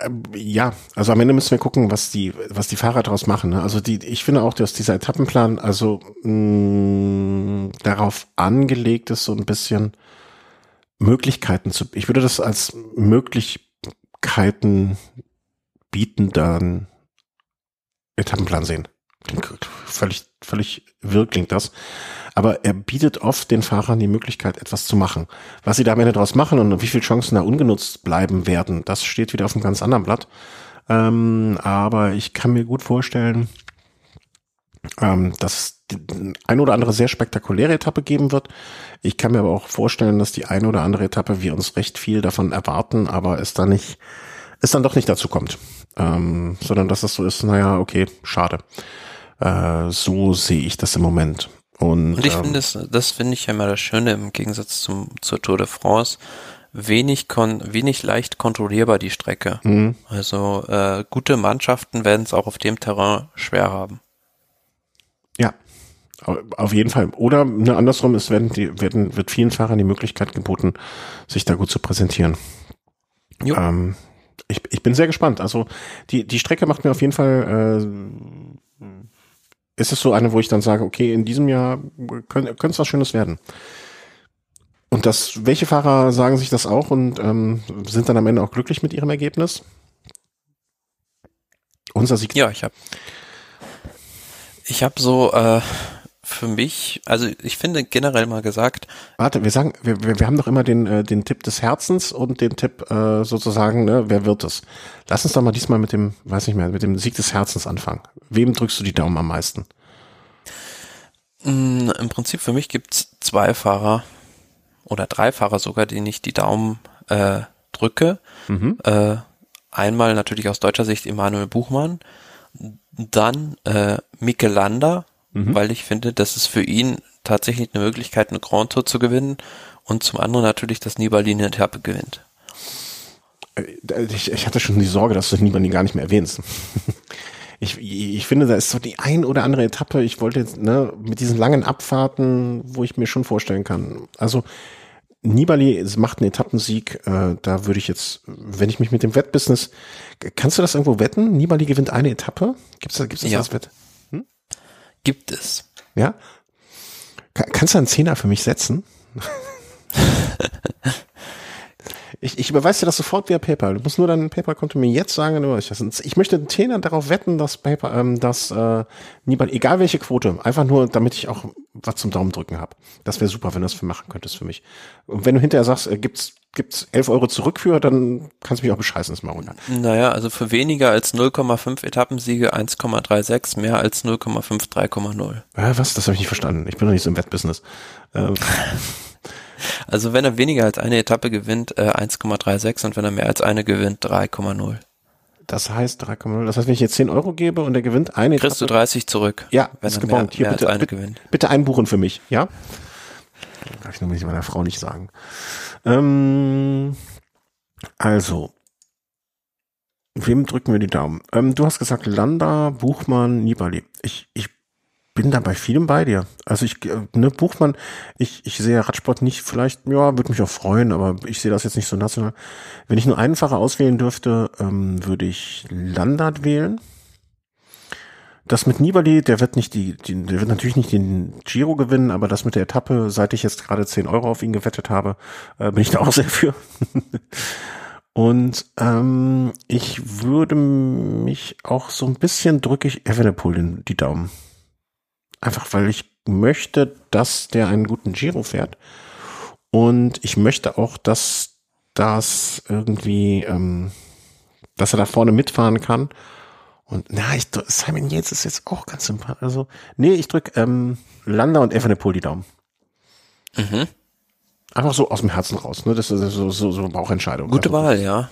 Ähm, ja, also am Ende müssen wir gucken, was die, was die Fahrer daraus machen. Ne? Also die, ich finde auch, dass dieser Etappenplan also mh, mm, darauf angelegt ist, so ein bisschen Möglichkeiten zu. Ich würde das als Möglichkeiten bietenden Etappenplan sehen. Völlig, völlig wirr klingt das aber er bietet oft den Fahrern die Möglichkeit, etwas zu machen. Was sie da am Ende draus machen und wie viele Chancen da ungenutzt bleiben werden, das steht wieder auf einem ganz anderen Blatt. Ähm, aber ich kann mir gut vorstellen, ähm, dass ein oder andere sehr spektakuläre Etappe geben wird. Ich kann mir aber auch vorstellen, dass die eine oder andere Etappe wir uns recht viel davon erwarten, aber es dann nicht, es dann doch nicht dazu kommt. Ähm, sondern dass es so ist, naja, okay, schade. Äh, so sehe ich das im Moment. Und, und ich ähm, finde es, das finde ich ja immer das Schöne im Gegensatz zum, zur Tour de France. Wenig, kon, wenig leicht kontrollierbar die Strecke. Mhm. Also äh, gute Mannschaften werden es auch auf dem Terrain schwer haben. Ja, auf jeden Fall. Oder ne, andersrum, es werden die, werden, wird vielen Fahrern die Möglichkeit geboten, sich da gut zu präsentieren. Ähm, ich, ich bin sehr gespannt. Also die, die Strecke macht mir auf jeden Fall äh, ist es so eine, wo ich dann sage, okay, in diesem Jahr könnte es was Schönes werden. Und das, welche Fahrer sagen sich das auch und ähm, sind dann am Ende auch glücklich mit ihrem Ergebnis? Unser Sieg. Ja, ich habe ich habe so äh, für mich, also ich finde generell mal gesagt. Warte, wir sagen, wir, wir, wir haben doch immer den, äh, den Tipp des Herzens und den Tipp äh, sozusagen, ne, wer wird es? Lass uns doch mal diesmal mit dem, weiß nicht mehr, mit dem Sieg des Herzens anfangen. Wem drückst du die Daumen am meisten? Mm, Im Prinzip für mich gibt's zwei Fahrer oder drei Fahrer sogar, denen ich die Daumen äh, drücke. Mhm. Äh, einmal natürlich aus deutscher Sicht Emanuel Buchmann, dann äh, Mikel Landa, mhm. weil ich finde, das ist für ihn tatsächlich eine Möglichkeit, eine Grand Tour zu gewinnen und zum anderen natürlich, dass Nibali eine Etappe gewinnt. Äh, ich, ich hatte schon die Sorge, dass du Nibali gar nicht mehr erwähnst. Ich, ich finde, da ist so die ein oder andere Etappe, ich wollte jetzt, ne, mit diesen langen Abfahrten, wo ich mir schon vorstellen kann. Also, Nibali macht einen Etappensieg, äh, da würde ich jetzt, wenn ich mich mit dem Wettbusiness, kannst du das irgendwo wetten? Nibali gewinnt eine Etappe? Gibt's da, gibt's das ja. als Wett? Gibt es. Ja? Kannst du einen Zehner für mich setzen? ich, ich überweise dir das sofort via PayPal. Du musst nur dein PayPal-Konto mir jetzt sagen, du ich, ich möchte den Zehner darauf wetten, dass PayPal, ähm, dass äh, niemand, egal welche Quote, einfach nur, damit ich auch was zum Daumen drücken habe. Das wäre super, wenn du das für machen könntest für mich. Und wenn du hinterher sagst, äh, gibt's gibt's 11 Euro zurück für, dann kannst du mich auch bescheißen, das mal runter. Naja, also für weniger als 0,5 Etappensiege 1,36, mehr als 0,5 3,0. Äh, was? Das habe ich nicht verstanden. Ich bin doch nicht so im Wettbusiness. Ähm. Also wenn er weniger als eine Etappe gewinnt, äh, 1,36 und wenn er mehr als eine gewinnt, 3,0. Das heißt 3,0. Das heißt, wenn ich jetzt 10 Euro gebe und er gewinnt eine Kriegst Etappe, du 30 zurück. Ja, wenn ist gebongt. Hier, bitte, bitte, bitte einbuchen für mich, ja? Darf ich nur mit meiner Frau nicht sagen. Ähm, also, wem drücken wir die Daumen? Ähm, du hast gesagt Landa, Buchmann, Nibali. Ich, ich bin da bei vielem bei dir. Also ich, äh, ne, Buchmann, ich, ich sehe Radsport nicht, vielleicht, ja, würde mich auch freuen, aber ich sehe das jetzt nicht so national. Wenn ich nur einen Fahrer auswählen dürfte, ähm, würde ich Landert wählen. Das mit Nibali, der wird nicht die, die, der wird natürlich nicht den Giro gewinnen, aber das mit der Etappe, seit ich jetzt gerade 10 Euro auf ihn gewettet habe, äh, bin ich da auch sehr für. Und ähm, ich würde mich auch so ein bisschen drücke ich Evenepoel die Daumen. Einfach weil ich möchte, dass der einen guten Giro fährt. Und ich möchte auch, dass das irgendwie, ähm, dass er da vorne mitfahren kann. Und na, ich drück, Simon Yates ist jetzt auch ganz sympathisch. Also, nee, ich drück ähm, Landa und Evenepoel die Daumen. Mhm. Einfach so aus dem Herzen raus, ne? Das ist so, so, so eine Bauchentscheidung. Gute also, Wahl, ja.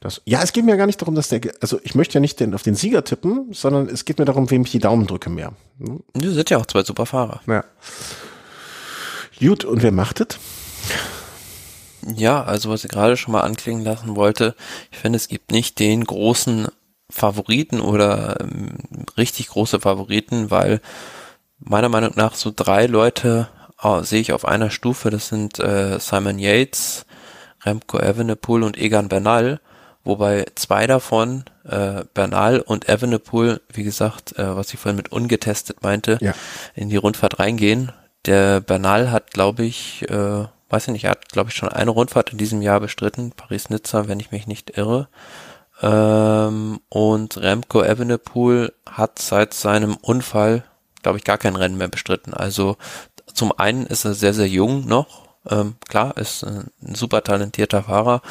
Das, ja, es geht mir gar nicht darum, dass der, also ich möchte ja nicht den, auf den Sieger tippen, sondern es geht mir darum, wem ich die Daumen drücke mehr. Hm? Die sind ja auch zwei super Fahrer. Ja. Gut, und wer macht es? Ja, also was ich gerade schon mal anklingen lassen wollte, ich finde, es gibt nicht den großen Favoriten oder ähm, richtig große Favoriten, weil meiner Meinung nach so drei Leute äh, sehe ich auf einer Stufe, das sind äh, Simon Yates, Remco Evenepoel und Egan Bernal, wobei zwei davon, äh, Bernal und Evenepoel, wie gesagt, äh, was ich vorhin mit ungetestet meinte, Ja. in die Rundfahrt reingehen. Der Bernal hat, glaube ich, äh, weiß ich nicht, er hat, glaube ich, schon eine Rundfahrt in diesem Jahr bestritten, Paris-Nizza, wenn ich mich nicht irre. Ähm, und Remco Evenepoel hat seit seinem Unfall, glaube ich, gar kein Rennen mehr bestritten. Also zum einen ist er sehr, sehr jung noch. Ähm, klar, ist ein super talentierter Fahrer.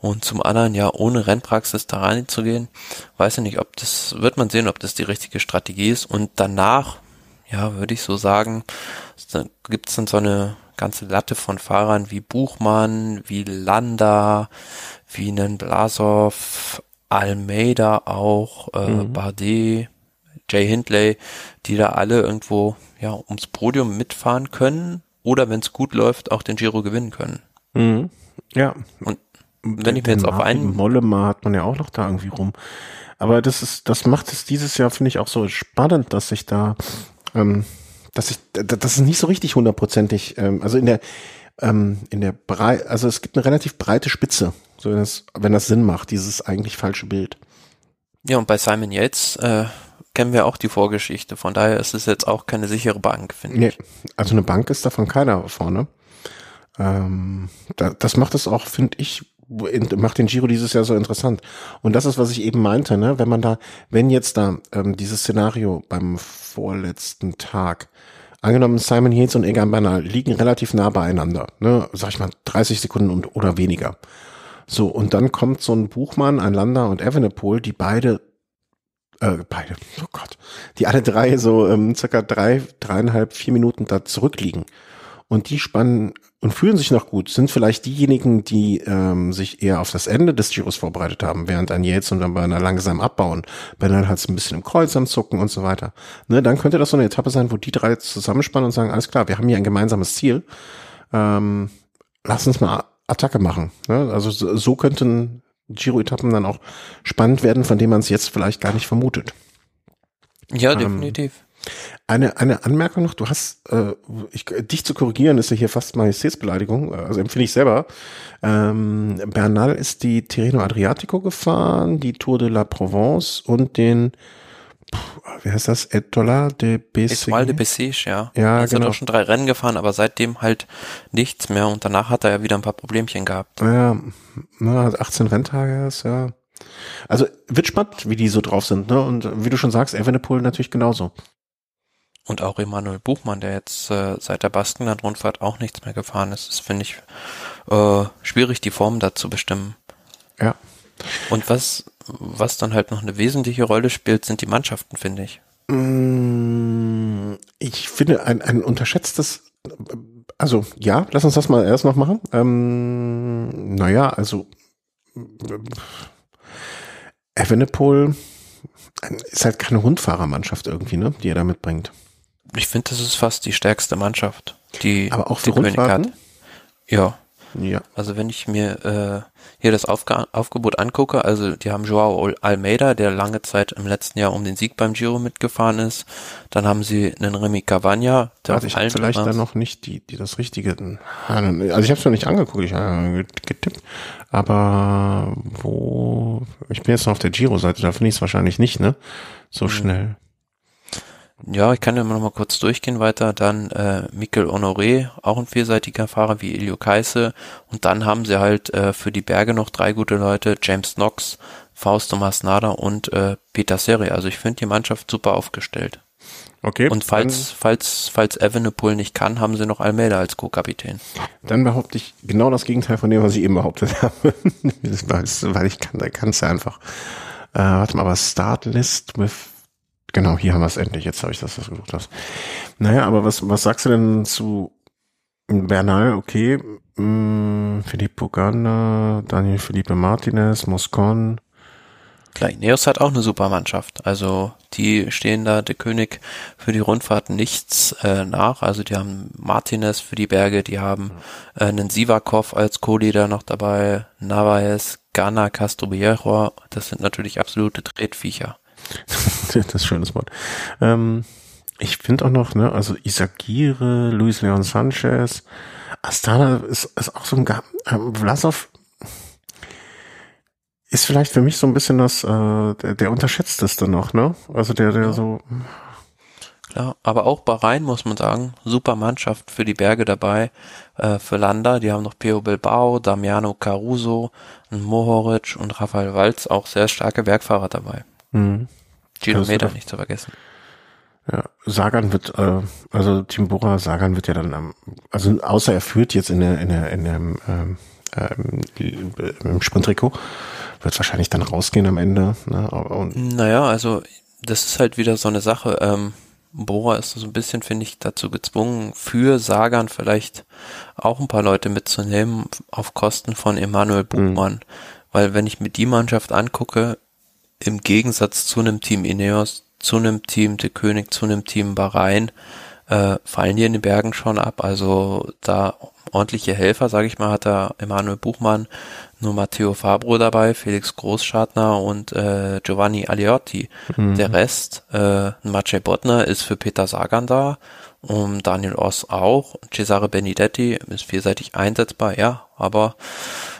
Und zum anderen ja ohne Rennpraxis da reinzugehen, weiß ich nicht, ob das wird man sehen, ob das die richtige Strategie ist. Und danach, ja, würde ich so sagen, gibt es dann so eine ganze Latte von Fahrern wie Buchmann, wie Landa, wie einen Blasov, Almeida auch, äh, Mhm. Bardet, Jay Hindley, die da alle irgendwo ja ums Podium mitfahren können oder wenn es gut läuft auch den Giro gewinnen können. Mhm. Ja. Und wenn ich mir jetzt auf einen Mollema hat man ja auch noch da irgendwie rum. Aber das ist, das macht es dieses Jahr, finde ich, auch so spannend, dass ich da, ähm, dass ich, das ist nicht so richtig hundertprozentig, ähm, also in der, ähm, in der Brei, also es gibt eine relativ breite Spitze, so wenn das, wenn das Sinn macht, dieses eigentlich falsche Bild. ja und bei Simon Yates äh, kennen wir auch die Vorgeschichte, von daher ist es jetzt auch keine sichere Bank, finde Nee, ich. also eine Bank ist davon keiner vorne. Ähm, da, das macht es auch, finde ich, macht den Giro dieses Jahr so interessant. Und das ist, was ich eben meinte, ne? Wenn man da, wenn jetzt da ähm, dieses Szenario beim vorletzten Tag, angenommen Simon Yates und Egan Bernal liegen relativ nah beieinander, ne? Sag ich mal 30 Sekunden und, oder weniger. So, und dann kommt so ein Buchmann, ein Lander und Evenepoel, die beide äh, beide, oh Gott, die alle drei so ähm, circa drei, dreieinhalb, vier Minuten da zurückliegen. Und die spannen und fühlen sich noch gut, sind vielleicht diejenigen, die ähm, sich eher auf das Ende des Giros vorbereitet haben, während ein Yates und dann bei einer langsam abbauen. Bernal hat es ein bisschen im Kreuz am Zucken und so weiter. Ne, dann könnte das so eine Etappe sein, wo die drei zusammenspannen und sagen, alles klar, wir haben hier ein gemeinsames Ziel. Ähm, lass uns mal Attacke machen. Ne? Also so, so könnten Giro-Etappen dann auch spannend werden, von denen man es jetzt vielleicht gar nicht vermutet. Ja, Ähm, definitiv. Eine, eine Anmerkung noch, du hast, äh, ich, dich zu korrigieren, ist ja hier fast Majestätsbeleidigung, äh, also empfinde ich selber. Ähm, Bernal ist die Tirreno Adriatico gefahren, die Tour de la Provence und den, puh, wie heißt das, Etola de Etoile de. Bessèges, ja. Ja, Jetzt genau. hat er schon drei Rennen gefahren, aber seitdem halt nichts mehr und danach hat er ja wieder ein paar Problemchen gehabt. Ja, na, 18 Renntage ist, ja. Also wird spannend, wie die so drauf sind, ne? Und wie du schon sagst, Evenepoel natürlich genauso. Und auch Emanuel Buchmann, der jetzt äh, seit der Baskenland-Rundfahrt auch nichts mehr gefahren ist. Das finde ich äh, schwierig, die Form da zu bestimmen. Ja. Und was, was dann halt noch eine wesentliche Rolle spielt, sind die Mannschaften, finde ich. Mm, Ich finde ein, ein unterschätztes, also ja, lass uns das mal erst noch machen. Ähm, naja, also Evenepoel ist halt keine Rundfahrermannschaft irgendwie, ne, die er da mitbringt. Ich finde, das ist fast die stärkste Mannschaft, die Aber auch für die Rundfahrten? Ja, Ja. also wenn ich mir äh, hier das Aufga Aufgebot angucke, also die haben Joao Almeida, der lange Zeit im letzten Jahr um den Sieg beim Giro mitgefahren ist. Dann haben sie einen Remy Cavagna, der auf ich habe vielleicht immer- da noch nicht die, die das Richtige. Also ich habe es noch nicht angeguckt, ich habe getippt. Aber wo? Ich bin jetzt noch auf der Giro-Seite, da finde ich es wahrscheinlich nicht, ne? So schnell. Ja, ich kann ja noch mal kurz durchgehen weiter. Dann äh, Mikel Honoré, auch ein vielseitiger Fahrer wie Elio Kaise. Und dann haben sie halt äh, für die Berge noch drei gute Leute, James Knox, Fausto Masnada und äh, Peter Seri. Also ich finde die Mannschaft super aufgestellt. Okay. Und falls, falls, falls Evenepoel nicht kann, haben sie noch Almeida als Co-Kapitän. Dann behaupte ich genau das Gegenteil von dem, was ich eben behauptet habe. weil ich kann, da kann es ja einfach. Äh, warte mal, aber Startlist with Genau, hier haben wir es endlich. Jetzt habe ich das, was du gesucht hast. Naja, aber was, was sagst du denn zu Bernal? Okay, mh, Filippo Ganna, Daniel Felipe Martinez, Moscon, Klar, Ineos hat auch eine super Mannschaft. Also die stehen da der König für die Rundfahrt nichts äh, nach. Also die haben Martinez für die Berge, die haben äh, einen Sivakov als Co-Leader noch dabei, Navaez, Ghana, Castro Viejo. Das sind natürlich absolute Tretviecher. das ist ein schönes Wort. Ähm, ich finde auch noch, ne, also Isagire, Luis Leon Sanchez, Astana ist, ist auch so ein, äh, Vlasov ist vielleicht für mich so ein bisschen das, äh, der, der unterschätzteste noch, ne? Also der, der ja. so. Klar, aber auch Bahrain muss man sagen, super Mannschaft für die Berge dabei, äh, für Landa, die haben noch Pio Bilbao, Damiano Caruso, Mohoric und Rafael Walz, auch sehr starke Bergfahrer dabei. Mhm. Kilometer nicht zu vergessen. Ja, Sagan wird, äh, also Timbora Sagan wird ja dann, ähm, also außer er führt jetzt in der, in der, in der, ähm, ähm, im Sprinttrikot, wird wahrscheinlich dann rausgehen am Ende. Ne? Und naja, also das ist halt wieder so eine Sache. Ähm, Bora ist so ein bisschen, finde ich, dazu gezwungen, für Sagan vielleicht auch ein paar Leute mitzunehmen auf Kosten von Emanuel Buchmann. Mhm. Weil wenn ich mir die Mannschaft angucke, im Gegensatz zu einem Team Ineos, zu einem Team De König, zu einem Team Bahrain, äh, fallen die in den Bergen schon ab. Also da ordentliche Helfer, sage ich mal, hat da Emanuel Buchmann, nur Matteo Fabro dabei, Felix Großschartner und äh, Giovanni Aliotti. Mhm. Der Rest, äh, Maciej Bottner ist für Peter Sagan da, und Daniel Oss auch, Cesare Benedetti ist vielseitig einsetzbar, ja, aber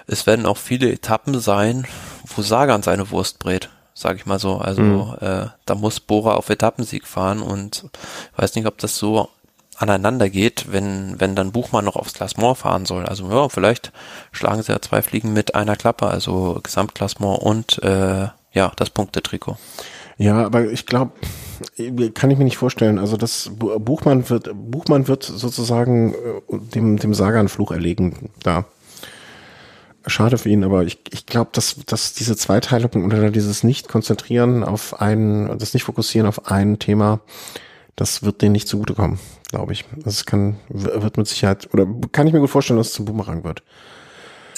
es werden auch viele Etappen sein, wo Sagan seine Wurst brät sage ich mal so. Also mhm. äh, da muss Bora auf Etappensieg fahren und ich weiß nicht, ob das so aneinander geht, wenn, wenn dann Buchmann noch aufs Klassement fahren soll. Also ja, vielleicht schlagen sie ja zwei Fliegen mit einer Klappe, also Gesamtklassement und äh, ja, das Punktetrikot. Ja, aber ich glaube, kann ich mir nicht vorstellen. Also das Buchmann wird Buchmann wird sozusagen äh, dem dem Sagan-Fluch erlegen da. Schade für ihn, aber ich, ich glaube, dass, dass diese Zweiteilung oder dieses Nicht-Konzentrieren auf ein, das Nicht-Fokussieren auf ein Thema, das wird denen nicht zugutekommen glaube ich. Das kann, wird mit Sicherheit, oder kann ich mir gut vorstellen, dass es zum Boomerang wird.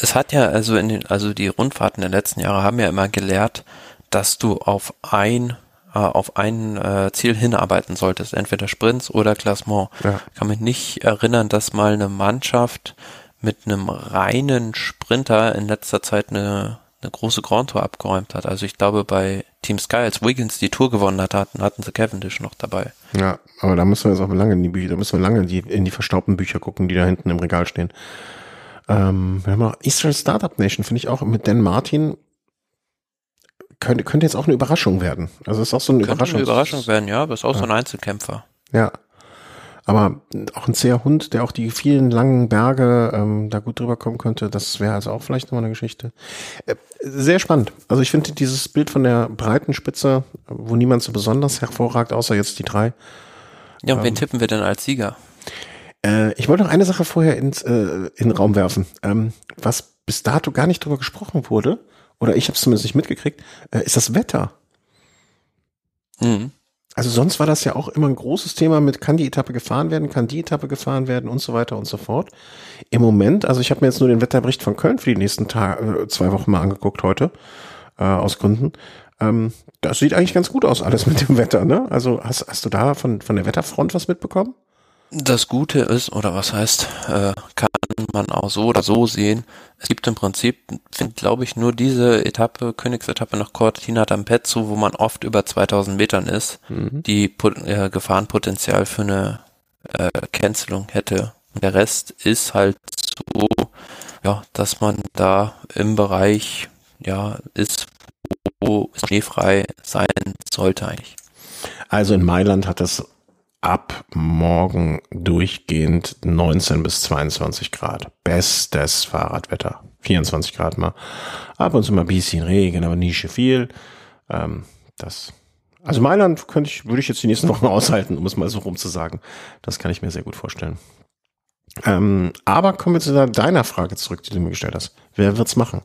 Es hat ja, also in den, also die Rundfahrten der letzten Jahre haben ja immer gelehrt, dass du auf ein äh, auf ein äh, Ziel hinarbeiten solltest, entweder Sprints oder Klassement. Ja. Ich kann mich nicht erinnern, dass mal eine Mannschaft mit einem reinen Sprinter in letzter Zeit eine eine große Grand Tour abgeräumt hat. Also ich glaube, bei Team Sky, als Wiggins die Tour gewonnen hat, hatten, hatten sie Cavendish noch dabei. Ja, aber da müssen wir jetzt auch lange in die Bücher, da müssen wir lange in die, in die verstaubten Bücher gucken, die da hinten im Regal stehen. Ähm, wir haben auch Israel Startup Nation, finde ich auch mit Dan Martin könnte, könnte jetzt auch eine Überraschung werden. Also ist auch so eine könnte Überraschung. Eine Überraschung werden, ja, aber ist auch ja. so ein Einzelkämpfer. Ja, aber auch ein zäher Hund, der auch die vielen langen Berge ähm, da gut drüber kommen könnte, das wäre also auch vielleicht nochmal eine Geschichte. Äh, sehr spannend. Also ich finde dieses Bild von der breiten Spitze, wo niemand so besonders hervorragt, außer jetzt die drei. Ja, und ähm, wen tippen wir denn als Sieger? Äh, ich wollte noch eine Sache vorher ins, äh, in den Raum werfen. Ähm, was bis dato gar nicht drüber gesprochen wurde, oder ich habe es zumindest nicht mitgekriegt, äh, ist das Wetter. Mhm. Also sonst war das ja auch immer ein großes Thema mit, kann die Etappe gefahren werden, kann die Etappe gefahren werden und so weiter und so fort. Im Moment, also ich habe mir jetzt nur den Wetterbericht von Köln für die nächsten Tage, äh, zwei Wochen mal angeguckt heute, äh, aus Gründen. Ähm, das sieht eigentlich ganz gut aus, alles mit dem Wetter, ne? Also hast, hast du da von, von der Wetterfront was mitbekommen? Das Gute ist, oder was heißt, äh, kann man auch so oder so sehen. Es gibt im Prinzip, glaube ich, nur diese Etappe, Königsetappe nach Cortina d'Ampezzo, wo man oft über 2000 Metern ist, mhm. die äh, Gefahrenpotenzial für eine äh, Cancelung hätte. Und der Rest ist halt so, ja, dass man da im Bereich, ja, ist, wo schneefrei sein sollte eigentlich. Also in Mailand hat das ab morgen durchgehend 19 bis 22 Grad. Bestes Fahrradwetter. 24 Grad mal. Ab und zu mal ein bisschen Regen, aber nicht viel. Ähm, das Also Mailand könnte ich, würde ich jetzt die nächsten Wochen aushalten, um es mal so rum zu sagen. Das kann ich mir sehr gut vorstellen. Ähm, aber kommen wir zu deiner Frage zurück, die du mir gestellt hast. Wer wird's machen?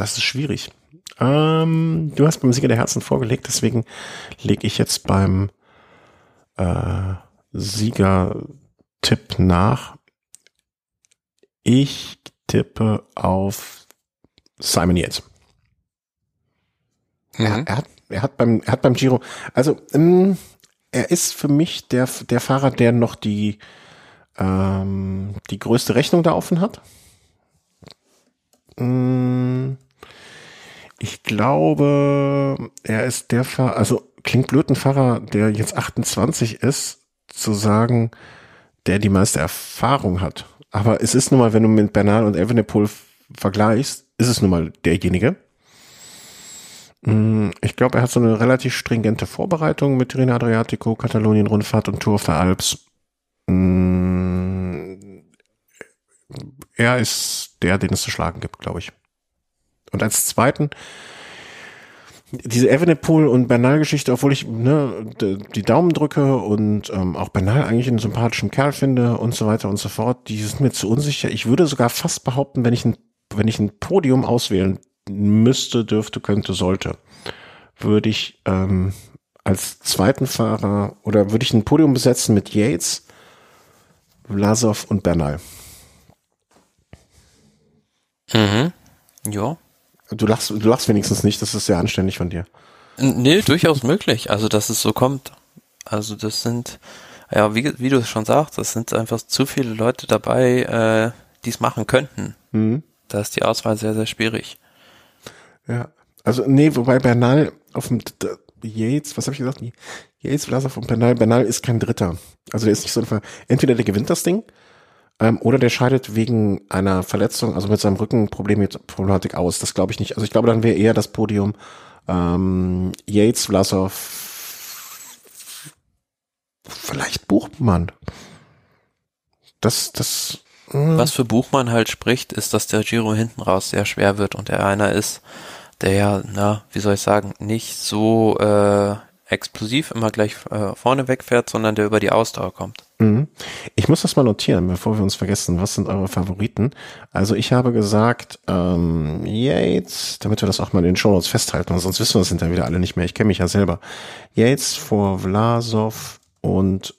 Das ist schwierig. Ähm, du hast beim Sieger der Herzen vorgelegt, deswegen lege ich jetzt beim äh, Sieger-Tipp nach. Ich tippe auf Simon Yates. Mhm. Er, er, hat, er, hat beim, er hat beim Giro, also ähm, er ist für mich der, der Fahrer, der noch die, ähm, die größte Rechnung da offen hat. Ähm, ich glaube, er ist der Fahrer, also klingt blöd, ein Fahrer, der jetzt 28 ist, zu sagen, der die meiste Erfahrung hat. Aber es ist nun mal, wenn du mit Bernal und Evenepoel vergleichst, ist es nun mal derjenige. Mm, ich glaube, er hat so eine relativ stringente Vorbereitung mit Tirreno Adriatico, Katalonien Rundfahrt und Tour the Alps. Mm, er ist der, den es zu schlagen gibt, glaube ich. Und als zweiten, diese Evenepoel und Bernal-Geschichte, obwohl ich ne, die Daumen drücke und ähm, auch Bernal eigentlich einen sympathischen Kerl finde und so weiter und so fort, die sind mir zu unsicher. Ich würde sogar fast behaupten, wenn ich ein, wenn ich ein Podium auswählen müsste, dürfte, könnte, sollte, würde ich ähm, als zweiten Fahrer oder würde ich ein Podium besetzen mit Yates, Vlasov und Bernal. Mhm. Ja. Du lachst, du lachst wenigstens nicht, das ist sehr anständig von dir. Nee, durchaus möglich, also dass es so kommt. Also das sind, ja, wie, wie du es schon sagst, das sind einfach zu viele Leute dabei, äh, die es machen könnten. Mhm. Da ist die Auswahl sehr, sehr schwierig. Ja, also nee, wobei Bernal auf dem Yates, was habe ich gesagt? Yates, Vlasov und Bernal. Bernal ist kein Dritter. Also der ist nicht so einfach, entweder der gewinnt das Ding ähm, oder der scheidet wegen einer Verletzung, also mit seinem Rückenproblematik aus. Das glaube ich nicht. Also ich glaube, dann wäre eher das Podium ähm, Yates, Vlasov, vielleicht Buchmann. Das, das. Mh. Was für Buchmann halt spricht, ist, dass der Giro hinten raus sehr schwer wird und er einer ist, der ja, na, wie soll ich sagen, nicht so äh, explosiv immer gleich äh, vorne wegfährt, sondern der über die Ausdauer kommt. Mhm. Ich muss das mal notieren, bevor wir uns vergessen. Was sind eure Favoriten? Also ich habe gesagt, ähm, Yates, damit wir das auch mal in den Show Notes festhalten, sonst wissen wir das hinterher wieder alle nicht mehr. Ich kenne mich ja selber. Yates vor Vlasov und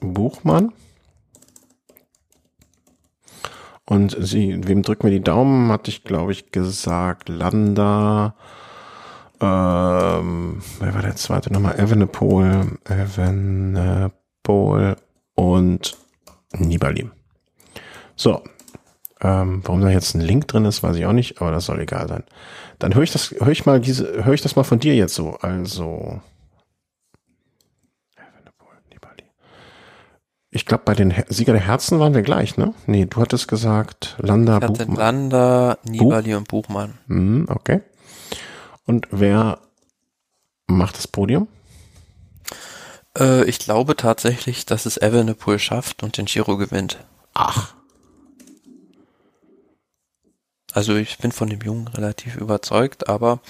Buchmann. Und sie, wem drücken wir die Daumen, hatte ich, glaube ich, gesagt, Landa, ähm, wer war der zweite nochmal? Evenepoel, Evenepoel und Nibali. So. Ähm, warum da jetzt ein Link drin ist, weiß ich auch nicht, aber das soll egal sein. Dann höre ich das, höre ich mal diese, höre ich das mal von dir jetzt so. Also. Ich glaube, bei den Sieger der Herzen waren wir gleich, ne? Nee, du hattest gesagt Landa, ich hatte Buchmann. Landa, Nibali Buch? und Buchmann. Mm, okay. Und wer macht das Podium? Äh, ich glaube tatsächlich, dass es Evenepoel schafft und den Giro gewinnt. Ach. Also ich bin von dem Jungen relativ überzeugt, aber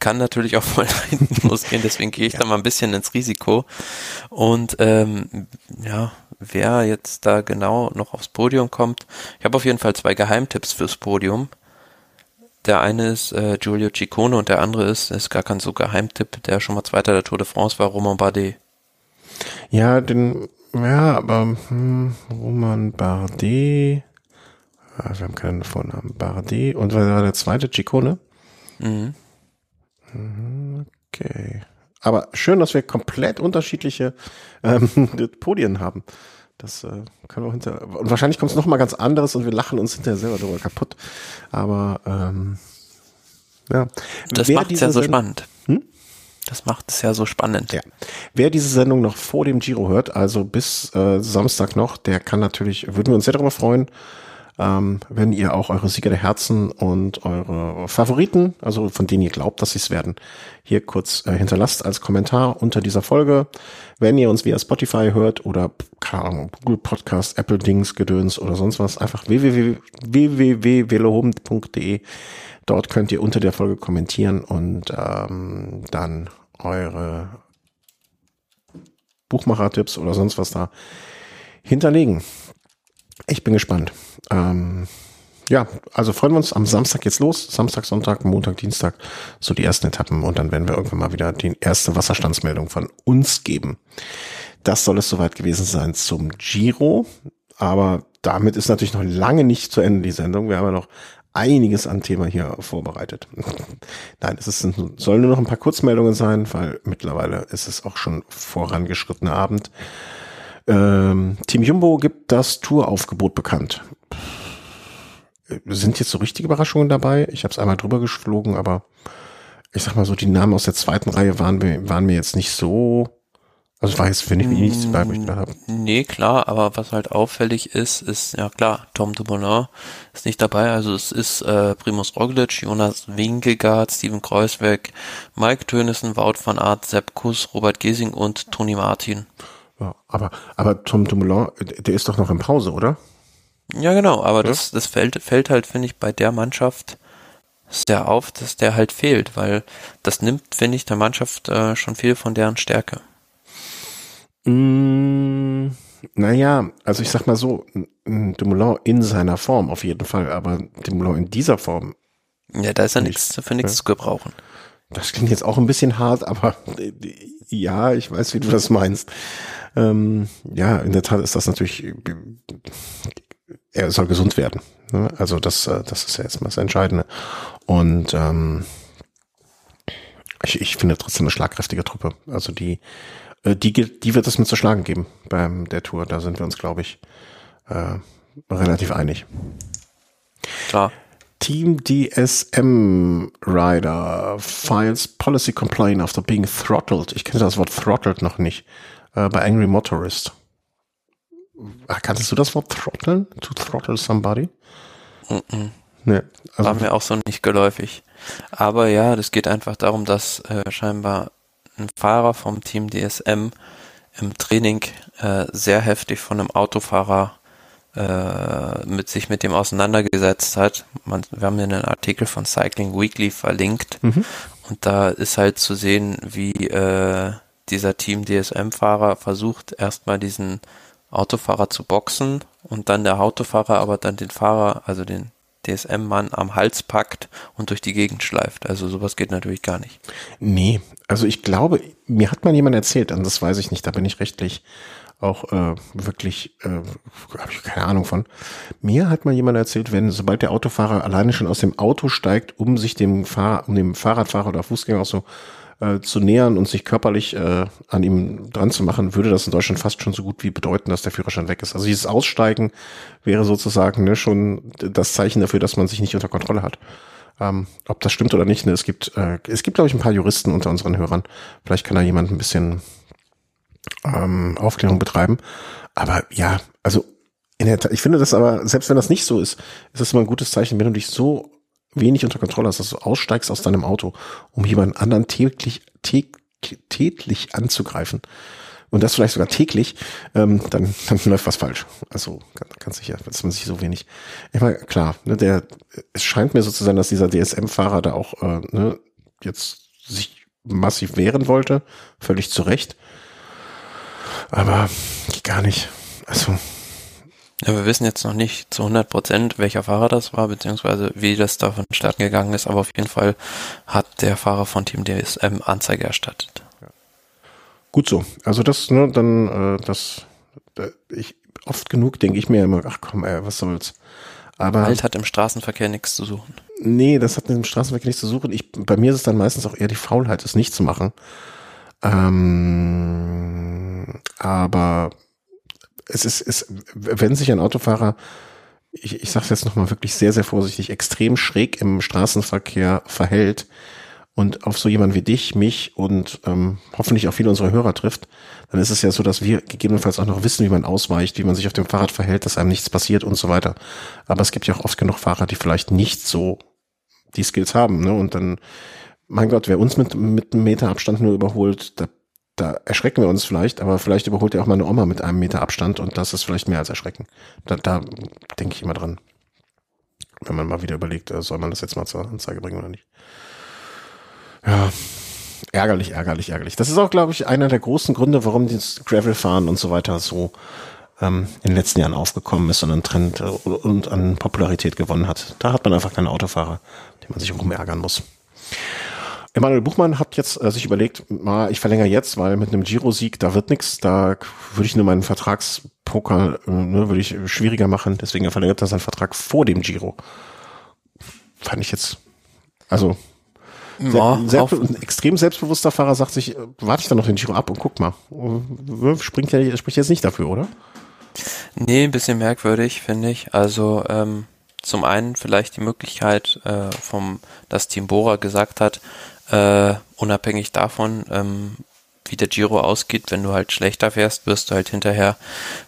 kann natürlich auch voll hinten losgehen, deswegen gehe ich ja. da mal ein bisschen ins Risiko. Und ähm, ja, wer jetzt da genau noch aufs Podium kommt, ich habe auf jeden Fall zwei Geheimtipps fürs Podium. Der eine ist äh, Giulio Ciccone und der andere ist, ist gar kein so Geheimtipp, der schon mal Zweiter der Tour de France war, Romain Bardet. Ja, den, ja, aber hm, Roman Bardet, ah, wir haben keinen Vornamen, Bardet und was war der zweite, Ciccone? Mhm. mhm. Okay. Aber schön, dass wir komplett unterschiedliche ähm, Podien haben. Das äh, können wir hinter und wahrscheinlich kommt es noch mal ganz anderes und wir lachen uns hinterher selber darüber kaputt. Aber ähm, ja, das macht es ja so spannend. Hm? Das macht es ja so spannend. Ja. Wer diese Sendung noch vor dem Giro hört, also bis äh, Samstag noch, der kann natürlich, würden wir uns sehr darüber freuen, ähm, wenn ihr auch eure Sieger der Herzen und eure Favoriten, also von denen ihr glaubt, dass sie es werden, hier kurz äh, hinterlasst als Kommentar unter dieser Folge. Wenn ihr uns via Spotify hört oder, Google Podcast, Apple Dings, Gedöns oder sonst was, einfach www.velohobend.de. Dort könnt ihr unter der Folge kommentieren und ähm, dann eure Buchmacher-Tipps oder sonst was da hinterlegen. Ich bin gespannt. Ähm, ja, also freuen wir uns am Samstag jetzt los. Samstag, Sonntag, Montag, Dienstag. So die ersten Etappen und dann werden wir irgendwann mal wieder die erste Wasserstandsmeldung von uns geben. Das soll es soweit gewesen sein zum Giro. Aber damit ist natürlich noch lange nicht zu Ende die Sendung. Wir haben ja noch einiges an Thema hier vorbereitet. Nein, es ist, sollen nur noch ein paar Kurzmeldungen sein, weil mittlerweile ist es auch schon vorangeschrittener Abend. Ähm, Team Jumbo gibt das Touraufgebot bekannt. Sind jetzt so richtige Überraschungen dabei? Ich habe es einmal drüber geflogen, aber ich sag mal so, die Namen aus der zweiten Reihe waren, waren mir jetzt nicht so also war jetzt, finde ich, nichts dabei, wo ich gedacht habe. Nee, klar, aber was halt auffällig ist, ist, ja klar, Tom Dumoulin ist nicht dabei, also es ist äh, Primus Roglic, Jonas Winkelgard, Steven Kreuzweg, Mike Tönissen, Wout van Aert, Sepp Kuss, Robert Gesing und Toni Martin. Ja, aber, aber Tom Dumoulin, der ist doch noch in Pause, oder? Ja, genau, aber ja? das, das fällt, fällt halt, finde ich, bei der Mannschaft sehr auf, dass der halt fehlt, weil das nimmt, finde ich, der Mannschaft äh, schon viel von deren Stärke. Mm, naja, also ich sag mal so, Dumoulin in seiner Form auf jeden Fall, aber Dumoulin in dieser Form. Ja, da ist ja nichts für nichts ja. zu gebrauchen. Das klingt jetzt auch ein bisschen hart, aber ja, ich weiß, wie du das meinst. Ähm, ja, in der Tat ist das natürlich, er soll gesund werden. Ne? Also das, äh, das ist ja erstmal das Entscheidende. Und ähm, ich, ich finde trotzdem eine schlagkräftige Truppe. Also die, äh, die, die wird es mit zu schlagen geben beim der Tour. Da sind wir uns, glaube ich, äh, relativ einig. Klar. Team DSM Rider files policy complaint after being throttled. Ich kenne das Wort throttled noch nicht. Äh, bei Angry Motorist. Ach, kanntest du das Wort throtteln? To throttle somebody? Mm -mm. Nee, also War mir auch so nicht geläufig. Aber ja, das geht einfach darum, dass äh, scheinbar ein Fahrer vom Team DSM im Training äh, sehr heftig von einem Autofahrer äh, mit sich mit dem auseinandergesetzt hat. Man, wir haben den Artikel von Cycling Weekly verlinkt mhm. und da ist halt zu sehen, wie äh, dieser Team DSM-Fahrer versucht erstmal diesen Autofahrer zu boxen und dann der Autofahrer aber dann den Fahrer, also den DSM-Mann am Hals packt und durch die Gegend schleift. Also sowas geht natürlich gar nicht. Nee, also ich glaube, mir hat mal jemand erzählt, und das weiß ich nicht, da bin ich rechtlich auch äh, wirklich, äh, habe ich keine Ahnung von. Mir hat mal jemand erzählt, wenn sobald der Autofahrer alleine schon aus dem Auto steigt, um sich dem Fahr um dem Fahrradfahrer oder Fußgänger auch so äh, zu nähern und sich körperlich äh, an ihm dran zu machen, würde das in Deutschland fast schon so gut wie bedeuten, dass der Führerschein weg ist. Also dieses Aussteigen wäre sozusagen ne, schon das Zeichen dafür, dass man sich nicht unter Kontrolle hat. Ähm, ob das stimmt oder nicht, ne, es gibt, äh, es gibt, glaube ich, ein paar Juristen unter unseren Hörern. Vielleicht kann da jemand ein bisschen ähm, Aufklärung betreiben. Aber ja, also in der ich finde das aber, selbst wenn das nicht so ist, ist das immer ein gutes Zeichen, wenn du dich so wenig unter Kontrolle hast, dass du aussteigst aus deinem Auto, um jemanden anderen täglich, täglich anzugreifen und das vielleicht sogar täglich, ähm, dann, dann läuft was falsch. Also ganz sicher, dass man sich so wenig. Ich meine, klar, ne, der, es scheint mir so zu sein, dass dieser DSM-Fahrer da auch äh, ne, jetzt sich massiv wehren wollte, völlig zu Recht. Aber gar nicht. Also ja, wir wissen jetzt noch nicht zu 100 Prozent, welcher Fahrer das war, beziehungsweise wie das da vonstatten gegangen ist, aber auf jeden Fall hat der Fahrer von Team DSM Anzeige erstattet. Ja. Gut so. Also das, ne, dann, äh, das, äh, ich, oft genug denke ich mir immer, ach komm, ey, was soll's. Aber. Alt hat im Straßenverkehr nichts zu suchen. Nee, das hat im Straßenverkehr nichts zu suchen. Ich, bei mir ist es dann meistens auch eher die Faulheit, es nicht zu machen. Ähm, aber es ist, es, wenn sich ein Autofahrer, ich, ich sage es jetzt nochmal wirklich sehr, sehr vorsichtig, extrem schräg im Straßenverkehr verhält und auf so jemand wie dich, mich und ähm, hoffentlich auch viele unserer Hörer trifft, dann ist es ja so, dass wir gegebenenfalls auch noch wissen, wie man ausweicht, wie man sich auf dem Fahrrad verhält, dass einem nichts passiert und so weiter. Aber es gibt ja auch oft genug Fahrer, die vielleicht nicht so die Skills haben. Ne? Und dann, mein Gott, wer uns mit, mit einem Meter Abstand nur überholt, da, da erschrecken wir uns vielleicht, aber vielleicht überholt ja auch meine Oma mit einem Meter Abstand und das ist vielleicht mehr als erschrecken. Da, da denke ich immer dran. Wenn man mal wieder überlegt, äh, soll man das jetzt mal zur Anzeige bringen oder nicht. Ja, ärgerlich, ärgerlich, ärgerlich. Das ist auch, glaube ich, einer der großen Gründe, warum das Gravelfahren und so weiter so ähm, in den letzten Jahren aufgekommen ist und einen Trend äh, und an Popularität gewonnen hat. Da hat man einfach keine Autofahrer, die man sich rumärgern muss. Emanuel Buchmann hat jetzt äh, sich überlegt, mal, ich verlängere jetzt, weil mit einem Giro-Sieg, da wird nichts, da würde ich nur meinen Vertragspoker, äh, ne, würde ich schwieriger machen, deswegen verlängert er seinen Vertrag vor dem Giro. Fand ich jetzt, also Ja, sehr, auf- ein extrem selbstbewusster Fahrer sagt sich, äh, warte ich dann noch den Giro ab und guck mal. Springt ja, spricht jetzt nicht dafür, oder? Nee, ein bisschen merkwürdig, finde ich. Also ähm, zum einen vielleicht die Möglichkeit äh, vom, dass Team Bora gesagt hat, äh, unabhängig davon, ähm, wie der Giro ausgeht, wenn du halt schlechter fährst, wirst du halt hinterher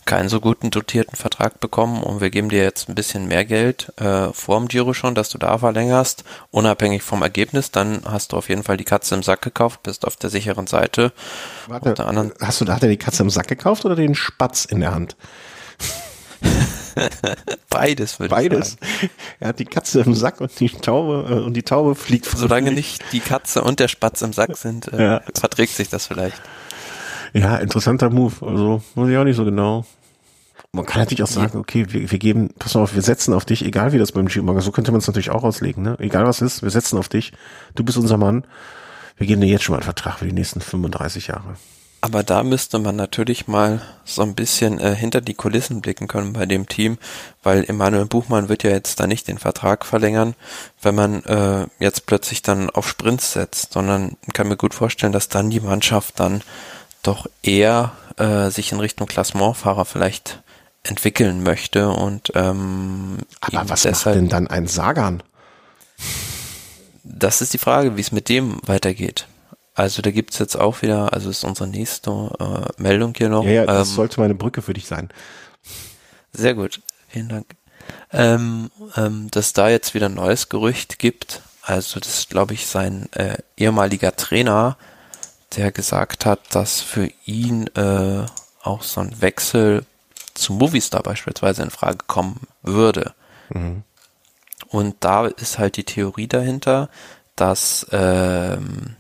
keinen so guten dotierten Vertrag bekommen und wir geben dir jetzt ein bisschen mehr Geld äh, vor dem Giro schon, dass du da verlängerst, unabhängig vom Ergebnis, dann hast du auf jeden Fall die Katze im Sack gekauft, bist auf der sicheren Seite. Warte, Auf der anderen- hast du da hat er die Katze im Sack gekauft oder den Spatz in der Hand? Beides würde ich Beides. sagen. Er hat die Katze im Sack und die Taube äh, und die Taube fliegt. Solange nicht die Katze und der Spatz im Sack sind, äh, Ja. verträgt sich das vielleicht. Ja, interessanter Move. Also muss ich auch nicht so genau. Man kann natürlich auch sagen, okay, wir, wir geben, pass mal auf, wir setzen auf dich, egal wie das beim Giro, so könnte man es natürlich auch auslegen, ne? Egal was ist, wir setzen auf dich. Du bist unser Mann. Wir geben dir jetzt schon mal einen Vertrag für die nächsten 35 Jahre. Aber da müsste man natürlich mal so ein bisschen äh, hinter die Kulissen blicken können bei dem Team, weil Emanuel Buchmann wird ja jetzt da nicht den Vertrag verlängern, wenn man äh, jetzt plötzlich dann auf Sprints setzt, sondern kann mir gut vorstellen, dass dann die Mannschaft dann doch eher äh, sich in Richtung Klassementfahrer vielleicht entwickeln möchte und ähm, Aber was macht denn dann ein Sagan? Das ist die Frage, wie es mit dem weitergeht. Also da gibt's jetzt auch wieder, also ist unsere nächste äh, Meldung hier noch. Ja, ja, das ähm, sollte meine Brücke für dich sein. sehr gut, vielen Dank. Ähm, ähm, dass da jetzt wieder ein neues Gerücht gibt. Also das ist, glaube ich, sein äh, ehemaliger Trainer, der gesagt hat, dass für ihn äh, auch so ein Wechsel zu Movistar beispielsweise in Frage kommen würde. Und da ist halt die Theorie dahinter, dass ähm,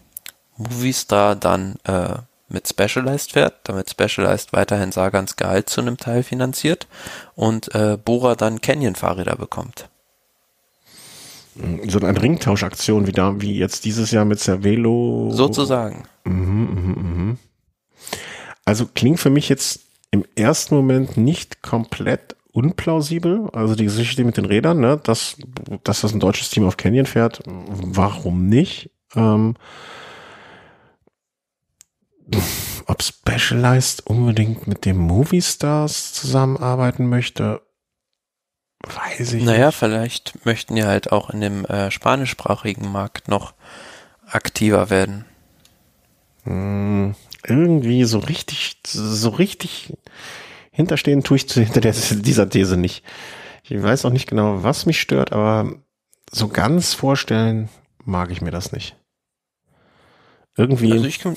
Movistar dann äh, mit Specialized fährt, damit Specialized weiterhin Sagans Gehalt zu einem Teil finanziert und äh, Bora dann Canyon-Fahrräder bekommt. So eine Ringtauschaktion wie da, wie jetzt dieses Jahr mit Cervelo. Sozusagen. Also klingt für mich jetzt im ersten Moment nicht komplett unplausibel. Also die Geschichte mit den Rädern, ne, dass, dass das ein deutsches Team auf Canyon fährt, warum nicht? Ähm, ob Specialized unbedingt mit dem Movie Stars zusammenarbeiten möchte, weiß ich Naja, vielleicht möchten die halt auch in dem äh, spanischsprachigen Markt noch aktiver werden. Hm, irgendwie so richtig, so richtig hinterstehen tue ich zu- hinter der, dieser These nicht. Ich weiß auch nicht genau, was mich stört, aber so ganz vorstellen mag ich mir das nicht. Irgendwie, Also ich, kann-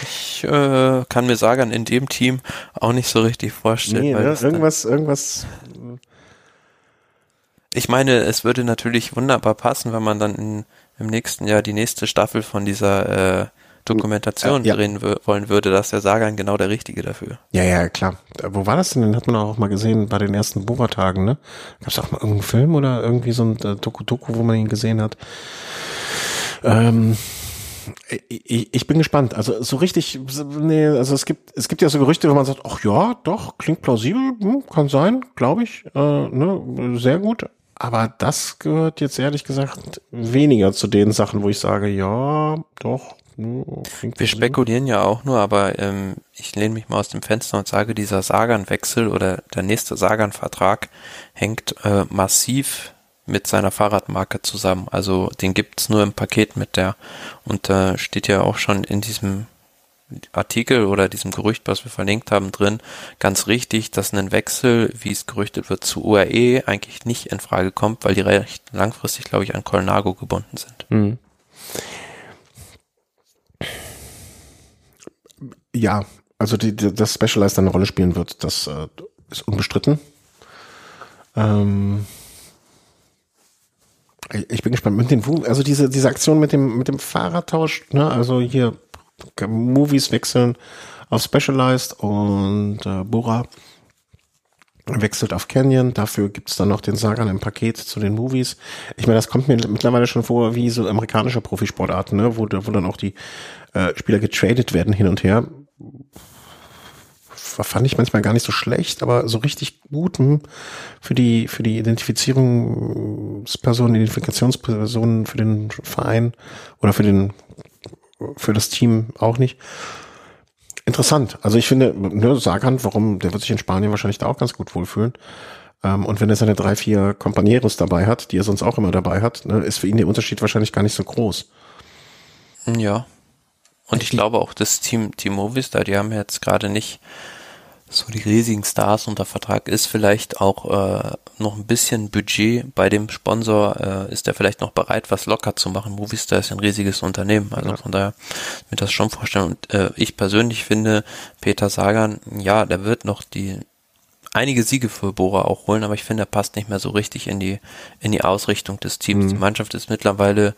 ich äh, kann mir Sagan in dem Team auch nicht so richtig vorstellen. nee, ne, irgendwas, irgendwas, Ich meine, es würde natürlich wunderbar passen, wenn man dann in, im nächsten Jahr die nächste Staffel von dieser äh, Dokumentation Ja, ja. drehen wollen würde, dass der Sagan genau der Richtige dafür. ja, ja, klar. Wo war das denn? Den hat man auch mal gesehen bei den ersten Bohrertagen, ne? Gab es auch mal irgendeinen Film oder irgendwie so ein äh, Doku-Doku, wo man ihn gesehen hat? Ähm, ich, bin gespannt. Also so richtig, nee, also es gibt, es gibt ja so Gerüchte, wo man sagt, ach ja, doch, klingt plausibel, hm, kann sein, glaube ich, äh, ne, sehr gut. Aber das gehört jetzt ehrlich gesagt weniger zu den Sachen, wo ich sage, ja, doch. hm, klingt Wir spekulieren ja auch nur, aber ähm, ich lehne mich mal aus dem Fenster und sage, dieser Sagan-Wechsel oder der nächste Sagan-Vertrag hängt äh, massiv mit seiner Fahrradmarke zusammen. Also den gibt's nur im Paket mit der. Und da steht ja auch schon in diesem Artikel oder diesem Gerücht, was wir verlinkt haben, drin, ganz richtig, dass ein Wechsel, wie es gerüchtet wird, zu UAE eigentlich nicht in Frage kommt, weil die recht langfristig, glaube ich, an Colnago gebunden sind. Mhm. Ja, also die, die, dass Specialized eine Rolle spielen wird, das äh, ist unbestritten. Ähm, ich bin gespannt mit den, also diese, diese Aktion mit dem, mit dem Fahrradtausch, ne, also hier Movies wechseln auf Specialized und äh, Bora wechselt auf Canyon. Dafür gibt's dann noch den Sagan im Paket zu den Movies. Ich meine, das kommt mir mittlerweile schon vor wie so amerikanische Profisportarten, ne? wo, wo dann auch die äh, Spieler getradet werden hin und her. Fand ich manchmal gar nicht so schlecht, aber so richtig gut hm, für die für die Identifizierungspersonen, Identifikationspersonen für den Verein oder für den für das Team auch nicht. Interessant. Also ich finde, ne, Sagan, warum, der wird sich in Spanien wahrscheinlich da auch ganz gut wohlfühlen. Ähm, und wenn er seine drei, vier Companeros dabei hat, die er sonst auch immer dabei hat, ne, ist für ihn der Unterschied wahrscheinlich gar nicht so groß. Ja. Und ich glaube auch das Team, Team Movistar, die haben jetzt gerade nicht so die riesigen Stars unter Vertrag ist vielleicht auch äh, noch ein bisschen Budget bei dem Sponsor, äh, ist er vielleicht noch bereit, was locker zu machen. Movistar ist ein riesiges Unternehmen, also ja. von daher mir das schon vorstellen. Und äh, ich persönlich finde, Peter Sagan, ja, der wird noch die einige Siege für Bora auch holen, aber ich finde, er passt nicht mehr so richtig in die in die Ausrichtung des Teams. Mhm. Die Mannschaft ist mittlerweile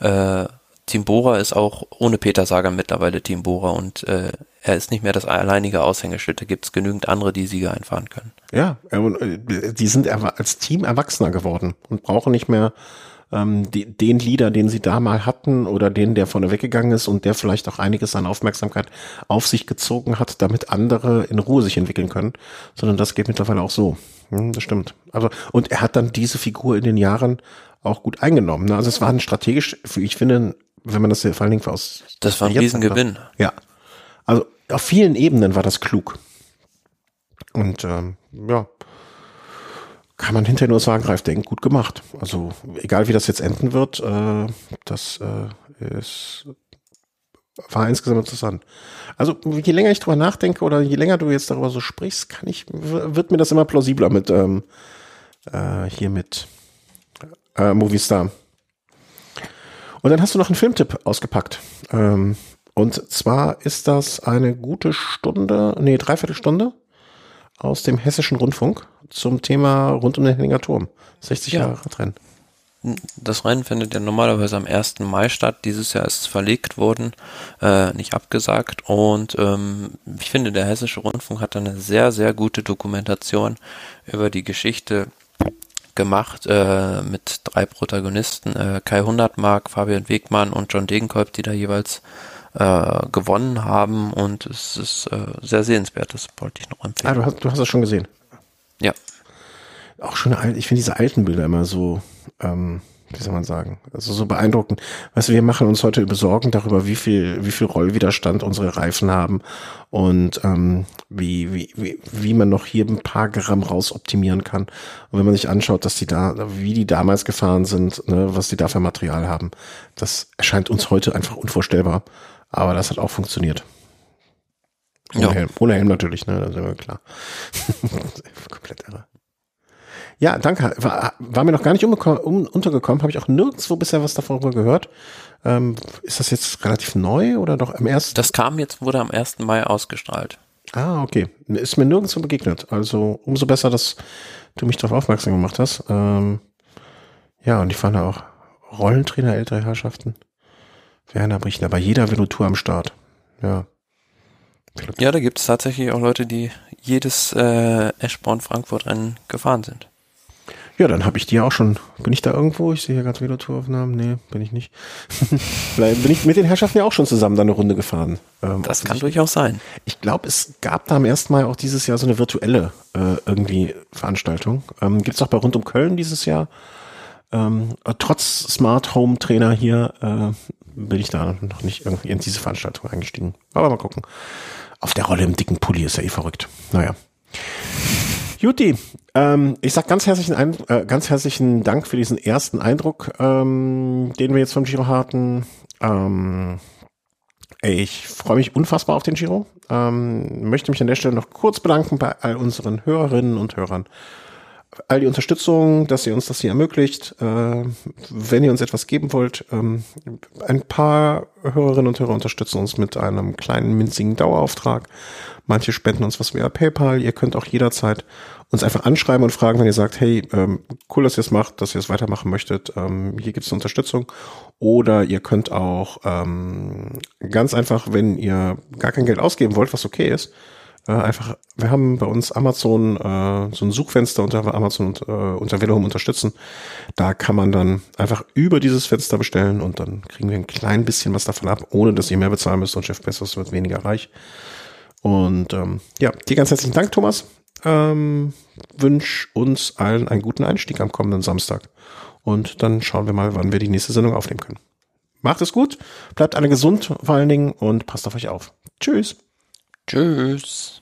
äh, Team Bora ist auch ohne Peter Sagan mittlerweile Team Bora und äh, er ist nicht mehr das alleinige Aushängeschild. Da gibt es genügend andere, die Siege einfahren können. Ja, äh, die sind als Team erwachsener geworden und brauchen nicht mehr ähm, die, den Leader, den sie da mal hatten oder den, der vorne weggegangen ist und der vielleicht auch einiges an Aufmerksamkeit auf sich gezogen hat, damit andere in Ruhe sich entwickeln können, sondern das geht mittlerweile auch so. Hm, das stimmt. Also, und er hat dann diese Figur in den Jahren auch gut eingenommen. Ne? Also es war ein strategisch, ich finde, wenn man das vor allen Dingen aus. Das war ein Riesengewinn. Ja. Also auf vielen Ebenen war das klug. Und ähm, ja, kann man hinterher nur sagen, Ralf Denk, gut gemacht. Also egal wie das jetzt enden wird, äh, das äh, ist, war insgesamt interessant. Also je länger ich drüber nachdenke oder je länger du jetzt darüber so sprichst, kann ich, wird mir das immer plausibler mit ähm, äh, hier mit äh, Movistar. Und dann hast du noch einen Filmtipp ausgepackt. Ähm, und zwar ist das eine gute Stunde, nee, dreiviertel Stunde aus dem Hessischen Rundfunk zum Thema rund um den Henninger Turm. 60 ja. Jahre Rennen. Das Rennen findet ja normalerweise am 1. Mai statt. Dieses Jahr ist es verlegt worden, äh, nicht abgesagt. Und ähm, ich finde, der Hessische Rundfunk hat eine sehr, sehr gute Dokumentation über die Geschichte gemacht äh, mit drei Protagonisten, äh, Kai Hundertmark, Fabian Wegmann und John Degenkolb, die da jeweils äh, gewonnen haben und es ist äh, sehr sehenswert, das wollte ich noch empfehlen. Ah, du hast, du hast das schon gesehen? Ja. Auch schon, ich finde diese alten Bilder immer so, ähm, wie soll man sagen, also so beeindruckend. Weißt du, wir machen uns heute Sorgen darüber, wie viel, wie viel Rollwiderstand unsere Reifen haben und ähm, wie, wie, wie, wie man noch hier ein paar Gramm raus optimieren kann. Und wenn man sich anschaut, dass die da, wie die damals gefahren sind, ne, was die da für Material haben, das erscheint uns heute einfach unvorstellbar. Aber das hat auch funktioniert. Ohne, ja. Helm, ohne Helm natürlich, ne, da sind wir klar. Komplett irre. Ja, danke. War, war mir noch gar nicht um, untergekommen, habe ich auch nirgendwo bisher was davon gehört. Ähm, ist das jetzt relativ neu oder doch am ersten? Das kam jetzt, wurde am 1. Mai ausgestrahlt. Ah, okay. Ist mir nirgendwo begegnet. Also umso besser, dass du mich darauf aufmerksam gemacht hast. Ähm, ja, und ich fand auch Rollentrainer ältere Herrschaften. Werner Brichner, bei jeder Velotour am Start. Ja. Ja, da gibt es tatsächlich auch Leute, die jedes äh, Eschborn-Frankfurt-Rennen gefahren sind. Ja, dann habe ich die auch schon. Bin ich da irgendwo? Ich sehe hier gerade Velotour-Aufnahmen. Nee, bin ich nicht. Vielleicht bin ich mit den Herrschaften ja auch schon zusammen da eine Runde gefahren. Ähm, das kann durchaus sein. Ich glaube, es gab da am ersten Mal auch dieses Jahr so eine virtuelle äh, irgendwie Veranstaltung. Ähm, Gibt es auch bei Rund um Köln dieses Jahr. Ähm, trotz Smart Home Trainer hier äh, bin ich da noch nicht irgendwie in diese Veranstaltung eingestiegen. Aber mal gucken. Auf der Rolle im dicken Pulli ist ja eh verrückt. Naja. Juti, ähm, ich sag ganz herzlichen, äh, ganz herzlichen Dank für diesen ersten Eindruck, ähm, den wir jetzt vom Giro hatten. Ähm, ich freue mich unfassbar auf den Giro. Ähm, möchte mich an der Stelle noch kurz bedanken bei all unseren Hörerinnen und Hörern. All die Unterstützung, dass ihr uns das hier ermöglicht. Äh, wenn ihr uns etwas geben wollt, ähm, ein paar Hörerinnen und Hörer unterstützen uns mit einem kleinen minzigen Dauerauftrag. Manche spenden uns was via PayPal. Ihr könnt auch jederzeit uns einfach anschreiben und fragen, wenn ihr sagt, hey, ähm, cool, dass ihr es macht, dass ihr es weitermachen möchtet. Ähm, hier gibt es Unterstützung. Oder ihr könnt auch ähm, ganz einfach, wenn ihr gar kein Geld ausgeben wollt, was okay ist, äh, einfach, wir haben bei uns Amazon äh, so ein Suchfenster unter Amazon und äh, unter Velohome unterstützen. Da kann man dann einfach über dieses Fenster bestellen und dann kriegen wir ein klein bisschen was davon ab, ohne dass ihr mehr bezahlen müsst und Chef Bezos wird weniger reich. Und ähm, ja, dir ganz herzlichen Dank, Thomas ähm, wünsche uns allen einen guten Einstieg am kommenden Samstag. Und dann schauen wir mal, wann wir die nächste Sendung aufnehmen können. Macht es gut, bleibt alle gesund vor allen Dingen und passt auf euch auf. Tschüss. Tschüss.